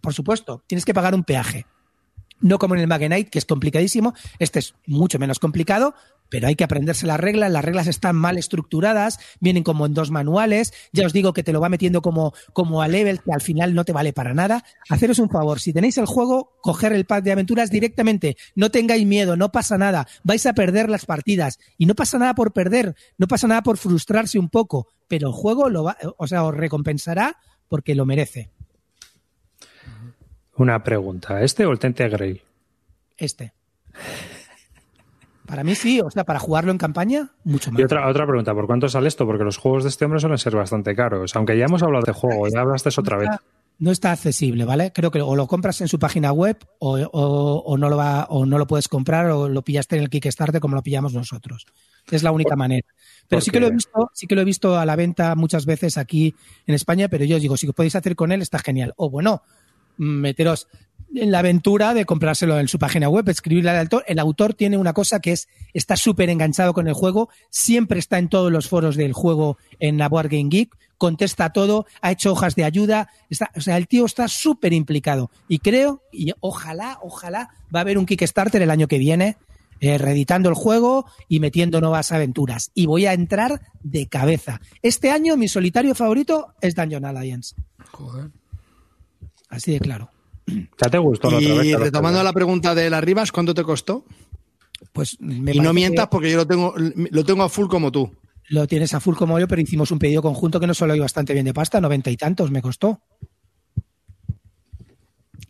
Por supuesto, tienes que pagar un peaje. No como en el Magenite, que es complicadísimo. Este es mucho menos complicado, pero hay que aprenderse las reglas. Las reglas están mal estructuradas, vienen como en dos manuales. Ya os digo que te lo va metiendo como, como a level, que al final no te vale para nada. Haceros un favor, si tenéis el juego, coger el pack de aventuras directamente. No tengáis miedo, no pasa nada. Vais a perder las partidas. Y no pasa nada por perder, no pasa nada por frustrarse un poco. Pero el juego lo va, o sea, os recompensará porque lo merece. Una pregunta, ¿este o el Tente Grail? Este. Para mí sí, o sea, para jugarlo en campaña, mucho más. Y otra, otra pregunta, ¿por cuánto sale esto? Porque los juegos de este hombre suelen ser bastante caros. Aunque ya hemos hablado de juego, ya hablaste otra vez. No está accesible, ¿vale? Creo que o lo compras en su página web o, o- o no lo va, o no lo puedes comprar o lo pillaste en el Kickstarter como lo pillamos nosotros. Es la única manera. Pero sí que lo he visto, sí que lo he visto a la venta muchas veces aquí en España, pero yo os digo, si lo podéis hacer con él, está genial. O bueno, meteros en la aventura de comprárselo en su página web, escribirle al autor. El autor tiene una cosa que es, está súper enganchado con el juego, siempre está en todos los foros del juego en la Board Game Geek, contesta todo, ha hecho hojas de ayuda, está, o sea, el tío está súper implicado. Y creo, y ojalá, ojalá, va a haber un Kickstarter el año que viene, eh, reeditando el juego y metiendo nuevas aventuras. Y voy a entrar de cabeza. Este año mi solitario favorito es Dungeon Alliance. Joder. Así de claro. ¿Ya te gustó la otra vez? Y retomando la pregunta de las Rivas, ¿cuánto te costó? Pues me Y no mientas que porque yo lo tengo, lo tengo a full como tú. Lo tienes a full como yo, pero hicimos un pedido conjunto que no solo iba bastante bien de pasta, noventa y tantos me costó.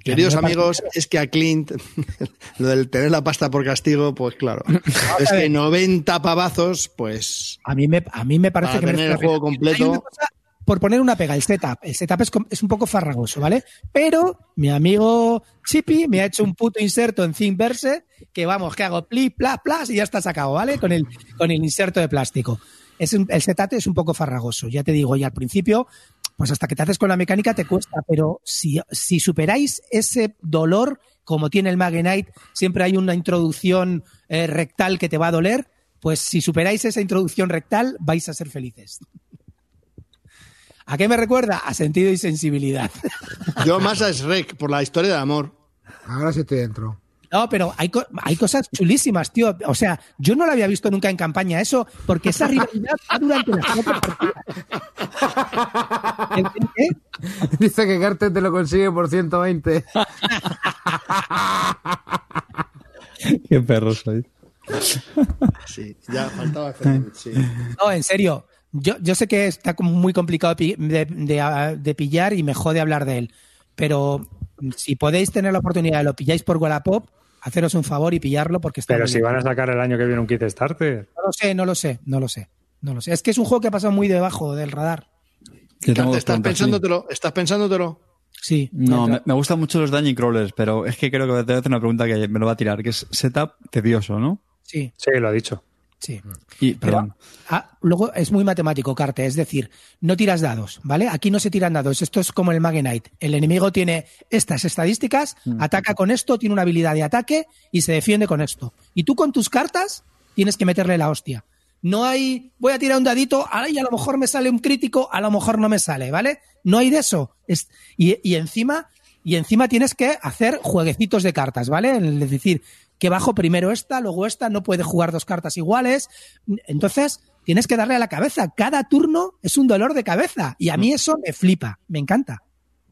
Queridos amigos, es que a Clint, lo del tener la pasta por castigo, pues claro. es que 90 pavazos, pues A mí me, a mí me parece Para que tener el juego completo. Hay una cosa, por poner una pega, el setup. El setup es, un poco farragoso, ¿vale? Pero mi amigo Chippy me ha hecho un puto inserto en Thinverse que vamos, que hago pli, plas, plas y ya está sacado, ¿vale? Con el, con el inserto de plástico. Es un- el setup es un poco farragoso, ya te digo, y al principio, pues hasta que te haces con la mecánica te cuesta, pero si, si superáis ese dolor, como tiene el Magenite, siempre hay una introducción eh, rectal que te va a doler, pues si superáis esa introducción rectal, vais a ser felices. ¿A qué me recuerda? A sentido y sensibilidad. yo más a Shrek por la historia de amor. Ahora sí estoy dentro. No, pero hay, co- hay cosas chulísimas, tío. O sea, yo no lo había visto nunca en campaña eso, porque esa rivalidad va durante las cuatro partidas. Dice que Carter te lo consigue por 120. Qué perro soy. Sí, ya faltaba sí. No, en serio. Yo, yo sé que está como muy complicado de, de- a- de pillar y me jode hablar de él. Pero si podéis tener la oportunidad, lo pilláis por Wallapop, haceros un favor y pillarlo porque está Pero si bien. van a sacar el año que viene un Kickstarter. No lo sé, no lo sé, no lo sé. No lo sé. Es que es un juego que ha pasado muy debajo del radar. ¿Estás pensándotelo? ¿Estás pensándotelo? Sí. No, me gustan mucho los Dungeon Crawlers, pero es que creo que te voy a hacer una pregunta que me lo va a tirar, que es setup tedioso, ¿no? Sí, Sí, lo ha dicho. Sí. Y, Pero ah, luego es muy matemático, Carte, es decir, no tiras dados, ¿vale? Aquí no se tiran dados, esto es como el Magenite. El enemigo tiene estas estadísticas, ataca con esto, tiene una habilidad de ataque y se defiende con esto. Y tú con tus cartas tienes que meterle la hostia. No hay, voy a tirar un dadito, ay, a lo mejor me sale un crítico, a lo mejor no me sale, ¿vale? No hay de eso. Es- y, y encima, y encima tienes que hacer jueguecitos de cartas, ¿vale? Es decir, que bajo primero esta, luego esta, no puede jugar dos cartas iguales. Entonces, tienes que darle a la cabeza. Cada turno es un dolor de cabeza. Y a mí eso me flipa, me encanta.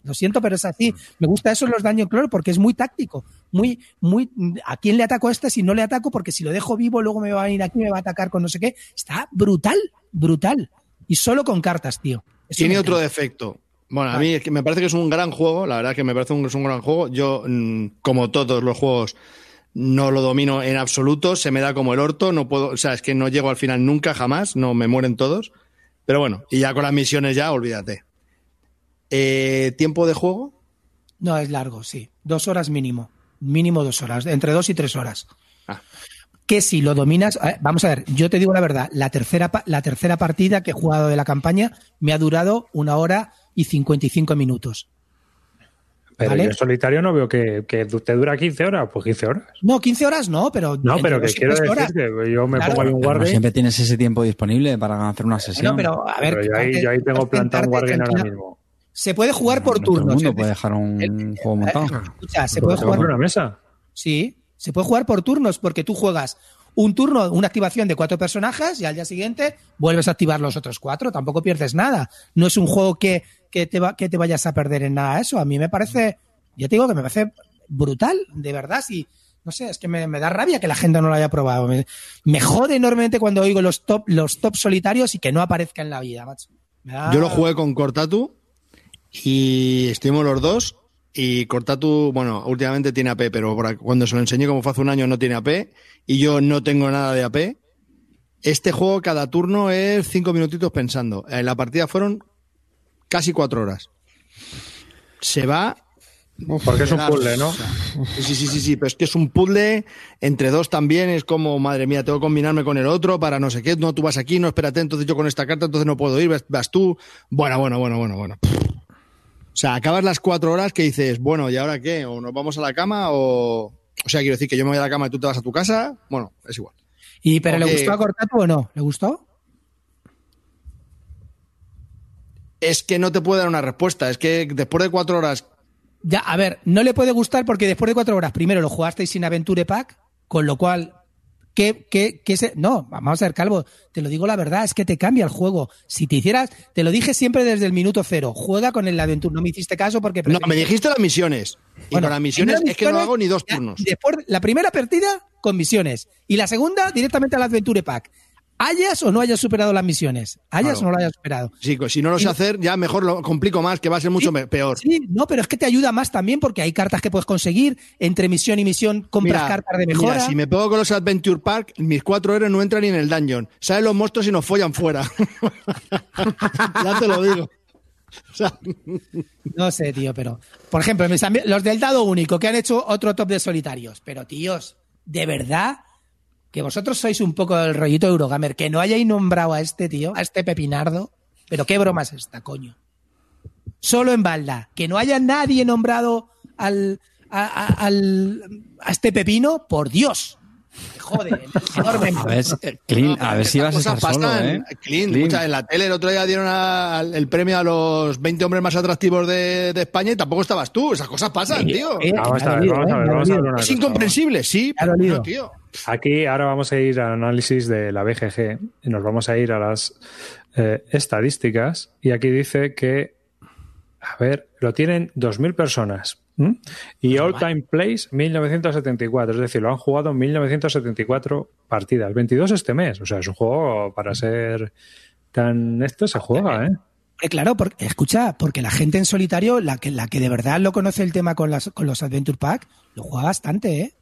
Lo siento, pero es así. Me gusta eso en los daños cloro porque es muy táctico. Muy, muy, ¿a quién le ataco a este si no le ataco? Porque si lo dejo vivo, luego me va a ir aquí, me va a atacar con no sé qué. Está brutal, brutal. Y solo con cartas, tío. Eso Tiene otro defecto. Bueno, a mí es que me parece que es un gran juego, la verdad que me parece un, es un gran juego. Yo, mm, como todos los juegos, no lo domino en absoluto, se me da como el orto, no puedo, o sea, es que no llego al final nunca, jamás, no me mueren todos. Pero bueno, y ya con las misiones ya, olvídate. Eh, ¿Tiempo de juego? No, es largo, sí. Dos horas mínimo. Mínimo dos horas. Entre dos y tres horas. Ah. que si lo dominas, vamos a ver, yo te digo la verdad, la tercera, la tercera partida que he jugado de la campaña me ha durado una hora y 55 minutos. Pero ¿Vale? yo en solitario no veo que, que te dura 15 horas, pues 15 horas. No, 15 horas no, pero. No, pero que quiero decir horas. que yo me Claro. pongo ahí un Pero no siempre tienes ese tiempo disponible para hacer una sesión. Bueno, pero a ver. pero yo ahí, que- yo ahí tengo plantado un Wargame ahora mismo. Se puede jugar por No todo el turnos. mundo puede dejar un juego montado. escucha, se puede jugar. una mesa. Sí, se puede jugar por turnos porque tú juegas un turno, una activación de cuatro personajes y al día siguiente vuelves a activar los otros cuatro. Tampoco pierdes nada. No es un juego que, que, te, va, que te vayas a perder en nada eso. A mí me parece, yo te digo que me parece brutal, de verdad. Sí, no sé, es que me, da rabia que la gente no lo haya probado. Me, jode enormemente cuando oigo los top, los top solitarios y que no aparezca en la vida, macho. Yo lo jugué con Cortatu y estuvimos los dos. Y Cortatu, bueno, últimamente tiene AP, pero cuando se lo enseñé como fue hace un año no tiene AP. Y yo no tengo nada de AP. Este juego, cada turno es cinco minutitos pensando. En la partida fueron casi cuatro horas. Se va. Porque es un puzzle, ¿no? Sí, sí, sí, sí, sí, pero es que es un puzzle entre dos también, es como, madre mía, tengo que combinarme con el otro para no sé qué, no, tú vas aquí, no, espérate, entonces yo con esta carta, entonces no puedo ir, vas, vas tú. Bueno, bueno, bueno, bueno, bueno. O sea, acabas las cuatro horas que dices, bueno, ¿y ahora qué? ¿O nos vamos a la cama o...? O sea, quiero decir que yo me voy a la cama y tú te vas a tu casa. Bueno, es igual. ¿Y pero le gustó a Cortatu o no? ¿Le gustó? Es que no te puedo dar una respuesta, es que después de cuatro horas Ya, a ver, no le puede gustar porque después de cuatro horas, primero lo jugasteis sin Aventure Pack, con lo cual, ¿qué, qué, qué se... No, vamos a ver, Calvo, te lo digo la verdad, es que te cambia el juego. Si te hicieras, te lo dije siempre desde el minuto cero, juega con el Aventure, no me hiciste caso porque... No, me dijiste las misiones. Y Bueno, con las misiones es que no hago ni dos turnos. Después, la primera partida con misiones y la segunda directamente al Adventure Pack. Hayas o no hayas superado las misiones. Hayas Claro. o no lo hayas superado. Sí, pues si no lo sé hacer, ya mejor lo complico más, que va a ser mucho Sí, peor. Sí, no, pero es que te ayuda más también porque hay cartas que puedes conseguir. Entre misión y misión compras Mira, cartas de mira, mejora. si me pego con los Adventure Park, mis cuatro héroes no entran ni en el dungeon. Salen los monstruos y nos follan fuera. ya te lo digo. O sea, No sé, tío, pero. Por ejemplo, los del dado único que han hecho otro top de solitarios. Pero, tíos, de verdad que vosotros sois un poco del rollito Eurogamer, que no hayáis nombrado a este tío, a este pepinardo. Pero qué broma es esta, coño. Solo en balda. Que no haya nadie nombrado al. A, a- al- a este pepino, por Dios. Me Jode, enorme. A ver, Clean, a ver si vas a estar cosas solo, pasan. ¿eh? Clean, Clean. escucha, en la tele el otro día dieron a- el premio a los 20 hombres más atractivos de, de España y tampoco estabas tú. Esas cosas pasan, tío. Eh, Vamos me ha a ver, dolido, vamos a ver, me ha vamos a ver dolido. una es incomprensible, sí, pero tío. Aquí ahora vamos a ir al análisis de la BGG y nos vamos a ir a las eh, estadísticas. Y aquí dice que, a ver, lo tienen 2.000 personas y All Time Plays 1974, es decir, lo han jugado en 1974 partidas, 22 este mes, o sea, es un juego para ser tan... Esto se juega, ¿eh? Hombre, claro, porque, escucha, porque la gente en solitario, la que, la que de verdad lo conoce el tema con, las, con los Adventure Pack, lo juega bastante, ¿eh?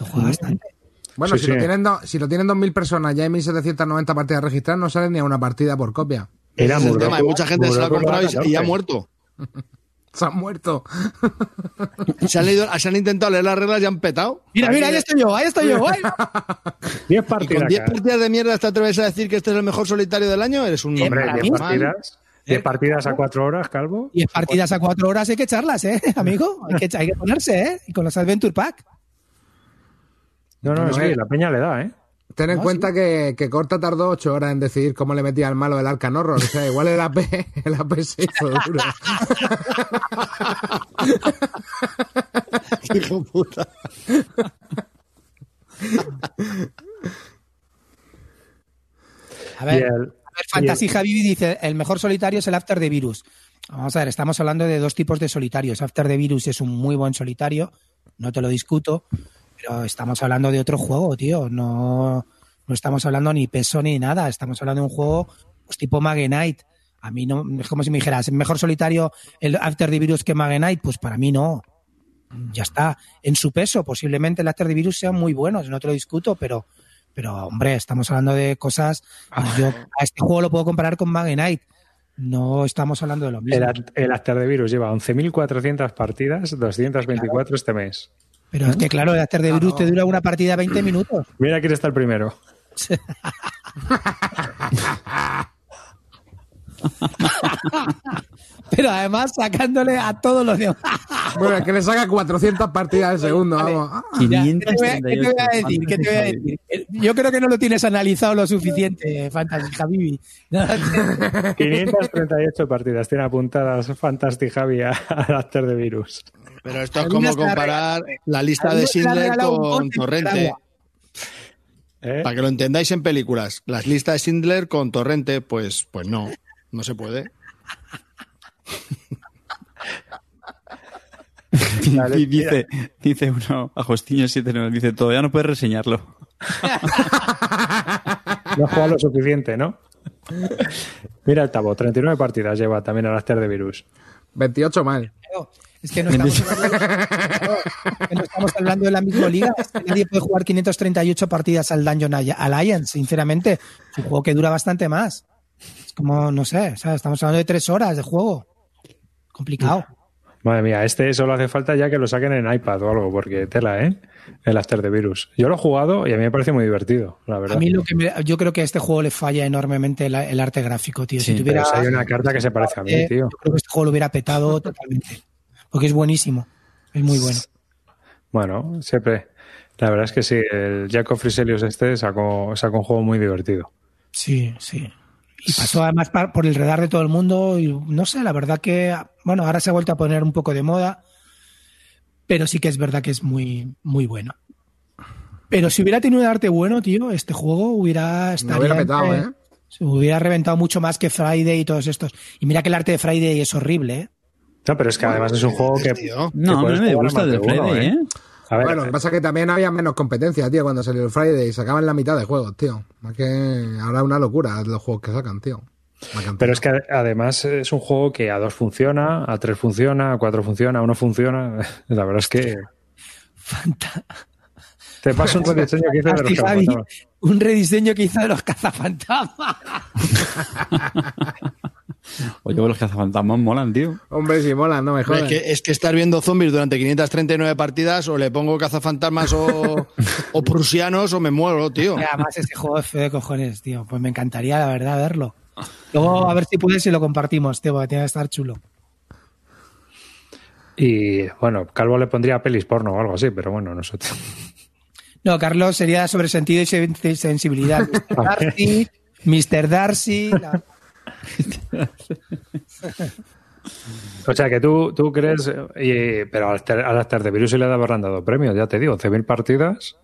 Lo juega bastante. Bueno, Sí, si, sí. Lo tienen do- si lo tienen 2.000 personas ya hay 1.790 partidas registradas, no sale ni a una partida por copia. Era Ese es el tema. Hay mucha gente que se lo ha comprado y, y ha 14. muerto. Se han muerto. Se han, leído- se han intentado leer las reglas y han petado. Mira, mira, ahí estoy yo, ahí estoy yo. 10 Y partidas. con 10 partidas de mierda te atreves a decir que este es el mejor solitario del año, eres un Hombre, para 10 mí- partidas. 10 partidas a 4 horas, Calvo. Y partidas a cuatro horas, hay que echarlas, ¿eh, amigo? Hay que, hay que ponerse, ¿eh? Y con los Adventure Pack. No, no, Bueno, sí, la peña le da, ¿eh? Ten en No, cuenta que, que Corta tardó 8 horas en decidir cómo le metía al malo el Arcan Horror. O sea, igual el AP, el AP se hizo duro. hijo puta. A ver, el- a ver, Fantasy Javi dice, el mejor solitario es el After the Virus. Vamos a ver, estamos hablando de dos tipos de solitarios. After the Virus es un muy buen solitario, no te lo discuto, pero estamos hablando de otro juego, tío. No, no estamos hablando ni peso ni nada, estamos hablando de un juego pues, tipo Magenite. A mí no, es como si me dijeras, ¿es mejor solitario el After the Virus que Magenite? Pues para mí no. Ya está. En su peso, posiblemente el After the Virus sean muy buenos, no te lo discuto, pero, pero hombre, estamos hablando de cosas. Yo a este juego lo puedo comparar con Magenite. No estamos hablando de lo mismo. El, el After the Virus lleva 11.400 partidas, 224 este mes. Pero es que, claro, el After the Virus te dura una partida 20 minutos. Mira quién está el primero. Pero además sacándole a todos los demás. Bueno, es que le saca 400 partidas al segundo, vamos. Ah, Ya, ¿Qué te voy a- qué te voy a decir? ¿Qué te voy a decir? Eh, Yo creo que no lo tienes analizado lo suficiente, Fantasy Javi. 538 partidas tiene apuntadas Fantastic Javi a- al After the Virus. Pero esto es como comparar la lista de Schindler con Torrente. ¿Eh? Para que lo entendáis en películas. Las listas de Schindler con Torrente, pues, pues no, no se puede. Y dice, dice uno, Agostinho79, dice, todavía no puedes reseñarlo. No ha jugado lo suficiente, ¿no? Mira el Tabo, 39 partidas lleva también al After the Virus. 28 mal. Es que no estamos, que no estamos hablando de la misma liga. Es que nadie puede jugar 538 partidas al Dungeon Alliance, sinceramente. Es un juego que dura bastante más. Es como, no sé, ¿sabes? estamos hablando de tres horas de juego. Complicado. Madre mía, este solo hace falta ya que lo saquen en iPad o algo, porque tela, ¿eh? El After the Virus. Yo lo he jugado y a mí me parece muy divertido, la verdad. A mí lo que me- yo creo que a este juego le falla enormemente el arte gráfico, tío. Sí, si tuviera, Pero si hay una carta que se parece a mí, eh, tío. Yo creo que este juego lo hubiera petado totalmente. Porque es buenísimo. Es muy bueno. Bueno, siempre. La verdad es que sí, el Jacob Friselius este sacó, sacó un juego muy divertido. Sí, sí. Y pasó además por el radar de todo el mundo y no sé, la verdad que, bueno, ahora se ha vuelto a poner un poco de moda, pero sí que es verdad que es muy, muy bueno. Pero si hubiera tenido un arte bueno, tío, este juego hubiera petado, entre- ¿eh? se hubiera reventado mucho más que Friday y todos estos. Y mira que el arte de Friday es horrible, ¿eh? No, pero es que además es un juego que. No, a mí puedes me gusta el de uno, Friday, ¿eh? ¿eh? A ver, Bueno, lo que pasa es que también había menos competencia, tío, cuando salió el Friday. Sacaban la mitad de juegos, tío. Es que ahora es una locura los juegos que sacan, tío. Pero es que además es un juego que a dos funciona, a tres funciona, a cuatro funciona, a uno funciona. La verdad es que Fanta- te paso un rediseño que hice de los cazafantasmas. un rediseño que hizo de los cazafantasmas. Oye, los cazafantasmas molan, tío. Hombre, si mola, no me Es jodas. que, es que estar viendo zombies durante 539 partidas o le pongo cazafantasmas o, o prusianos o me muero, tío. Y además ese juego es feo de cojones, tío. Pues me encantaría, la verdad, verlo. Luego, a ver si puedes y lo compartimos, tío, porque tiene que estar chulo. Y bueno, Calvo le pondría pelis porno o algo así, pero bueno, nosotros. No, Carlos sería sobre sentido y sen- sensibilidad. Mr. Darcy, Mr. Darcy. la- O sea que tú, tú crees, y- pero al al After the Virus sí le habrán dado premios, ya te digo, 11.000 partidas.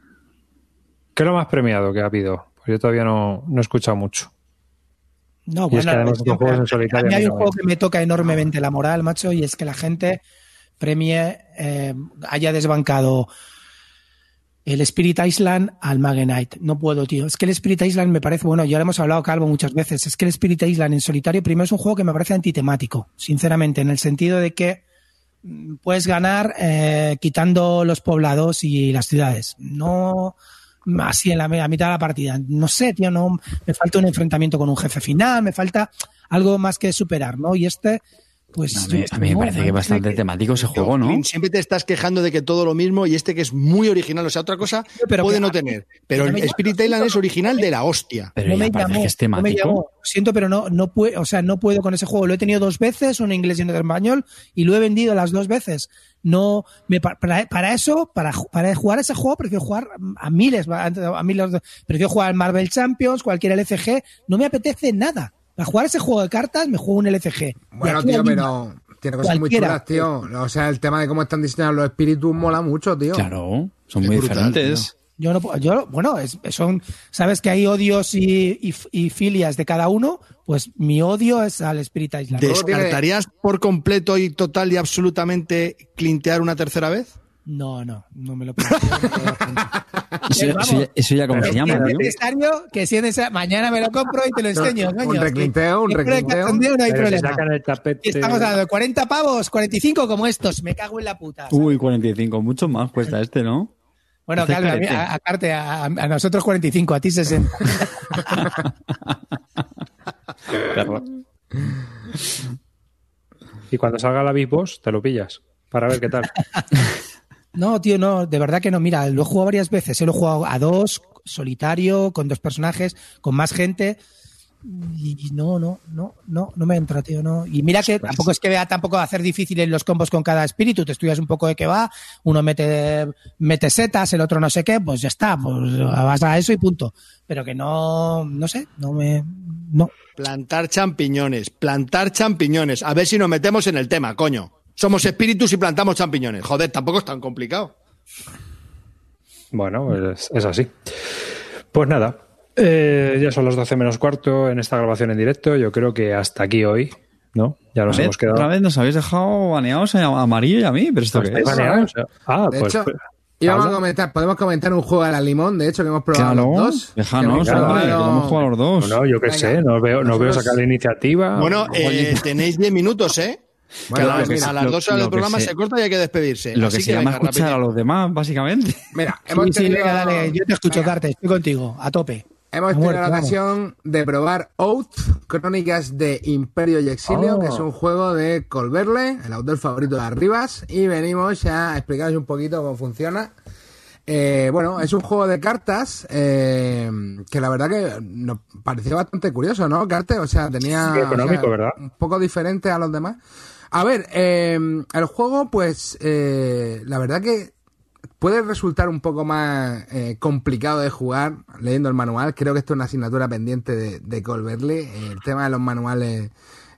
¿Qué es lo más premiado que ha habido? Pues yo todavía no, no he escuchado mucho. No, Y es que bueno, además estos juegos en a mí hay un juego que me toca enormemente la moral, macho, y es que la gente premie, eh, haya desbancado el Spirit Island al Magenite. No puedo, tío. Es que el Spirit Island me parece, bueno, ya lo hemos hablado, Calvo, muchas veces. Es que el Spirit Island en solitario, primero es un juego que me parece antitemático, sinceramente, en el sentido de que mm, puedes ganar eh, quitando los poblados y las ciudades. No así en la me- a mitad de la partida. No sé, tío, no me falta un enfrentamiento con un jefe final, me falta algo más que superar, ¿no? Y este, pues. A mí, a mí me no, parece que es bastante que- temático ese juego, ¿no? Siempre te estás quejando de que todo lo mismo y este que es muy original. O sea, otra cosa Pero puede que- no tener. Pero el Spirit Island es original de la hostia. Pero no me parece llamó, que es no me temático. llamó. Siento, pero no, no puedo, o sea, no puedo con ese juego. Lo he tenido dos veces, uno en inglés y uno en español, y lo he vendido las dos veces. No, me, pa- para, para eso, para, para jugar ese juego, prefiero jugar a miles, a a miles, de- prefiero jugar al Marvel Champions, cualquier LCG, no me apetece nada. Para jugar ese juego de cartas, me juego un LCG. Bueno, tío, pero tiene cosas muy Cualquiera. chulas, tío. O sea, el tema de cómo están diseñados los espíritus mola mucho, tío. Claro, son Es muy brutal, diferentes. Yo no, puedo- yo, bueno, es, son, sabes que hay odios y, y, y filias de cada uno, pues mi odio es al Spirit Island. ¿Descartarías por completo y total y absolutamente clintear una tercera vez? No, no, no me lo puedo Eso, ya- eso ya, eso ya como se llama, Si es tío. necesario, que si es necesario, mañana me lo compro y te lo enseño. Un coño. reclinteo, un reclinteo. cachondeo, No hay Pero si problema. sacan el tapete. Y estamos de 40 pavos, 45 como estos. Me cago en la puta. ¿sabes? Uy, 45, mucho más cuesta este, ¿no? bueno, este Calvo, a, a, a Carte, a, a nosotros 45, a ti 60. Perro. Y cuando salga la Big Boss, te lo pillas para ver qué tal. No, tío, no, de verdad que no. Mira, lo he jugado varias veces. Lo he jugado a dos, solitario, con dos personajes, con más gente. Y no, no, no, no, no me entra, tío, no. Y mira que tampoco es que vea tampoco hacer difíciles los combos con cada espíritu, te estudias un poco de qué va, uno mete, mete setas, el otro no sé qué, pues ya está, pues vas a eso y punto. Pero que no, no sé, no me, no. Plantar champiñones, plantar champiñones. A ver si nos metemos en el tema, coño. Somos espíritus y plantamos champiñones. Joder, tampoco es tan complicado. Bueno, es, es así. Pues nada, eh, ya son las 12 menos cuarto en esta grabación en directo. Yo creo que hasta aquí hoy, ¿no? Ya nos hemos quedado. Otra vez nos habéis dejado baneados a a Amarillo y a mí, pero esto qué ¿Estáis es. baneados? Ah, De pues. hecho, íbamos a habla. comentar, podemos comentar un juego a la limón, de hecho, que hemos probado Claro, los dos. déjanos, Que hemos hombre, que hemos jugado los dos. No, yo qué sé, no veo, no veo sacar la iniciativa. Bueno, eh, tenéis 10 minutos, ¿eh? Bueno, a, pues las- mira, a las lo- 2 horas del programa se- se corta y hay que despedirse. Lo Así que se llama venga, escuchar a los demás, básicamente. Mira, hemos Sí, sí, tenido, venga, dale, yo te escucho, Venga, Carte, estoy contigo, a tope. Hemos tenido la ocasión de probar Oath, Crónicas de Imperio y Exilio, Oh. que es un juego de Colverle, el autor favorito de Arribas, y venimos a explicaros un poquito cómo funciona. Eh, bueno, es un juego de cartas eh, que la verdad que nos pareció bastante curioso, ¿no, Carte? O sea, tenía... Sí, económico, o sea, ¿verdad? Un poco diferente a los demás. A ver, eh, el juego, pues, eh, la verdad que puede resultar un poco más eh, complicado de jugar leyendo el manual. Creo que esto es una asignatura pendiente de, de Colberly. El tema de los manuales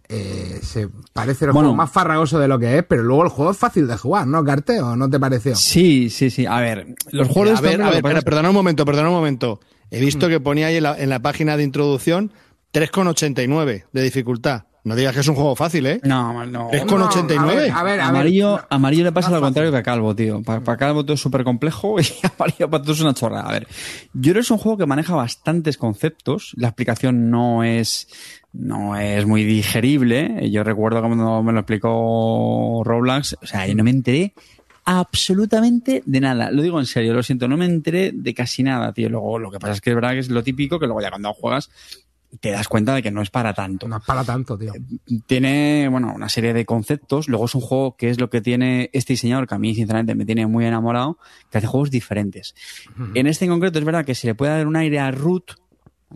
eh, se parece el Bueno. juego más farragoso de lo que es, pero luego el juego es fácil de jugar, ¿no, Carte? ¿O no te pareció? Sí, sí, sí. A ver, los juegos de A ver, a ver, pasa perdona un momento, perdona un momento. He visto que ponía ahí en la, en la página de introducción 3,89 de dificultad. No digas que es un juego fácil, ¿eh? No, no. Es con No, 89. A ver, a ver, a ver. amarillo, No, amarillo le pasa no lo contrario que a Calvo, tío. Para, Calvo todo es súper complejo y amarillo para todo es una chorrada. A ver, yo creo que es un juego que maneja bastantes conceptos. La explicación no es, no es muy digerible. Yo recuerdo cuando me lo explicó Roblox, o sea, yo no me enteré absolutamente de nada. Lo digo en serio, lo siento, no me enteré de casi nada, tío. Luego, lo que pasa es que es verdad que es lo típico que luego ya cuando juegas te das cuenta de que no es para tanto No es para tanto, tío. tiene, bueno, una serie de conceptos. Luego es un juego que es lo que tiene este diseñador, que a mí, sinceramente, me tiene muy enamorado, que hace juegos diferentes. En este en concreto es verdad que se le puede dar un aire a Root,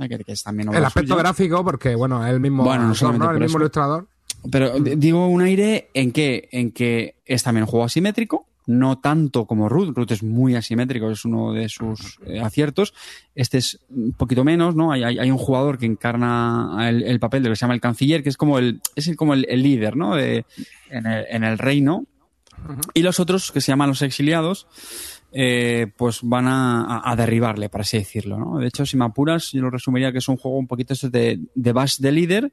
que, que es también El aspecto gráfico, porque, bueno, es el mismo, Bueno, no ¿no? el mismo ilustrador. Pero digo un aire en que, en que es también un juego asimétrico, no tanto como Root. Root es muy asimétrico, es uno de sus eh, aciertos. Este es un poquito menos, ¿no? Hay, hay, hay un jugador que encarna el, el papel de lo que se llama el canciller, que es como el, es como el, el líder, ¿no? De, en, el, en el reino. Y los otros, que se llaman los exiliados, eh, pues van a, a- derribarle, por así decirlo, ¿no? De hecho, si me apuras, yo lo resumiría que es un juego un poquito de, de bash de líder,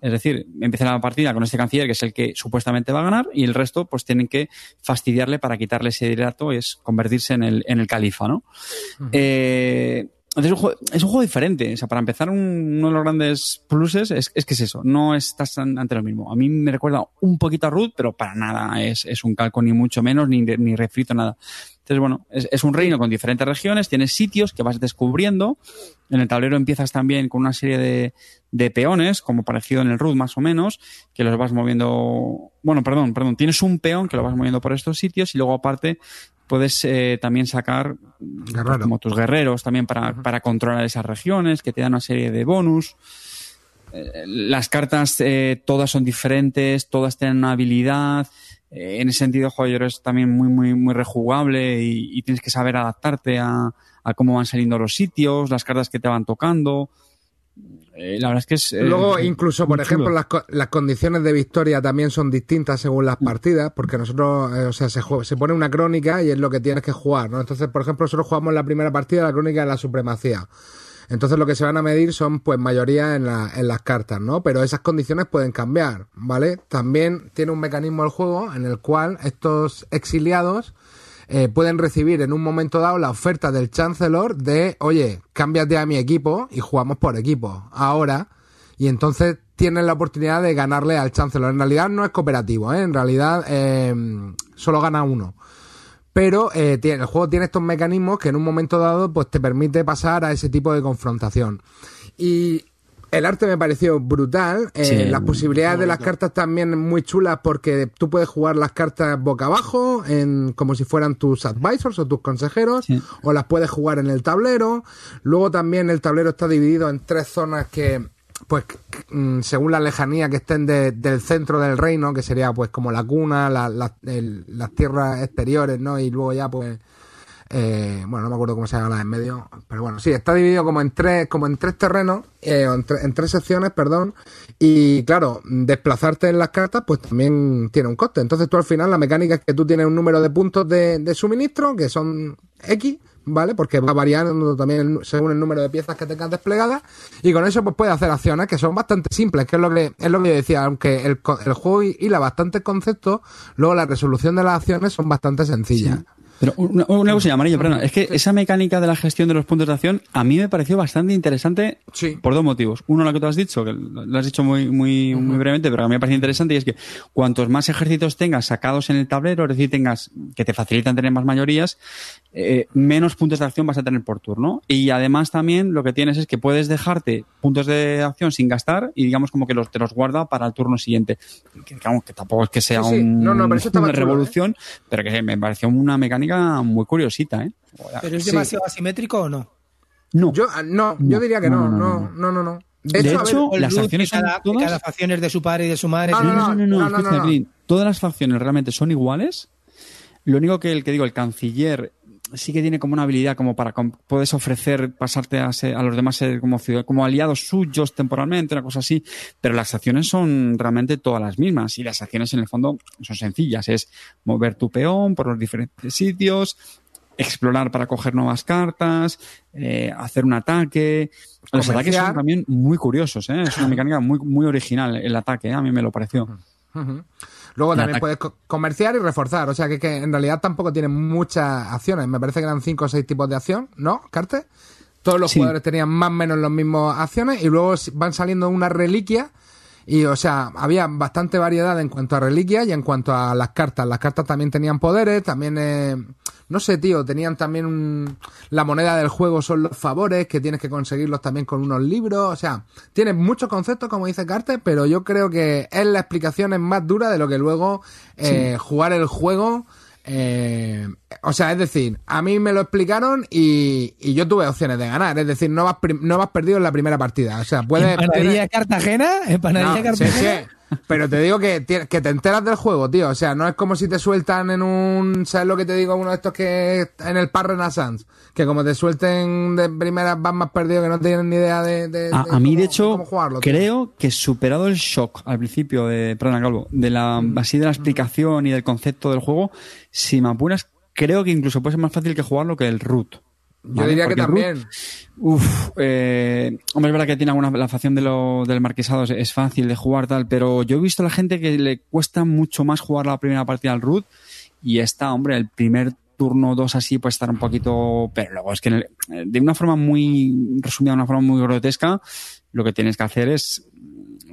es decir, empieza la partida con este canciller, que es el que supuestamente va a ganar, y el resto, pues tienen que fastidiarle para quitarle ese liderato, es convertirse en el, en el califa, ¿no? Eh, entonces, es un juego- es un juego diferente. O sea, para empezar, un- uno de los grandes pluses es, es que es eso, no estás an- ante lo mismo. A mí me recuerda un poquito a Root, pero para nada es, es un calco, ni mucho menos, ni, ni refrito, nada. Entonces, bueno, es, es un reino con diferentes regiones, tienes sitios que vas descubriendo. En el tablero empiezas también con una serie de, de peones, como parecido en el Root más o menos, que los vas moviendo. Bueno, perdón, perdón. Tienes un peón que lo vas moviendo por estos sitios y luego aparte puedes eh, también sacar pues, Guerrero. como tus guerreros también para, para controlar esas regiones, que te dan una serie de bonus. Eh, las cartas eh, todas son diferentes, todas tienen una habilidad. Eh, en ese sentido, joder, es también muy, muy, muy rejugable y, y tienes que saber adaptarte a, a cómo van saliendo los sitios, las cartas que te van tocando. Eh, la verdad es que es. eh, Luego, incluso, por ejemplo, las, las condiciones de victoria también son distintas según las partidas, porque nosotros, eh, o sea, se, se pone una crónica y es lo que tienes que jugar, ¿no? Entonces, por ejemplo, nosotros jugamos la primera partida, la crónica de la supremacía. Entonces, lo que se van a medir son, pues, mayoría en, la- en las cartas, ¿no? Pero esas condiciones pueden cambiar, ¿vale? También tiene un mecanismo el juego en el cual estos exiliados eh, pueden recibir en un momento dado la oferta del Chancellor de, oye, cámbiate a mi equipo y jugamos por equipo. Ahora, y entonces tienen la oportunidad de ganarle al Chancellor. En realidad no es cooperativo, ¿eh? en realidad eh, solo gana uno. Pero eh, el juego tiene estos mecanismos que en un momento dado pues te permite pasar a ese tipo de confrontación. Y El arte me pareció brutal. eh, Sí, las posibilidades de las cartas también muy chulas porque tú puedes jugar las cartas boca abajo, en, como si fueran tus advisors o tus consejeros, Sí. o las puedes jugar en el tablero. Luego también el tablero está dividido en tres zonas que, pues, mm, según la lejanía que estén de- del centro del reino, que sería pues como la cuna, la- las tierras exteriores, ¿no? Y luego ya pues eh, bueno, no me acuerdo cómo se llama la en medio, pero bueno, sí, está dividido como en tres, como en tres terrenos, eh, en, en tres secciones, perdón, y claro, desplazarte en las cartas, pues también tiene un coste. Entonces tú al final la mecánica es que tú tienes un número de puntos de, de suministro, que son X, ¿vale? Porque va variando también según el número de piezas que tengas desplegadas, y con eso pues puedes hacer acciones que son bastante simples, que es lo que, es lo que yo decía, aunque el, el juego hila bastantes conceptos, luego la resolución de las acciones son bastante sencillas. Pero una, una cosa, amarillo, perdón, es que esa mecánica de la gestión de los puntos de acción a mí me pareció bastante interesante Sí. por dos motivos. Uno, lo que tú has dicho, que lo has dicho muy, muy, muy brevemente, pero a mí me parece interesante y es que cuantos más ejércitos tengas sacados en el tablero, es decir, tengas que te facilitan tener más mayorías, eh, menos puntos de acción vas a tener por turno. Y además también lo que tienes es que puedes dejarte puntos de acción sin gastar y digamos como que los, te los guarda para el turno siguiente. Que, digamos, que tampoco es que sea Sí, sí. un- No, no, una chulo, ¿eh? revolución, pero que me pareció una mecánica muy curiosita, ¿eh? ¿Pero es Sí. demasiado asimétrico o no? No, Yo, ah, no, yo diría que no, no, no, no, no. De De hecho, a ver, hecho, las root, acciones que son cada, todas- cada facción es de su padre y de su madre. No, no, no, no, no, no, Todas las facciones realmente son iguales. Lo único que el que digo, el canciller sí que tiene como una habilidad como para puedes ofrecer pasarte a, ser- a los demás ser como ciudad- como aliados suyos temporalmente, una cosa así, pero las acciones son realmente todas las mismas y las acciones en el fondo son sencillas, es mover tu peón por los diferentes sitios, explorar para coger nuevas cartas, eh, hacer un ataque. Los Comerciar. ataques son también muy curiosos, ¿eh? es una mecánica muy, muy original el ataque, ¿eh? a mí me lo pareció. Luego también puedes co- comerciar y reforzar, o sea que, que en realidad tampoco tiene muchas acciones. Me parece que eran cinco o seis tipos de acción, ¿no, Carte? Todos los Sí. jugadores tenían más o menos las mismas acciones y luego van saliendo unas reliquias y, o sea, había bastante variedad en cuanto a reliquias y en cuanto a las cartas. Las cartas también tenían poderes, también, eh, no sé, tío, tenían también un- la moneda del juego son los favores, que tienes que conseguirlos también con unos libros, o sea, tiene muchos conceptos, como dice Carte, pero yo creo que es la explicación es más dura de lo que luego eh, jugar el juego. eh, o sea, es decir, a mí me lo explicaron y, y yo tuve opciones de ganar. Es decir, no vas, no vas perdido en la primera partida. O sea, puedes. ¿Empanadería Cartagena? ¿Empanadería No, sí, Cartagena? sí. Pero te digo que, que te enteras del juego, tío. O sea, no es como si te sueltan en un. ¿Sabes lo que te digo? Uno de estos que. En el Par Renaissance. Que como te suelten de primeras vas más perdido que no tienes ni idea de. de- A, de a mí, de hecho, cómo jugarlo, creo que superado el shock al principio de, perdona, Calvo, de la, Mm. así de la explicación y del concepto del juego, si me apuras, creo que incluso puede ser más fácil que jugarlo que el root. Yo diría que el root, también. Uf, eh, hombre, es verdad que tiene alguna, la facción de lo, del marquesado es, es fácil de jugar tal, pero yo he visto a la gente que le cuesta mucho más jugar la primera partida al root y esta, hombre, el primer turno o dos así puede estar un poquito, pero luego es que el- de una forma muy resumida, de una forma muy grotesca, lo que tienes que hacer es,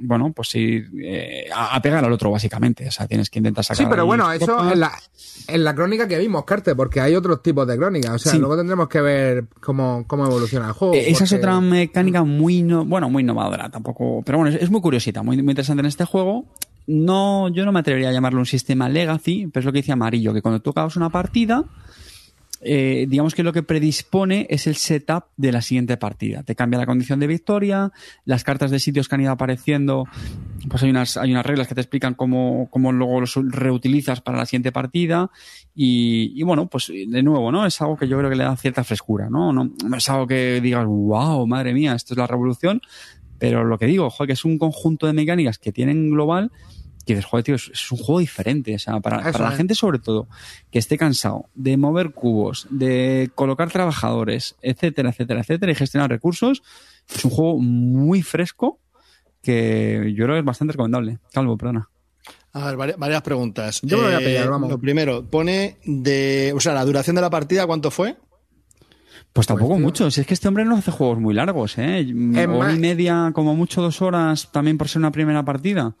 bueno, pues ir eh, a, a pegar al otro básicamente, o sea, tienes que intentar sacar. Sí, pero bueno, eso en la, en la crónica que vimos, Carte, porque hay otros tipos de crónicas. O sea, Sí. luego tendremos que ver cómo, cómo evoluciona el juego. Eh, Esa es otra mecánica muy, no- bueno, muy innovadora tampoco, pero bueno, es, es muy curiosita, muy, muy interesante en este juego. No, yo no me atrevería a llamarlo un sistema legacy, pero es lo que dice Amarillo, que cuando tú acabas una partida, eh, digamos que lo que predispone es el setup de la siguiente partida. Te cambia la condición de victoria, las cartas de sitios que han ido apareciendo, pues hay unas, hay unas reglas que te explican cómo, cómo luego los reutilizas para la siguiente partida. Y, bueno, pues de nuevo, ¿no? Es algo que yo creo que le da cierta frescura, ¿no? No, no es algo que digas, wow, madre mía, esto es la revolución. Pero lo que digo, joder, que es un conjunto de mecánicas que tienen global que dices, joder, tío, es, es un juego diferente. O sea, para, para la gente, sobre todo, que esté cansado de mover cubos, de colocar trabajadores, etcétera, etcétera, etcétera, y gestionar recursos, es un juego muy fresco que yo creo que es bastante recomendable. Calvo, perdona. A ver, varias, varias preguntas. Yo me lo voy a Eh, pillar, vamos. Lo primero, pone de. O sea, la duración de la partida, ¿cuánto fue? Pues tampoco tío. mucho. Si es que este hombre no hace juegos muy largos, ¿eh? Hora y media, como mucho dos horas, también por ser una primera partida.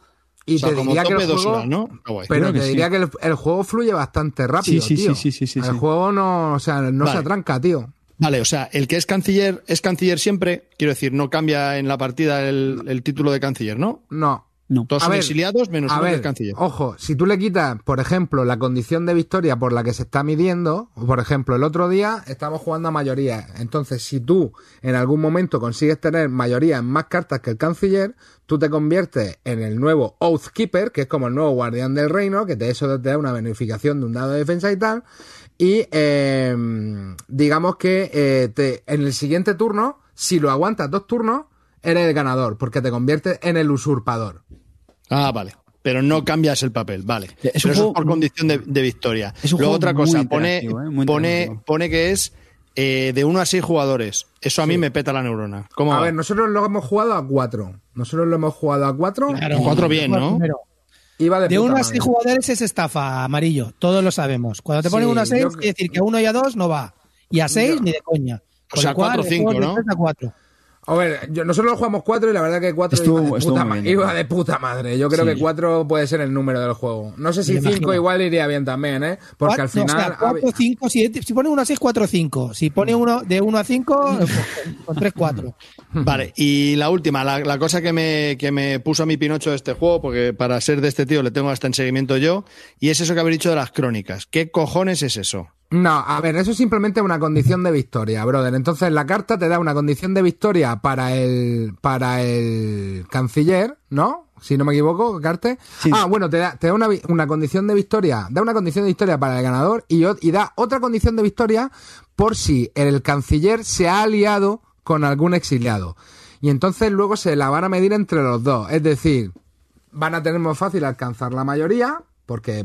Y O sea, te como diría que tope el dos juego, horas, ¿no? Pero Creo te que sí. diría que el, el juego fluye bastante rápido, Sí, sí, tío. sí, sí, sí, sí, el juego no, o sea, no Vale. se atranca, tío. Vale, o sea, el que es canciller es canciller siempre, quiero decir, no cambia en la partida el, el título de canciller, ¿no? No. No. Todos A son ver, exiliados menos A uno ver, es canciller. ojo, si tú le quitas, por ejemplo, la condición de victoria por la que se está midiendo, por ejemplo, el otro día estamos jugando a mayoría. Entonces, si tú en algún momento consigues tener mayoría en más cartas que el canciller, tú te conviertes en el nuevo Oathkeeper, que es como el nuevo guardián del reino, que te, eso te da una beneficación de un dado de defensa y tal. Y eh, digamos que eh, te, en el siguiente turno, si lo aguantas dos turnos, eres el ganador, porque te conviertes en el usurpador. Ah, vale. Pero no cambias el papel, vale. Es un Pero eso juego- es por condición de, de victoria. Es un Luego juego otra muy cosa, pone, ¿eh? Pone, pone que es eh, de 1 a 6 jugadores. Eso a mí me peta la neurona. ¿Cómo A va? ver, nosotros lo hemos jugado a cuatro. Nosotros lo hemos jugado a cuatro. Claro. Cuatro bien, ¿no? Iba de, De puta uno a madre. seis jugadores es estafa, amarillo. Todos lo sabemos. Cuando te ponen Sí, uno a seis, yo- quiere decir que a uno y a dos no va. Y a seis, ni de coña. O sea, lo cual, cuatro o el cinco, juego de ¿no? tres a cuatro. A ver, yo- nosotros lo jugamos cuatro y la verdad que cuatro Estuvo- iba, de puta, bien. iba de puta madre. Yo creo Sí. que cuatro puede ser el número del juego. No sé si Me cinco imagino. igual iría bien también, ¿eh? Porque Cuatro- al final... no, o sea, si, si pone uno a seis, cuatro, cinco. Si pone uno de uno a cinco, pues, con tres, cuatro. Vale, y la última, la, la cosa que me, que me puso a mi Pinocho de este juego, porque para ser de este tío le tengo hasta en seguimiento yo, y es eso que habéis dicho de las crónicas. ¿Qué cojones es eso? No, a ver, eso es simplemente una condición de victoria, brother. Entonces la carta te da una condición de victoria para el para el canciller, ¿no? Si no me equivoco, Carte. Sí. Ah, bueno, te da, te da una, una condición de victoria, da una condición de victoria para el ganador y, y da otra condición de victoria por si el canciller se ha aliado con algún exiliado. Y entonces luego se la van a medir entre los dos. Es decir, van a tener más fácil alcanzar la mayoría, porque,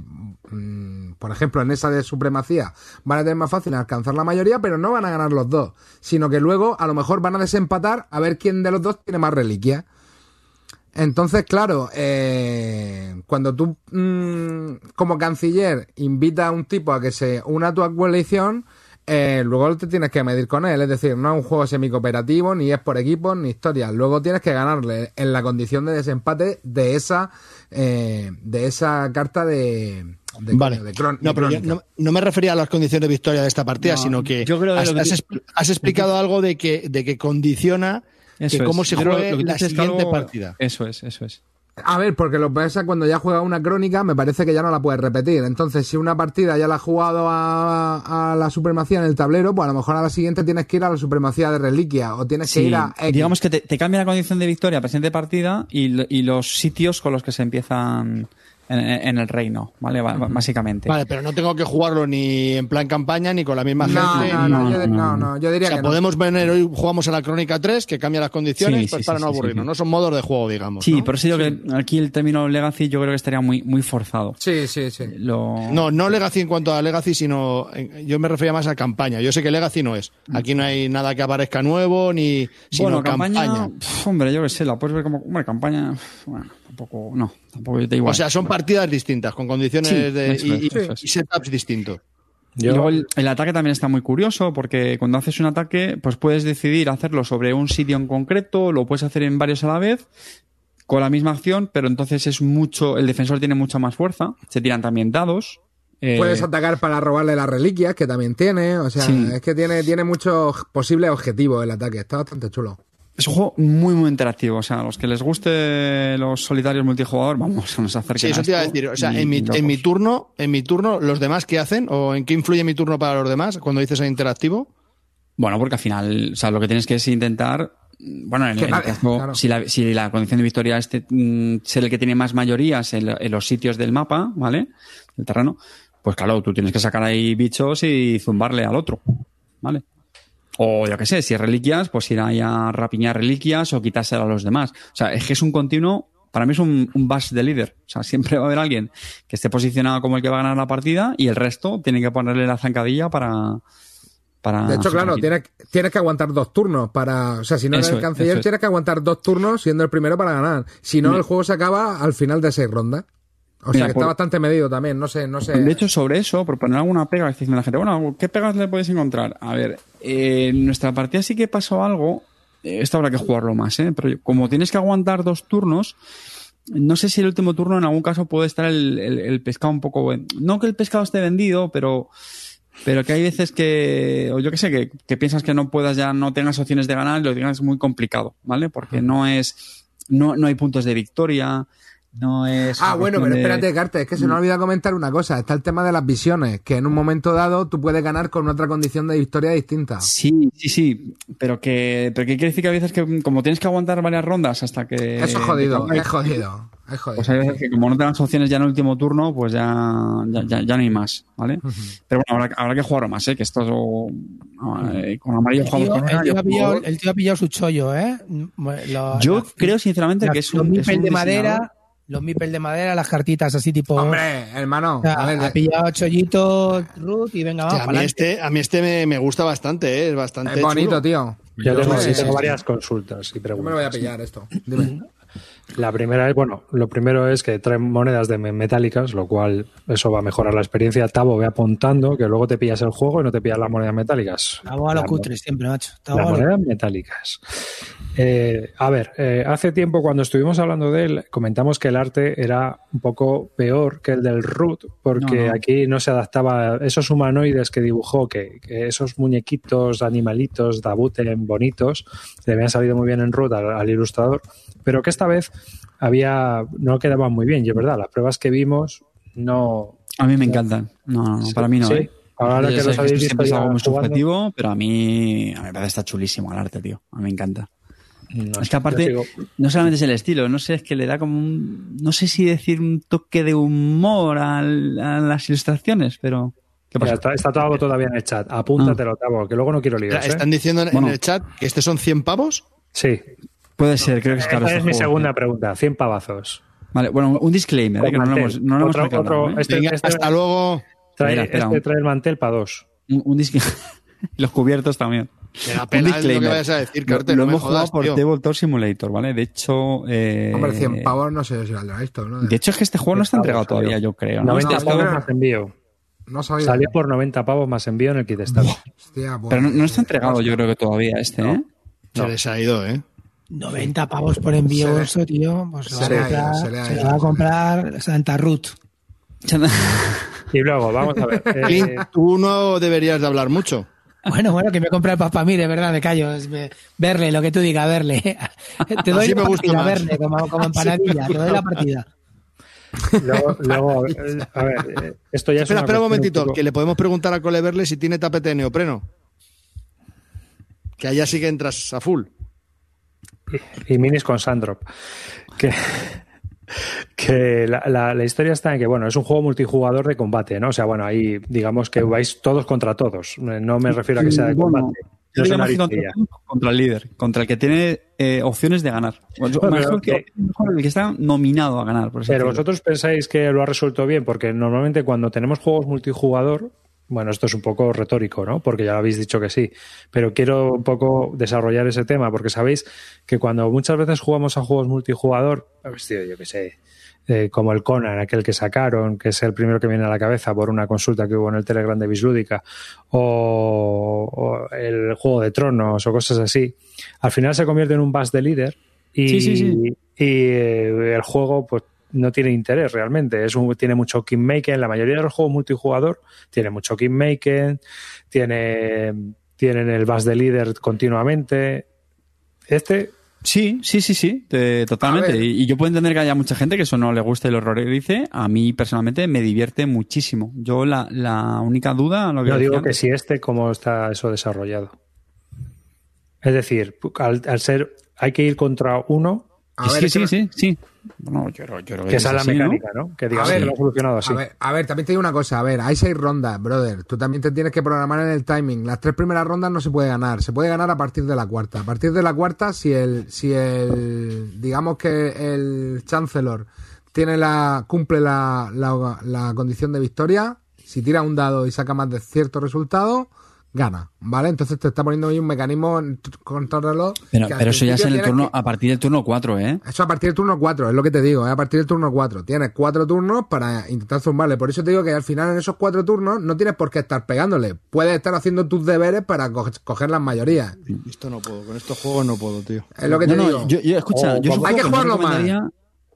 mm, por ejemplo, en esa de supremacía van a tener más fácil alcanzar la mayoría, pero no van a ganar los dos, sino que luego a lo mejor van a desempatar a ver quién de los dos tiene más reliquias. Entonces, claro, eh, cuando tú mm, como canciller invitas a un tipo a que se una a tu coalición, eh, luego te tienes que medir con él. Es decir, no es un juego semicooperativo, ni es por equipos, ni historia. Luego tienes que ganarle en la condición de desempate de esa, eh, de esa carta de, de, Vale. de cron- no, de pero yo crónica. no, no me refería a las condiciones de victoria de esta partida, No, sino que, yo creo que has, que explicado algo de que, de que condiciona Eso que es. cómo se juegue la siguiente partida. Eso es, eso es. A ver, porque lo que pasa cuando ya juega una crónica, me parece que ya no la puedes repetir. Entonces, si una partida ya la has jugado a, a la supremacía en el tablero, pues a lo mejor a la siguiente tienes que ir a la supremacía de reliquia o tienes que Sí, ir a X. digamos que te, te cambia la condición de victoria presente partida y los sitios con los que se empiezan en, en el reino, ¿vale? Básicamente. Vale, pero no tengo que jugarlo ni en plan campaña ni con la misma no, gente. no, no, no, yo, no, no, no. no, yo diría O sea, que no. podemos venir hoy jugamos a la Crónica 3, que cambia las condiciones, Sí, pues sí, para sí, no sí, aburrirnos. sí. No son modos de juego, digamos. Sí, ¿no? por eso digo que aquí el término legacy yo creo que estaría muy, muy forzado. Sí, sí, sí. Lo... No, no Legacy en cuanto a Legacy, sino en- yo me refería más a campaña. Yo sé que Legacy no es. Aquí no hay nada que aparezca nuevo ni sino bueno, campaña. campaña, pf, hombre, yo qué sé, la puedes ver como, hombre, campaña, bueno, tampoco, no, tampoco te igual. O sea, son partidas distintas, con condiciones Sí, de, y, es, y- eso es. y setups distintos. Y luego el, el ataque también está muy curioso porque cuando haces un ataque, pues puedes decidir hacerlo sobre un sitio en concreto, lo puedes hacer en varios a la vez, con la misma acción, pero entonces es mucho, el defensor tiene mucha más fuerza, se tiran también dados. eh, Puedes atacar para robarle las reliquias, que también tiene. O sea, Sí. es que tiene, tiene muchos posibles objetivos el ataque. Está bastante chulo. Es un juego muy, muy interactivo. O sea, a los que les guste los solitarios multijugador, vamos, nos acerquen Sí, eso a te iba a decir. O sea, en mi, en mi turno, en mi turno, ¿los demás qué hacen? ¿O en qué influye mi turno para los demás cuando dices interactivo? Bueno, porque al final, o sea, lo que tienes que es intentar. Bueno, en, el caso, claro. si, la, si la condición de victoria es te- mm, ser el que tiene más mayorías en, lo- en los sitios del mapa, ¿vale? Del terreno, pues claro, tú tienes que sacar ahí bichos y zumbarle al otro, ¿vale? O yo qué sé, si es reliquias, pues ir ahí a rapiñar reliquias o quitárselo a los demás. O sea, es que es un continuo. Para mí es un, un bash de líder. O sea, siempre va a haber alguien que esté posicionado como el que va a ganar la partida y el resto tiene que ponerle la zancadilla para. para De hecho, claro, tienes, tienes que aguantar dos turnos para. O sea, si no eres el canciller, es. tienes que aguantar dos turnos siendo el primero para ganar. Si no, el juego se acaba al final de seis rondas. O sea, que por- está bastante medido también. No sé, no sé. De hecho, sobre eso, por poner alguna pega, diciendo la gente, bueno, ¿qué pegas le podéis encontrar? A ver, eh, en nuestra partida sí que pasó algo, eh, esto habrá que jugarlo más, ¿eh? Pero como tienes que aguantar dos turnos, no sé si el último turno en algún caso puede estar el, el- el pescado un poco... No que el pescado esté vendido, pero pero que hay veces que, o yo que sé, que, que piensas que no puedas ya, no tengas opciones de ganar y lo tengas muy complicado, ¿vale? Porque no es, no, no hay puntos de victoria, no es. Ah, bueno, pero de- espérate, Carte, es que se nos olvida comentar una cosa. Está el tema de las visiones, que en un momento dado tú puedes ganar con otra condición de victoria distinta. Sí, sí, sí, pero que, pero que quiere decir que a veces que como tienes que aguantar varias rondas hasta que... Eso es jodido, te- es jodido, es jodido. Pues hay veces que como no te dan opciones ya en el último turno, pues ya, ya, ya, ya no hay más, ¿vale? Pero bueno, habrá, habrá que jugarlo más, ¿eh? Que esto eh, con amarillo El jugamos tío, con el tío ha pillado, el tío ha pillado su chollo, ¿eh? Lo- Yo creo sinceramente que es un, es un de diseñador- madera, los mipel de madera, las cartitas así tipo. Hombre, hermano, o sea, a ver, ha pillado chollito Ruth y venga, vamos. a mí este, a mí este me, me gusta bastante, ¿eh? es bastante es bonito, chulo. tío. Yo tengo, sí, tengo varias consultas y Yo me lo voy a preguntas. pillar esto. Dime. La primera es, bueno, lo primero es que traen monedas de me- metálicas, lo cual eso va a mejorar la experiencia. Tavo, ve apuntando que luego te pillas el juego y no te pillas las monedas metálicas. Estamos a los cutres siempre, macho. Estamos Las a lo- monedas metálicas. Eh, a ver, eh, hace tiempo cuando estuvimos hablando de él, comentamos que el arte era un poco peor que el del Root, porque No, no. aquí no se adaptaba a esos humanoides que dibujó, que, que esos muñequitos, animalitos, dabuten bonitos, le habían salido muy bien en Root al, al ilustrador, pero que esta vez había no quedaban muy bien, y es verdad, las pruebas que vimos no... A mí me encantan. No, no, no, para mí no, Sí. ¿eh? Ahora que los habéis visto siempre es algo muy subjetivo, pero a mí, a mí me parece está chulísimo el arte, tío. A mí me encanta. No es que aparte, no solamente es el estilo, no sé, es que le da como un, no sé si decir un toque de humor a, las ilustraciones, pero... ¿Qué Mira, pasa? está, está todo todavía en el chat. Apúntatelo, Tavo, que luego no quiero líos. ¿eh? Están diciendo en, en Bueno. el chat que estos son 100 pavos. Sí. Puede ser, creo que es caro Esa este es mi juego, segunda sí. pregunta. 100 pavazos. Vale, bueno, un disclaimer, ¿eh? que no lo hemos, no lo Otro- ¿eh? este- Venga, este- hasta luego. Trae, espera, este un- trae el mantel para dos. Un, un disc- Los cubiertos también. Me da pena lo que vayas a decir, Carter. Lo, no hemos jodas, jugado por tío. Tabletop Simulator, ¿vale? De hecho... eh, Hombre, 100 pavos no sé si valdrá esto, ¿no? De hecho, es que este juego no está entregado todavía, yo creo. ¿no? 90 no, pavos más envío. No sabía. Salió por 90 pavos más envío en el kit Start. Hostia, Pero no, no está entregado, yo creo que todavía este, ¿eh? Se les ha ido, ¿eh? 90 pavos por envío, Se eso, tío. Pues se, va le ido. va a comprar Santa Ruth. Y luego, vamos a ver. eh, tú no deberías de hablar mucho. Bueno, bueno, que me compre el papá, mire, verdad, me callo. Me- verle, lo que tú digas, verle. Te doy Así la me gusta partida, más. verle, como, como empanadilla, te doy la partida. luego, luego, eh, a ver, eh, esto ya es Espera, un momentito, que le podemos preguntar a Coleverle si tiene tapete de neopreno. Que allá sí que entras a full. y minis con Sandrop. Que, que la, la- la historia está en que, bueno, es un juego multijugador de combate, ¿no? O sea, bueno, ahí digamos que vais todos contra todos. No me refiero a que sea de combate. No es una contra, el líder, contra el que tiene eh, opciones de ganar. Bueno, pero que, el que está nominado a ganar. Por Pero decirlo. vosotros pensáis que lo ha resuelto bien, porque normalmente cuando tenemos juegos multijugador, bueno, esto es un poco retórico, ¿no? Porque ya habéis dicho que sí, pero quiero un poco desarrollar ese tema, porque sabéis que cuando muchas veces jugamos a juegos multijugador, tío, yo qué sé, eh, como el Conan, aquel que sacaron, que es el primero que viene a la cabeza por una consulta que hubo en el Telegram de Bislúdica, o, o el Juego de Tronos o cosas así, al final se convierte en un bus de líder y, Sí, sí, sí. y eh, el juego pues no tiene interés realmente. Es un, tiene mucho kingmaking. La mayoría de los juegos multijugador tiene mucho kingmaking, tiene, tienen el bus de líder continuamente. Este, Sí, sí, sí, sí, te- totalmente. Y, y yo puedo entender que haya mucha gente que eso no le guste y lo horrorice. A mí personalmente me divierte muchísimo. Yo la, la única duda, lo que no digo decía que si este, cómo está eso desarrollado. Es decir, al, al ser, hay que ir contra uno, A ver, sí, sí, sí, sí. Bueno, yo, creo- yo creo que esa es la mecánica, ¿no? Que digamos A ver, que lo ha solucionado así. A ver, a ver, también te digo una cosa, a ver, hay seis rondas, brother. Tú también te tienes que programar en el timing. Las tres primeras rondas no se puede ganar, se puede ganar a partir de la cuarta. A partir de la cuarta, si el, si el, digamos que el Chancellor tiene la, cumple la, la, la condición de victoria, si tira un dado y saca más de cierto resultado, gana, ¿vale? Entonces te está poniendo ahí un mecanismo en t- contrarreloj. Pero, eso ya es en el turno, que- a partir del turno 4, ¿eh? eso a partir del turno 4, es lo que te digo, es a partir del turno 4. Tienes cuatro turnos para intentar zumbarle. Por eso te digo que al final en esos cuatro turnos no tienes por qué estar pegándole. Puedes estar haciendo tus deberes para co- coger las mayorías. Esto no puedo, con estos juegos no puedo, tío. Es lo que No, te no, digo. yo, yo- escucha, yo hay que no jugarlo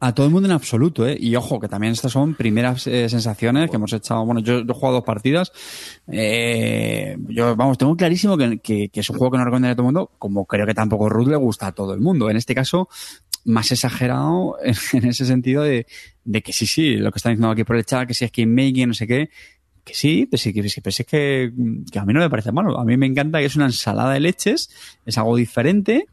a todo el mundo en absoluto, ¿eh? Y ojo, que también estas son primeras eh, sensaciones que hemos echado. Bueno, yo, yo he jugado dos partidas. Eh, yo, vamos, tengo clarísimo que, que- que es un juego que no recomendaría a todo el mundo, como creo que tampoco Ruth le gusta a todo el mundo. En este caso, más exagerado en, ese sentido de, de que sí, sí, lo que están diciendo aquí por el chat, que si es game making, no sé qué. Que sí, pues sí, que, sí, pues es que, que a mí no me parece malo. A mí me encanta que es una ensalada de leches, es algo diferente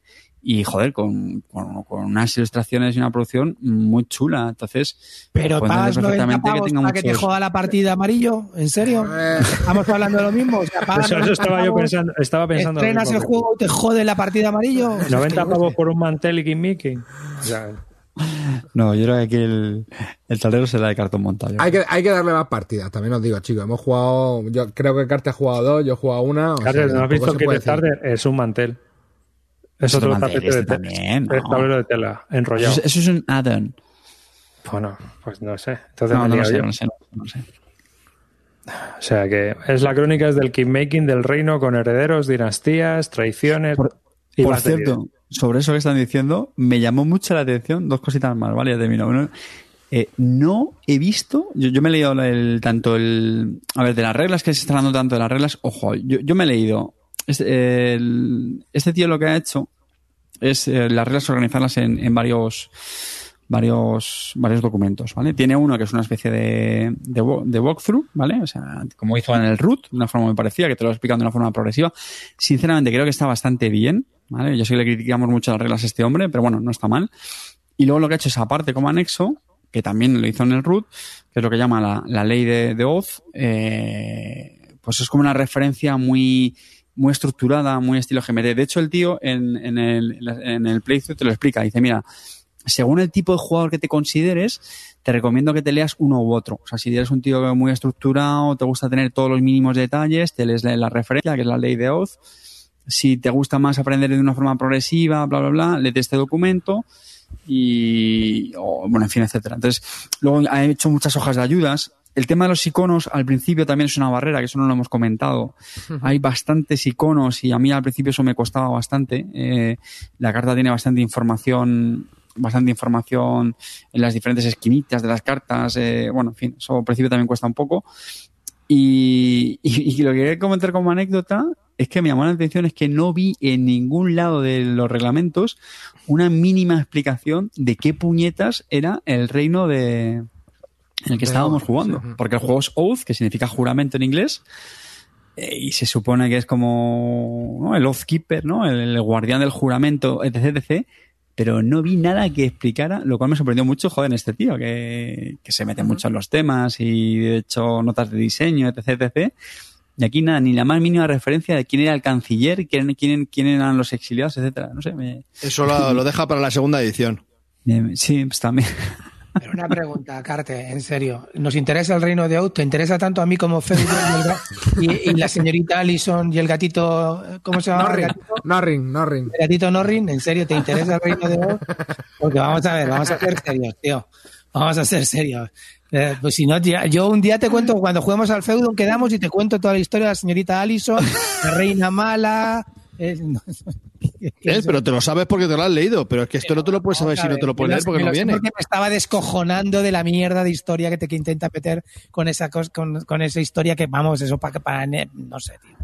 y, joder, con, con, con unas ilustraciones y una producción muy chula. Entonces, Pero pagas entender 90 perfectamente pavos tenga para que te muchos- joda la partida amarillo, ¿en serio? Estamos hablando de lo mismo. O sea, pagas Eso, eso 90 estaba yo pensando. Estaba pensando Estrenas el juego te jode la partida amarillo. Pues es que 90 yo pavos por un mantel y. O sea, No, yo creo que aquí el, el tablero será de cartón montado. Hay que, hay que darle más partidas, también os digo, chicos. Hemos jugado, yo creo que Carte ha jugado dos, yo he jugado una. o sea, Carles, ¿no has visto que de tarde es un mantel? Es otro tapete de tela. también, Es no. tablero de tela, enrollado. Eso, es- eso es un add-on. Bueno, pues no sé. Entonces No, lo sé, no sé, no sé. O sea que es la crónica es del kingmaking del reino con herederos, dinastías, traiciones. Por- y Por cierto, sobre eso que están diciendo, me llamó mucho la atención dos cositas más, ¿vale? Ya termino. Eh, no he visto, yo, yo me he leído el, tanto el, a ver, de las reglas que se están dando tanto de las reglas, ojo, yo, yo me he leído, este, tío lo que ha hecho es eh, las reglas organizarlas en, en varios, varios, varios documentos, ¿vale? Tiene uno que es una especie de, de, wa- de walkthrough, ¿vale? O sea, como hizo en el root, de una forma muy parecida, que te lo he explicado de una forma progresiva. Sinceramente, creo que está bastante bien, ¿vale? Yo sé que le criticamos mucho las reglas a este hombre, pero bueno, no está mal. Y luego lo que ha hecho es aparte como anexo, que también lo hizo en el root, que es lo que llama la, la ley de, de Oz, eh, pues es como una referencia muy, muy estructurada, muy estilo GMT. De hecho, el tío en, en, el, en el playthrough te lo explica. Dice, mira, según el tipo de jugador que te consideres, te recomiendo que te leas uno u otro. O sea, si eres un tío muy estructurado, te gusta tener todos los mínimos detalles, te lees la referencia, que es la ley de Oz. Si te gusta más aprender de una forma progresiva, bla, bla, bla, léete este documento y, o, bueno, en fin, etcétera. Entonces, luego ha hecho muchas hojas de ayudas. El tema de los iconos al principio también es una barrera, que eso no lo hemos comentado. Hay bastantes iconos y a mí al principio eso me costaba bastante. Eh, la carta tiene bastante información bastante información en las diferentes esquinitas de las cartas. eh, bueno, en fin, eso al principio también cuesta un poco. Y, y, y lo que quería comentar como anécdota es que me llamó la atención es que no vi en ningún lado de los reglamentos una mínima explicación de qué puñetas era el reino de en el que estábamos jugando. Porque el juego es Oath, que significa juramento en inglés, eh, y se supone que es como ¿no? el Oath Keeper, ¿no? El, el guardián del juramento, etc, etc. Pero no vi nada que explicara, lo cual me sorprendió mucho, joder, este tío, que, que se mete mucho en los temas y de hecho notas de diseño, etc, etc. Y aquí nada, ni la más mínima referencia de quién era el canciller, quién, quién, quién eran los exiliados, etcétera. No sé, me, Eso lo, lo deja para la segunda edición. me- sí, pues también. Pero una pregunta, Carte, en serio. ¿Nos interesa el reino de Out? ¿Te interesa tanto a mí como Fede y, y- y la señorita Allison y el gatito, ¿cómo se llama? Norrin, Norrin, Norrin. el gatito Norrin, ¿en serio te interesa el reino de Out? Porque vamos a ver, vamos a ser serios, tío. Vamos a ser serios. Eh, pues si no, tía, yo un día te cuento, cuando juguemos al feudo, quedamos y te cuento toda la historia de la señorita Allison, la reina mala. Eh, no- Eh, Pero te lo sabes porque te lo has leído, pero es que esto no te lo puedes saber si no te lo puedes leer porque me no viene. Porque me estaba descojonando de la mierda de historia que te que intenta meter con esa con, con esa historia que vamos, eso para para no sé, tío.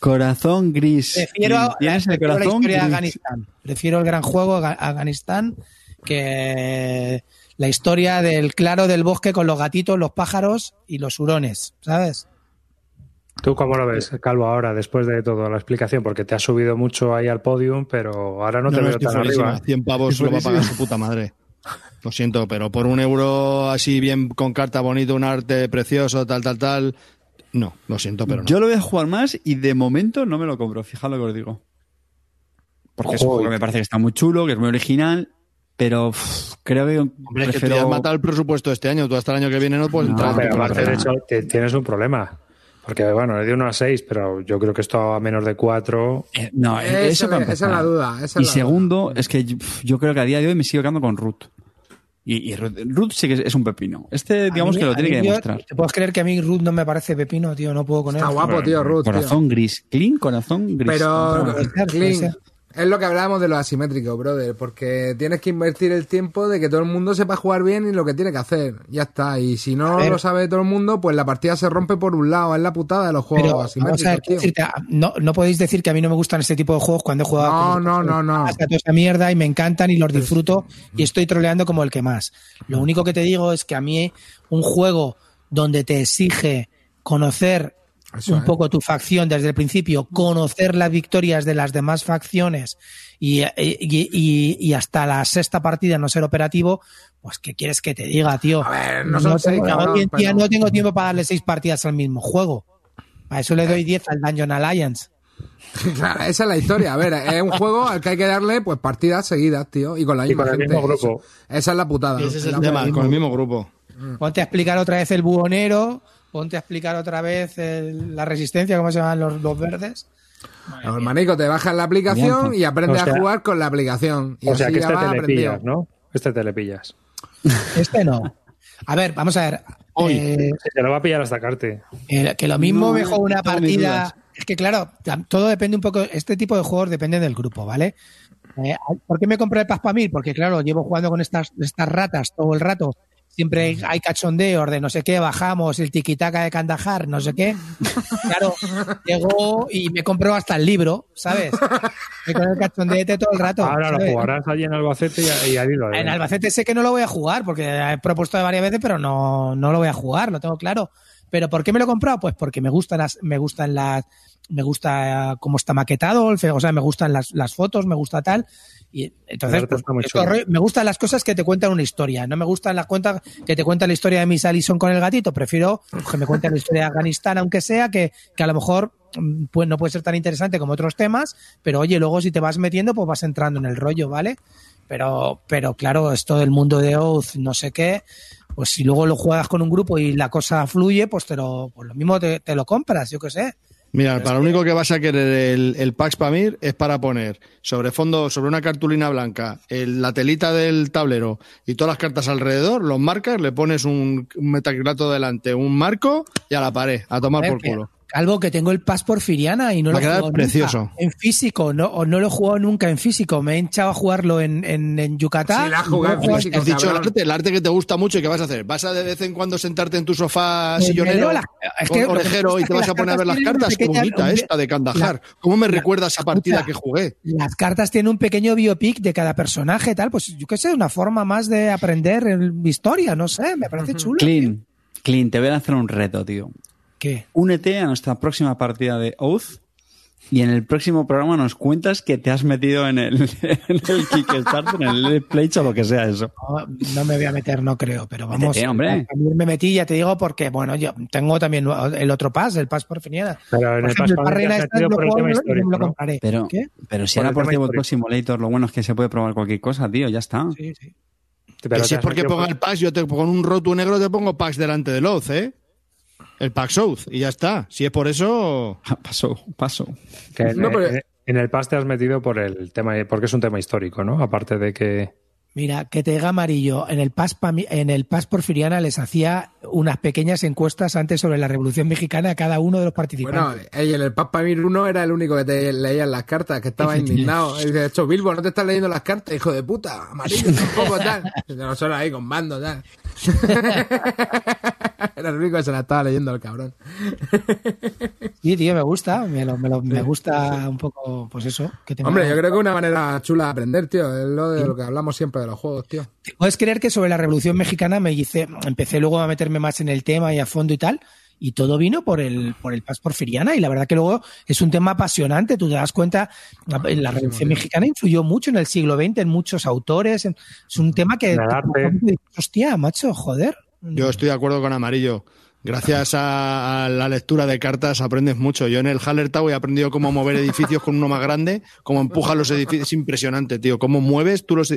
Corazón gris. Prefiero, a- ¿Tienes el prefiero la historia de? Afganistán. Prefiero el gran juego Afganistán que la historia del claro del bosque con los gatitos, los pájaros y los hurones, ¿sabes? ¿Tú cómo lo ves, Calvo, ahora, después de toda la explicación? Porque te has subido mucho ahí al podium, pero ahora no, No, te no, veo tan fuerísima. arriba. 100 pavos lo va a pagar su puta madre. Lo siento, pero por un euro así bien con carta bonito, un arte precioso, tal, tal, tal. No, lo siento, pero no. Yo lo voy a jugar más y de momento no me lo compro, fijad lo que os digo. Porque es un juego que me parece que está muy chulo, que es muy original, pero creo que Hombre, es que prefiero... ya has matado el presupuesto este año. Tú hasta el año que viene no puedes No, entrar. Pero aparte, de hecho, te- tienes un problema. Porque, bueno, es de 1 a 6, pero yo creo que esto a menos de 4. Eh, no, Esa, eso para esa es la duda. esa Y es la segundo, es que yo, yo creo que a día de hoy me sigo quedando con Ruth. Y, y Ruth, Ruth sí que es, es un pepino. Este, digamos mí- que lo tiene mí que demostrar. ¿Te puedes creer que a mí Ruth no me parece pepino, tío? No puedo con él. Está guapo, tío, Ruth. tío. Corazón gris. Clean, corazón gris. Pero, Clint, ser. Es lo que hablábamos de lo asimétrico, brother, porque tienes que invertir el tiempo de que todo el mundo sepa jugar bien y lo que tiene que hacer. Ya está. Y si no lo sabe todo el mundo, pues la partida se rompe por un lado. Es la putada de los juegos Pero asimétricos, ver, tío. decirte, no, no podéis decir que a mí no me gustan este tipo de juegos cuando he jugado No, con- no, no, no. hasta toda esa mierda y me encantan y los disfruto y estoy troleando como el que más. Lo único que te digo es que a mí un juego donde te exige conocer Eso un poco tu facción desde el principio, conocer las victorias de las demás facciones y, y- y- y hasta la sexta partida no ser operativo, pues ¿qué quieres que te diga, tío? A ver, no seis, tengo, no tengo tiempo para darle seis partidas al mismo juego. Para eso le doy 10 al Dungeon Alliance. Claro, esa es la historia. A ver, es un juego al que hay que darle pues partidas seguidas, tío, y con la Y misma con el gente. mismo grupo. Eso- esa es la putada. Ese es La- el tema, con el mismo grupo. Ponte a explicar otra vez el buhonero, ponte a explicar otra vez el- la resistencia, ¿cómo se llaman los, los verdes? Los manicos te bajas la aplicación y aprendes O sea- a jugar con la aplicación. Y O sea así que este te le pillas, ¿no? Este te le pillas. Este no. A ver, vamos a ver. Eh, Sí, te lo va a pillar hasta Carte. que, que lo mismo No, me juego una partida. Es que claro, todo depende un poco. Este tipo de juegos depende del grupo, ¿vale? Eh, ¿Por qué me compré el Paspamir? Porque claro, llevo jugando con estas, estas ratas todo el rato. Siempre hay- hay cachondeos de no sé qué, bajamos el tiquitaca de Kandahar, no sé qué. Claro, llegó y me compró hasta el libro, ¿sabes? Y con el cachondeete todo el rato. Ahora lo jugarás allí en Albacete y, y al hilo. En Albacete sé que no lo voy a jugar, porque he propuesto varias veces, pero no, no lo voy a jugar, lo tengo claro. ¿Pero por qué me lo he comprado? Pues porque me gustan las, me gustan las, me gusta eh, cómo está maquetado, o sea, me gustan las, las fotos, me gusta tal. Y entonces, pues, me gustan las cosas que te cuentan una historia. No me gustan las cuentas que te cuentan la historia de Miss Allison con el gatito. Prefiero que me cuenten la historia de Afganistán, aunque sea, que, que a lo mejor mm, pues no puede ser tan interesante como otros temas, pero oye, luego si te vas metiendo, pues vas entrando en el rollo, ¿vale? Pero, pero claro, esto del mundo de Oath, no sé qué, pues si luego lo juegas con un grupo y la cosa fluye, pues te lo, pues lo mismo te, te lo compras, yo qué sé. Mira, para lo único que vas a querer el, el Pax Pamir es para poner sobre fondo, sobre una cartulina blanca, el- la telita del tablero y todas las cartas alrededor, los marcas, le pones un, un metacrilato delante, un marco y a la pared, a tomar por culo. Calvo, que tengo el Pass Porfiriana y no Va lo a he jugado precioso. nunca en físico, no, o no lo he jugado nunca en físico. Me he hinchado a jugarlo en, en, en Yucatán. Sí, la has y no en físico. Has dicho el arte, el arte que te gusta mucho y que vas a hacer. ¿Vas a de vez en cuando sentarte en tu sofá me sillonero, las- es que orejero y te vas a poner a ver las cartas? Qué bonita un- esta de Kandahar. la- ¿Cómo me recuerda esa partida que jugué? Las cartas tienen un pequeño biopic de cada personaje, tal, pues yo qué sé, una forma más de aprender el- historia, no sé, me parece chulo. Clean, Clean, te voy a hacer un reto, tío. ¿Qué? Únete a nuestra próxima partida de Oath y en el próximo programa nos cuentas que te has metido en el, en el Kickstarter, en el Pledge o lo que sea eso. No, no me voy a meter, no creo, pero vamos. Métete, hombre. También me metí, ya te digo, porque, bueno, yo tengo también el otro pass, el pass por Finiana. Pero en el Pass por el tema histórico, ¿no? compraré. Pero, ¿Qué? pero si Por era el por histórico. Simulator, lo bueno es que se puede probar cualquier cosa, tío, ya está. Sí, sí. Pero que si es porque ponga por- el Pax, yo te pongo un roto negro, te pongo Pax delante del Oath, ¿eh? El Pax Oath, y ya está. Si es por eso. Paso, paso. que en, No, pero- en- en el Pass te has metido por el tema, porque es un tema histórico, ¿no? Aparte de que. Mira, que te diga amarillo, en el PAS, en el PAS Porfiriana les hacía unas pequeñas encuestas antes sobre la Revolución Mexicana a cada uno de los Bueno, participantes. ey, en el Paspamir 1 era el único que te leía las cartas, que estaba indignado. Y dice, hecho, Bilbo, no te estás leyendo las cartas, hijo de puta, amarillo tampoco, tal. Nosotros ahí con mando, tal. Era el único que se la estaba leyendo el cabrón. Sí, tío, me gusta, me, lo- me lo- me gusta un poco, pues eso. Que Hombre, yo creo que es una manera chula de aprender, tío. Es lo de lo que hablamos siempre de los juegos, tío. Puedes creer que sobre la Revolución Mexicana me hice, empecé luego a meterme más en el tema y a fondo y tal, y todo vino por el, por el Paz Porfiriana, y la verdad que luego es un tema apasionante, tú te das cuenta, la, la Revolución Mexicana influyó mucho en el siglo XX, en muchos autores, en- es un tema que... Hostia, macho, joder. Yo estoy de acuerdo con Amarillo. Gracias a, a la lectura de cartas aprendes mucho. Yo en el Hallertau he aprendido cómo mover edificios con uno más grande, cómo empujan los edificios. Es impresionante, tío. Cómo mueves tú los. O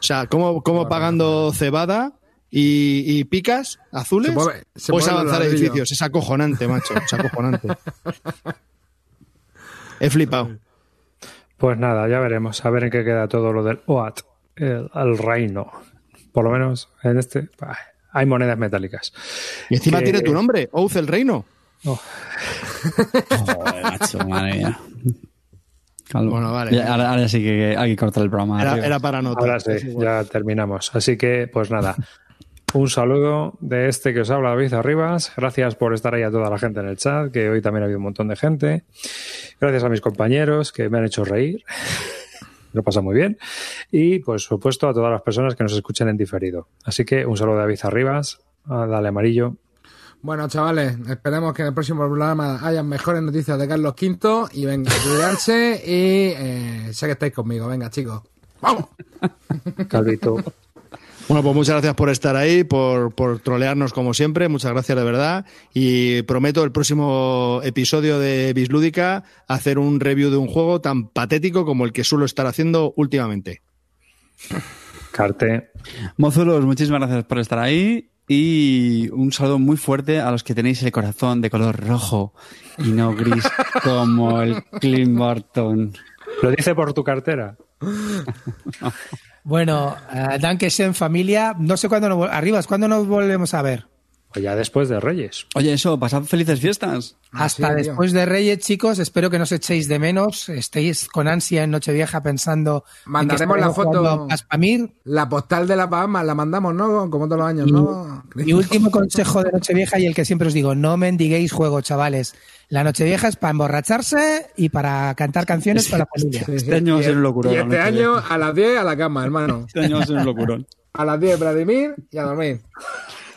sea, cómo, cómo pagando cebada y, y picas azules Se mueve- se puedes avanzar edificios. Es acojonante, macho. Es acojonante. He flipado. Pues nada, ya veremos. A ver en qué queda todo lo del OAT, el, el reino. Por lo menos en este. bah, hay monedas metálicas. Y encima Que- tiene tu nombre, Oath el Reino. Joder, macho, madre mía. Calvo. Bueno, vale. Ya, ahora, ahora sí que hay que cortar el programa. Era, era para notar. Ahora sí, ya terminamos. Así que, pues nada, un saludo de este que os habla David Arribas. Gracias por estar ahí a toda la gente en el chat, que hoy también ha habido un montón de gente. Gracias a mis compañeros que me han hecho reír. Lo pasa muy bien. Y, por supuesto, a todas las personas que nos escuchen en diferido. Así que un saludo de David Arribas. Ah, Dale amarillo. Bueno, chavales, esperemos que en el próximo programa hayan mejores noticias de Carlos V y venga, cuidarse y eh, sé que estáis conmigo. Venga, chicos. ¡Vamos! Calvito. Bueno, pues muchas gracias por estar ahí, por, por trolearnos como siempre. Muchas gracias de verdad. Y prometo el próximo episodio de Bislúdica hacer un review de un juego tan patético como el que suelo estar haciendo últimamente. Carte. Mozulos, muchísimas gracias por estar ahí y un saludo muy fuerte a los que tenéis el corazón de color rojo y no gris como el Clint Barton. Lo dice por tu cartera. Bueno, uh, Dankeschön familia. No sé cuándo nos, Arribas, ¿cuándo nos volvemos a ver? Ya después de Reyes. Oye, eso, pasad felices fiestas. Hasta sí, tío. después de Reyes, chicos. Espero que no os echéis de menos. Estéis con ansia en Nochevieja pensando. Mandaremos la foto. jugando a Paspamir. La postal de la Bahamas la mandamos, ¿no? Como todos los años, ¿no? Mi último consejo de Nochevieja y el que siempre os digo: no mendiguéis juego, chavales. La Nochevieja es para emborracharse y para cantar canciones para la familia. Este año va a Y- ser un locurón. Y este año a las 10 a la cama, hermano. Este año va a ser un locurón. A las 10 Vladimir y a dormir.